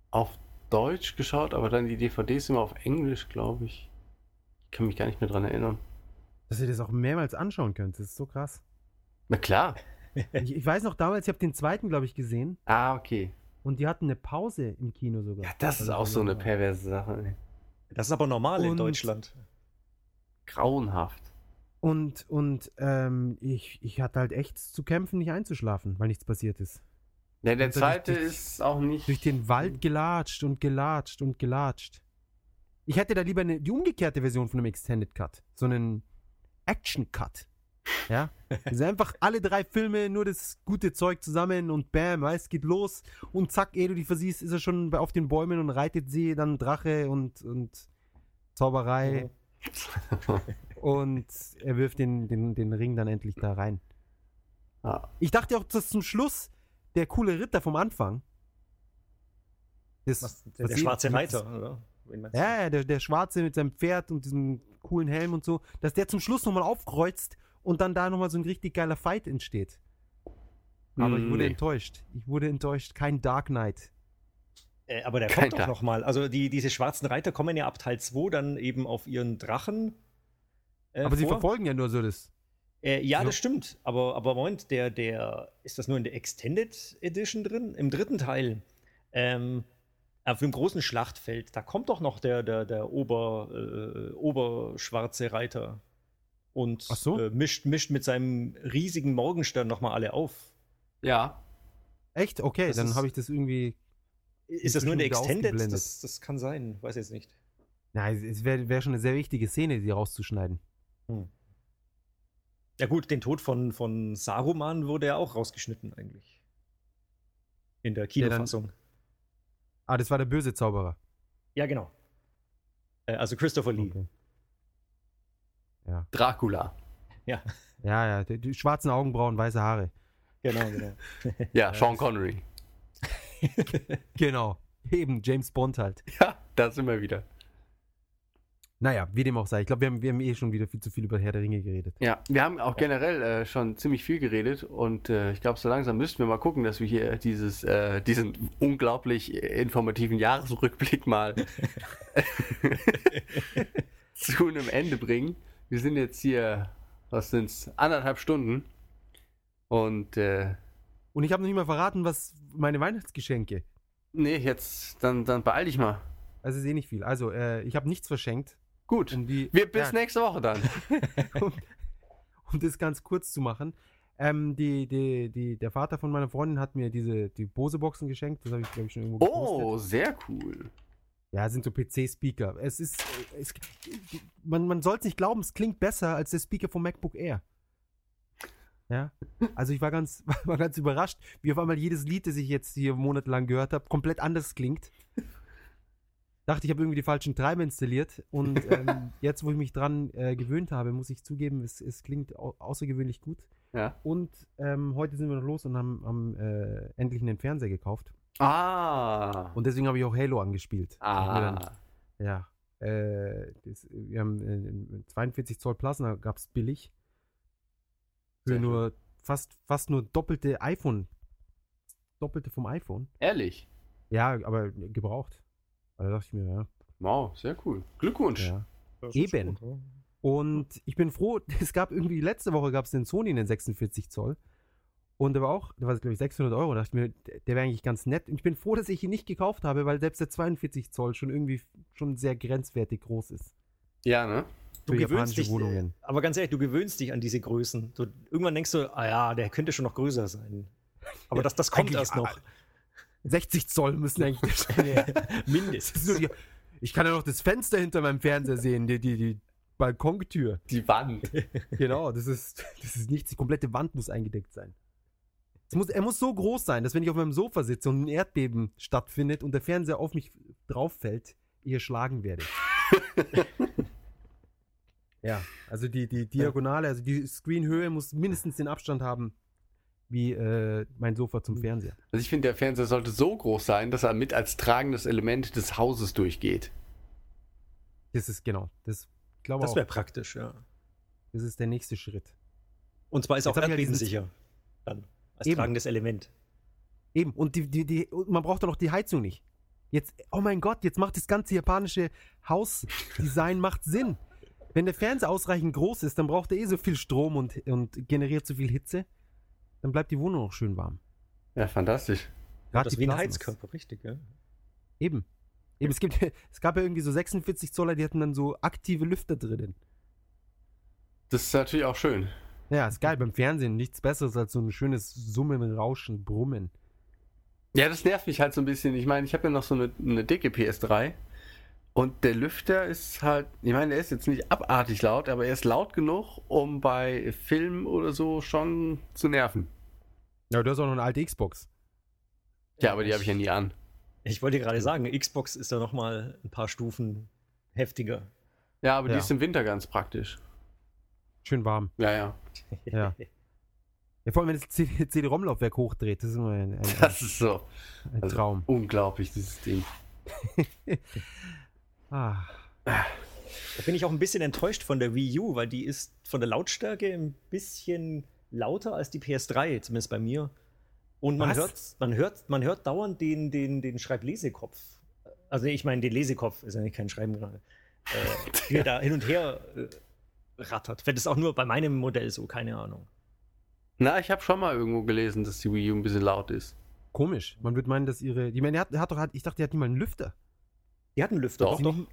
S2: auf Deutsch geschaut, aber dann die DVDs immer auf Englisch, glaube ich. Ich kann mich gar nicht mehr dran erinnern.
S1: Dass ihr das auch mehrmals anschauen könnt, das ist so krass.
S2: Na klar.
S1: ich, ich weiß noch damals, ich habe den zweiten, glaube ich, gesehen.
S2: Ah, okay.
S1: Und die hatten eine Pause im Kino sogar.
S2: Ja, das ist also auch so eine perverse Sache.
S1: Das ist aber normal und in Deutschland.
S2: Grauenhaft.
S1: Und, und ähm, ich, ich hatte halt echt zu kämpfen, nicht einzuschlafen, weil nichts passiert ist.
S2: Ja, der zweite durch, ist auch nicht.
S1: Durch den Wald gelatscht und gelatscht und gelatscht. Ich hätte da lieber eine, die umgekehrte Version von einem Extended Cut. So einen Action Cut. Ja? Also einfach alle drei Filme, nur das gute Zeug zusammen und bam, es geht los und zack, eh du die versiehst, ist er schon auf den Bäumen und reitet sie, dann Drache und, und Zauberei. und er wirft den, den, den Ring dann endlich da rein. Ich dachte auch, dass zum Schluss der coole Ritter vom Anfang.
S2: Das, was, der, was der schwarze Reiter, oder?
S1: Ja, ja der, der Schwarze mit seinem Pferd und diesem coolen Helm und so, dass der zum Schluss nochmal aufkreuzt und dann da nochmal so ein richtig geiler Fight entsteht. Aber ich wurde nee. enttäuscht. Ich wurde enttäuscht. Kein Dark Knight.
S2: Äh, aber der Kein kommt doch
S1: nochmal. Also die, diese schwarzen Reiter kommen ja ab Teil 2 dann eben auf ihren Drachen. Äh, aber vor. sie verfolgen ja nur so das.
S2: Äh, ja, so. das stimmt. Aber, aber Moment, der, der, ist das nur in der Extended Edition drin? Im dritten Teil. Ähm, auf dem großen Schlachtfeld, da kommt doch noch der, der, der Ober, äh, Oberschwarze Reiter und so. äh, mischt, mischt mit seinem riesigen Morgenstern nochmal alle auf.
S1: Ja. Echt? Okay, das dann habe ich das irgendwie.
S2: Ist das nur eine Extended? Das, das, kann sein, weiß jetzt nicht.
S1: Nein, es wäre wär schon eine sehr wichtige Szene, die rauszuschneiden.
S2: Hm. Ja, gut, den Tod von, von Saruman wurde ja auch rausgeschnitten, eigentlich. In der Kinofassung.
S1: ah, das war der böse Zauberer.
S2: Ja, genau. Äh, also Christopher Lee. Okay. Ja. Dracula.
S1: Ja. Ja, ja, die, die schwarzen Augenbrauen, weiße Haare.
S2: Genau, genau. ja, Sean Connery.
S1: genau. Eben, James Bond halt.
S2: Ja, da sind wir wieder.
S1: Naja, wie dem auch sei. Ich glaube, wir haben, wir haben eh schon wieder viel zu viel über Herr der Ringe geredet.
S2: Ja, wir haben auch generell äh, schon ziemlich viel geredet und äh, ich glaube, so langsam müssten wir mal gucken, dass wir hier dieses, äh, diesen unglaublich informativen Jahresrückblick mal zu einem Ende bringen. Wir sind jetzt hier, was sind's, anderthalb Stunden.
S1: Und, äh, Und ich habe noch nicht mal verraten, was meine Weihnachtsgeschenke.
S2: Nee, jetzt, dann, dann beeil dich mal.
S1: Also ist eh nicht viel. Also, äh, ich habe nichts verschenkt. Gut.
S2: Um die, Wir bis ja. nächste Woche dann.
S1: um, um, das ganz kurz zu machen. Ähm, die, die, die, der Vater von meiner Freundin hat mir diese die Bose-Boxen geschenkt. Das
S2: habe ich, glaube ich, schon irgendwo oh, gepostet. Oh, sehr cool.
S1: Ja, sind so PC-Speaker. Es ist, äh, es, man, man soll es nicht glauben, es klingt besser als der Speaker vom MacBook Air. Ja, also ich war ganz, war ganz überrascht, wie auf einmal jedes Lied, das ich jetzt hier monatelang gehört habe, komplett anders klingt. Dachte, ich habe irgendwie die falschen Treiber installiert und ähm, jetzt, wo ich mich dran äh, gewöhnt habe, muss ich zugeben, es, es klingt au außergewöhnlich gut. Ja. Und ähm, heute sind wir noch los und haben, haben äh, endlich einen Fernseher gekauft.
S2: Ah.
S1: Und deswegen habe ich auch Halo angespielt.
S2: Ah.
S1: Dann, ja. Äh, das, wir haben äh, 42 Zoll Plasma gab es billig. Für Sehr nur schön. fast, fast nur doppelte iPhone. Doppelte vom iPhone.
S2: Ehrlich?
S1: Ja, aber gebraucht. Da dachte ich mir, ja.
S2: Wow, sehr cool. Glückwunsch. Ja.
S1: Eben. Gut, ja. Und ich bin froh, es gab irgendwie letzte Woche gab es den Sony in den 46 Zoll. Und der war auch, der war, glaube ich, 600 Euro. Da dachte ich mir, der wäre eigentlich ganz nett. Und ich bin froh, dass ich ihn nicht gekauft habe, weil selbst der 42 Zoll schon irgendwie schon sehr grenzwertig groß ist.
S2: Ja, ne?
S1: Du gewöhnst
S2: dich, Wohnungen.
S1: aber ganz ehrlich, du gewöhnst dich an diese Größen. Du, irgendwann denkst du, ah ja, der könnte schon noch größer sein. Aber ja, das, das kommt erst noch. 60 Zoll müssen eigentlich mindestens. Ich kann ja noch das Fenster hinter meinem Fernseher sehen, die, die, die Balkontür.
S2: Die Wand.
S1: Genau, das ist, das ist nichts. Die komplette Wand muss eingedeckt sein. Muss, er muss so groß sein, dass wenn ich auf meinem Sofa sitze und ein Erdbeben stattfindet und der Fernseher auf mich drauf fällt, ich erschlagen werde. ja, also die, die Diagonale, also die Screenhöhe muss mindestens den Abstand haben wie äh, mein Sofa zum Fernseher.
S2: Also ich finde, der Fernseher sollte so groß sein, dass er mit als tragendes Element des Hauses durchgeht. Das
S1: ist genau. Das Das
S2: wäre praktisch, ja.
S1: Das ist der nächste Schritt.
S2: Und zwar ist Jetzt
S1: auch erdbebensicher. sicher.
S2: dann als Eben. tragendes Element.
S1: Eben, und die, die, die, man braucht doch noch die Heizung nicht. Jetzt, oh mein Gott, jetzt macht das ganze japanische Hausdesign macht Sinn. Wenn der Fernseher ausreichend groß ist, dann braucht er eh so viel Strom und, und generiert so viel Hitze. Dann bleibt die Wohnung auch schön warm.
S2: Ja, fantastisch.
S1: Gerade wie ein Heizkörper, richtig, ja. Eben. Eben, es, gibt, es gab ja irgendwie so 46 Zoller, die hatten dann so aktive Lüfter drinnen.
S2: Das ist natürlich auch schön.
S1: Ja, ist geil. Beim Fernsehen nichts Besseres als so ein schönes Summen, Rauschen, Brummen.
S2: Ja, das nervt mich halt so ein bisschen. Ich meine, ich habe ja noch so eine, eine dicke PS3. Und der Lüfter ist halt, ich meine, der ist jetzt nicht abartig laut, aber er ist laut genug, um bei Filmen oder so schon zu nerven.
S1: Ja, du hast auch noch eine alte Xbox.
S2: Ja, aber die habe ich ja nie an.
S1: Ich wollte gerade sagen, Xbox ist da nochmal ein paar Stufen heftiger.
S2: Ja, aber ja. die ist im Winter ganz praktisch.
S1: Schön warm.
S2: Ja, ja. ja.
S1: ja vor allem, wenn das CD-ROM-Laufwerk hochdreht, das ist immer ein, ein, ein
S2: das ist so. ein also Traum.
S1: unglaublich, dieses Ding. ah. Da bin ich auch ein bisschen enttäuscht von der Wii U, weil die ist von der Lautstärke ein bisschen lauter als die PS3, zumindest bei mir. Und man Was? hört, man hört, man hört dauernd den, den, den Schreiblesekopf. Also ich meine, den Lesekopf ist ja nicht kein Schreiben gerade. Äh, ja. da hin und her äh, rattert. Wenn das auch nur bei meinem Modell so, keine Ahnung.
S2: Na, ich habe schon mal irgendwo gelesen, dass die Wii U ein bisschen laut ist.
S1: Komisch. Man würde meinen, dass ihre. Die, meine, hat, hat doch, ich dachte, die hat nicht mal einen Lüfter. Die hat einen Lüfter. Doch, doch. Nicht,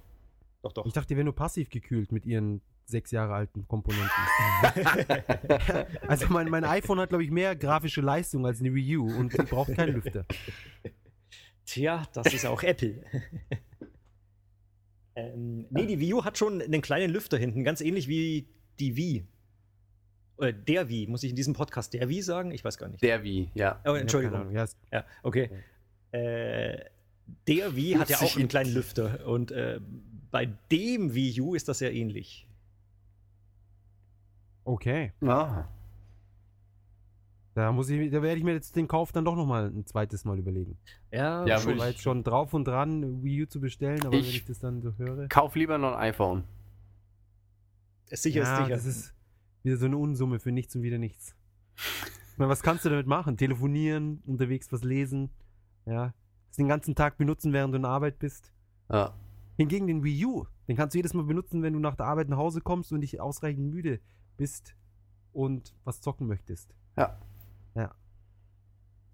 S1: doch, doch. Ich dachte, die wäre nur passiv gekühlt mit ihren sechs Jahre alten Komponenten. also mein, mein iPhone hat, glaube ich, mehr grafische Leistung als eine Wii U und braucht keinen Lüfter. Tja, das ist auch Apple. Ähm, nee, die Wii U hat schon einen kleinen Lüfter hinten, ganz ähnlich wie die Wii. Oder der Wii, muss ich in diesem Podcast der Wii sagen? Ich weiß gar nicht.
S2: Der Wii, ja.
S1: Oh, Entschuldigung. Ja, ja okay. Äh, der Wii hat ja auch einen kleinen Lüfter und äh, bei dem Wii U ist das ja ähnlich. Okay.
S2: Ah.
S1: Da muss ich, da werde ich mir jetzt den Kauf dann doch nochmal ein zweites Mal überlegen.
S2: Ja, ja schon, ich war jetzt schon
S1: drauf und dran, Wii U zu bestellen,
S2: aber ich wenn ich das dann so höre. Kauf lieber noch ein iPhone.
S1: Ist sicher, ja, ist sicher. Das ist wieder so eine Unsumme für nichts und wieder nichts. Ich meine, was kannst du damit machen? Telefonieren, unterwegs was lesen, ja. den ganzen Tag benutzen, während du in Arbeit bist.
S2: Ja.
S1: Hingegen den Wii U, den kannst du jedes Mal benutzen, wenn du nach der Arbeit nach Hause kommst und dich ausreichend müde bist und was zocken möchtest.
S2: Ja.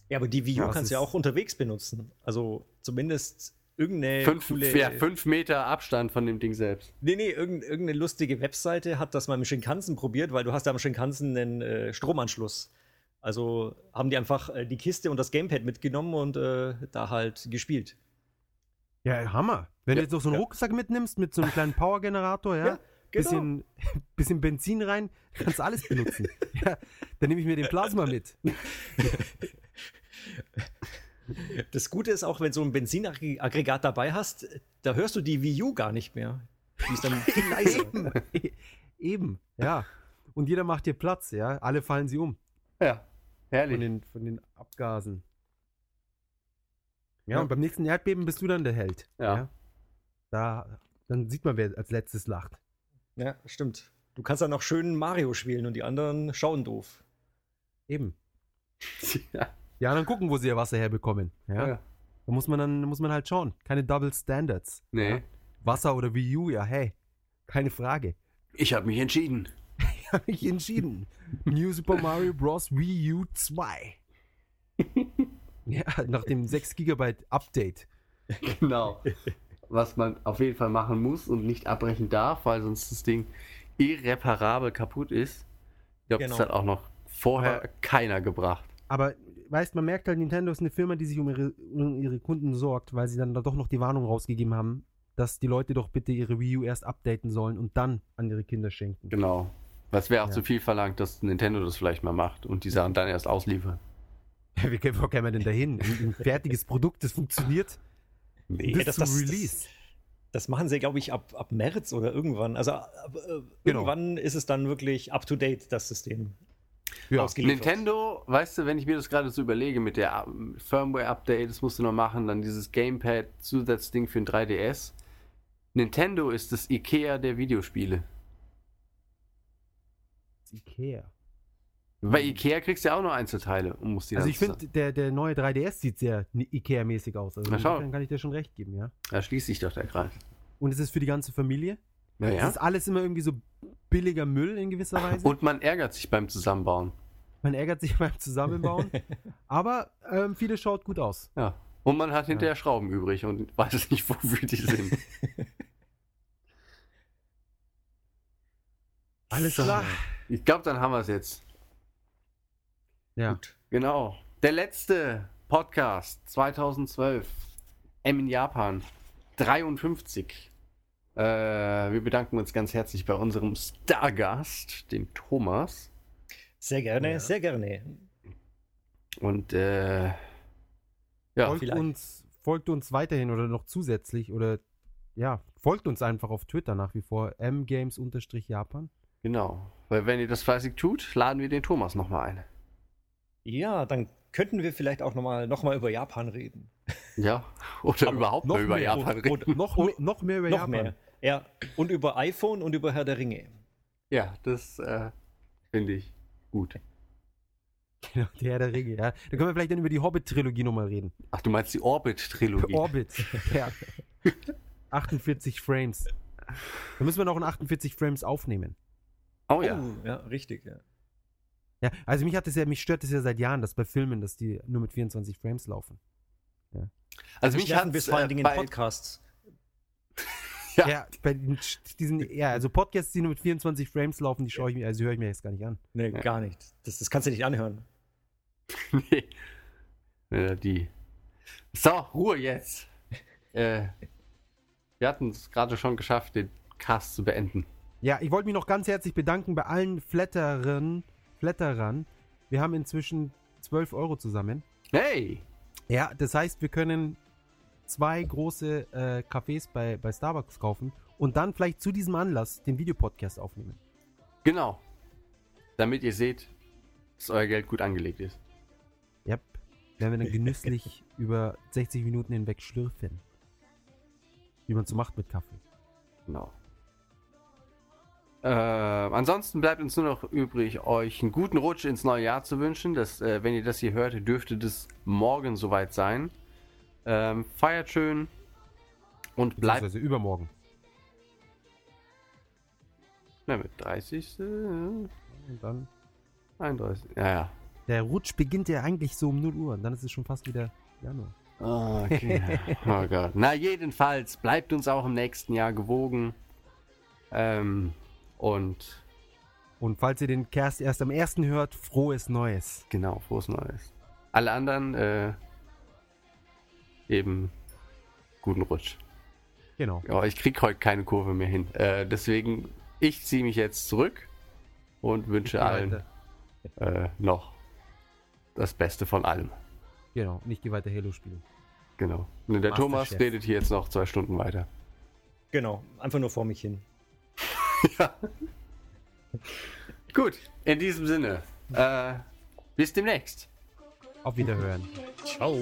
S1: Ja, aber die Wii U kannst du ja auch unterwegs benutzen. Also zumindest irgendeine
S2: fünf, coole, ja, fünf Meter Abstand von dem Ding selbst.
S1: Nee, nee, irgendeine lustige Webseite hat das mal im Shinkansen probiert, weil du hast ja am Shinkansen einen äh, Stromanschluss. Also haben die einfach äh, die Kiste und das Gamepad mitgenommen und äh, da halt gespielt.
S2: Ja, Hammer.
S1: Wenn
S2: ja,
S1: du jetzt noch so einen ja. Rucksack mitnimmst mit so einem kleinen Powergenerator, ja, genau. bisschen, bisschen Benzin rein, kannst alles benutzen. ja, dann nehme ich mir den Plasma mit.
S2: Das Gute ist auch, wenn du so ein Benzinaggregat dabei hast, da hörst du die Wii U gar nicht mehr. Die
S1: ist dann viel leiser. Eben. Eben, ja. Und jeder macht dir Platz, ja. Alle fallen sie um.
S2: Ja,
S1: herrlich. Von den, von den Abgasen. Ja, ja, und beim nächsten Erdbeben bist du dann der Held.
S2: Ja. ja.
S1: Da, dann sieht man, wer als letztes lacht.
S2: Ja, stimmt.
S1: Du kannst dann auch schön Mario spielen und die anderen schauen doof. Eben. ja. Ja, dann gucken, wo sie ihr Wasser herbekommen. Ja. ja. Da muss man dann muss man halt schauen. Keine Double Standards.
S2: Nee.
S1: Ja? Wasser oder Wii U, ja, hey. Keine Frage.
S2: Ich habe mich entschieden.
S1: ich habe mich entschieden. New Super Mario Bros. Wii U 2. ja, nach dem 6 GB Update.
S2: Genau. Was man auf jeden Fall machen muss und nicht abbrechen darf, weil sonst das Ding irreparabel kaputt ist. Ich glaube, genau. das hat auch noch vorher aber, keiner gebracht.
S1: Aber weißt, man merkt halt, Nintendo ist eine Firma, die sich um ihre, um ihre Kunden sorgt, weil sie dann da doch noch die Warnung rausgegeben haben, dass die Leute doch bitte ihre Wii U erst updaten sollen und dann an ihre Kinder schenken.
S2: Genau. Was wäre auch ja. zu viel verlangt, dass Nintendo das vielleicht mal macht und die Sachen dann erst ausliefern.
S1: Ja, Wie können wir denn dahin? Ein fertiges Produkt, das funktioniert.
S2: Nee, bis das, zum das, Release.
S1: Das,
S2: das
S1: machen sie, glaube ich, ab, ab März oder irgendwann. Also ab, äh, genau. irgendwann ist es dann wirklich up to date, das System
S2: ja, Nintendo, weißt du, wenn ich mir das gerade so überlege mit der Firmware-Update, das musst du noch machen, dann dieses Gamepad, Zusatzding für ein 3DS. Nintendo ist das Ikea der Videospiele.
S1: Ikea.
S2: Bei Ikea kriegst du ja auch nur Einzelteile und musst die
S1: Also ich finde, der, der neue 3DS sieht sehr Ikea-mäßig aus. Also Na schau. Dann kann ich dir schon recht geben, ja.
S2: Da schließt sich doch der Kreis.
S1: Und ist es für die ganze Familie? ja.
S2: Es
S1: ist alles immer irgendwie so billiger Müll in gewisser Weise.
S2: Und man ärgert sich beim Zusammenbauen.
S1: Man ärgert sich beim Zusammenbauen, aber ähm, viele schaut gut aus.
S2: Ja. Und man hat hinterher ja. Schrauben übrig und weiß nicht, wofür die sind. Alles klar. Ich glaube, dann haben wir es jetzt. Ja. Gut. Genau. Der letzte Podcast 2012. M in Japan. 53. Äh, wir bedanken uns ganz herzlich bei unserem Stargast, dem Thomas.
S1: Sehr gerne, ja. sehr gerne.
S2: Und äh, ja,
S1: folgt uns, folgt uns weiterhin oder noch zusätzlich oder ja, folgt uns einfach auf Twitter nach wie vor, mgames-japan.
S2: Genau, weil wenn ihr das fleißig tut, laden wir den Thomas nochmal ein.
S1: Ja, dann könnten wir vielleicht auch nochmal noch mal über Japan reden.
S2: Ja, oder Aber überhaupt
S1: noch über Japan reden. noch, noch mehr über noch Japan. Mehr. Ja, und über iPhone und über Herr der Ringe.
S2: Ja, das äh, finde ich gut.
S1: Genau, der Herr der Ringe, ja. Da können wir vielleicht dann über die Hobbit-Trilogie nochmal reden.
S2: Ach, du meinst die Orbit-Trilogie?
S1: Orbit, ja. 48 Frames. Da müssen wir noch in 48 Frames aufnehmen.
S2: Oh ja. Oh, ja, richtig, ja.
S1: Ja, also mich hat es ja, mich stört das ja seit Jahren, dass bei Filmen, dass die nur mit 24 Frames laufen.
S2: Ja. Also, also mich hatten wir vor allen äh, Dingen äh, Podcasts.
S1: Ja. ja, bei diesen, ja, also Podcasts, die nur mit 24 Frames laufen, die schaue ich mir, also höre ich mir jetzt gar nicht an.
S2: Nee, ja. gar nicht. Das, das kannst du nicht anhören. nee. Ja, die. So, Ruhe jetzt. äh, wir hatten es gerade schon geschafft, den Cast zu beenden.
S1: Ja, ich wollte mich noch ganz herzlich bedanken bei allen Flatterern. Flatterern. Wir haben inzwischen 12 Euro zusammen.
S2: Hey!
S1: Ja, das heißt, wir können zwei große äh, Cafés bei, bei Starbucks kaufen und dann vielleicht zu diesem Anlass den Videopodcast aufnehmen.
S2: Genau. Damit ihr seht, dass euer Geld gut angelegt ist.
S1: Ja, yep. werden wir dann genüsslich über 60 Minuten hinweg schlürfen. Wie man so macht mit Kaffee.
S2: Genau. Äh, ansonsten bleibt uns nur noch übrig, euch einen guten Rutsch ins neue Jahr zu wünschen. Das, äh, wenn ihr das hier hört, dürfte das morgen soweit sein. Ähm, feiert schön und bleibt. Also
S1: übermorgen.
S2: Na, mit 30. und dann. 31. Ja, ja.
S1: Der Rutsch beginnt ja eigentlich so um 0 Uhr und dann ist es schon fast wieder Januar.
S2: Oh, okay. oh Gott. Na, jedenfalls bleibt uns auch im nächsten Jahr gewogen. Ähm, und.
S1: Und falls ihr den Kerst erst am 1. hört, frohes Neues.
S2: Genau, frohes Neues. Alle anderen, äh, eben guten Rutsch.
S1: Genau.
S2: Aber ich kriege heute keine Kurve mehr hin. Äh, deswegen, ich ziehe mich jetzt zurück und wünsche allen äh, noch das Beste von allem.
S1: Genau, nicht die weiter Halo spielen.
S2: Genau. Und der Thomas redet hier jetzt noch zwei Stunden weiter.
S1: Genau, einfach nur vor mich hin.
S2: ja. Gut, in diesem Sinne. Äh, bis demnächst.
S1: Auf Wiederhören. Ciao.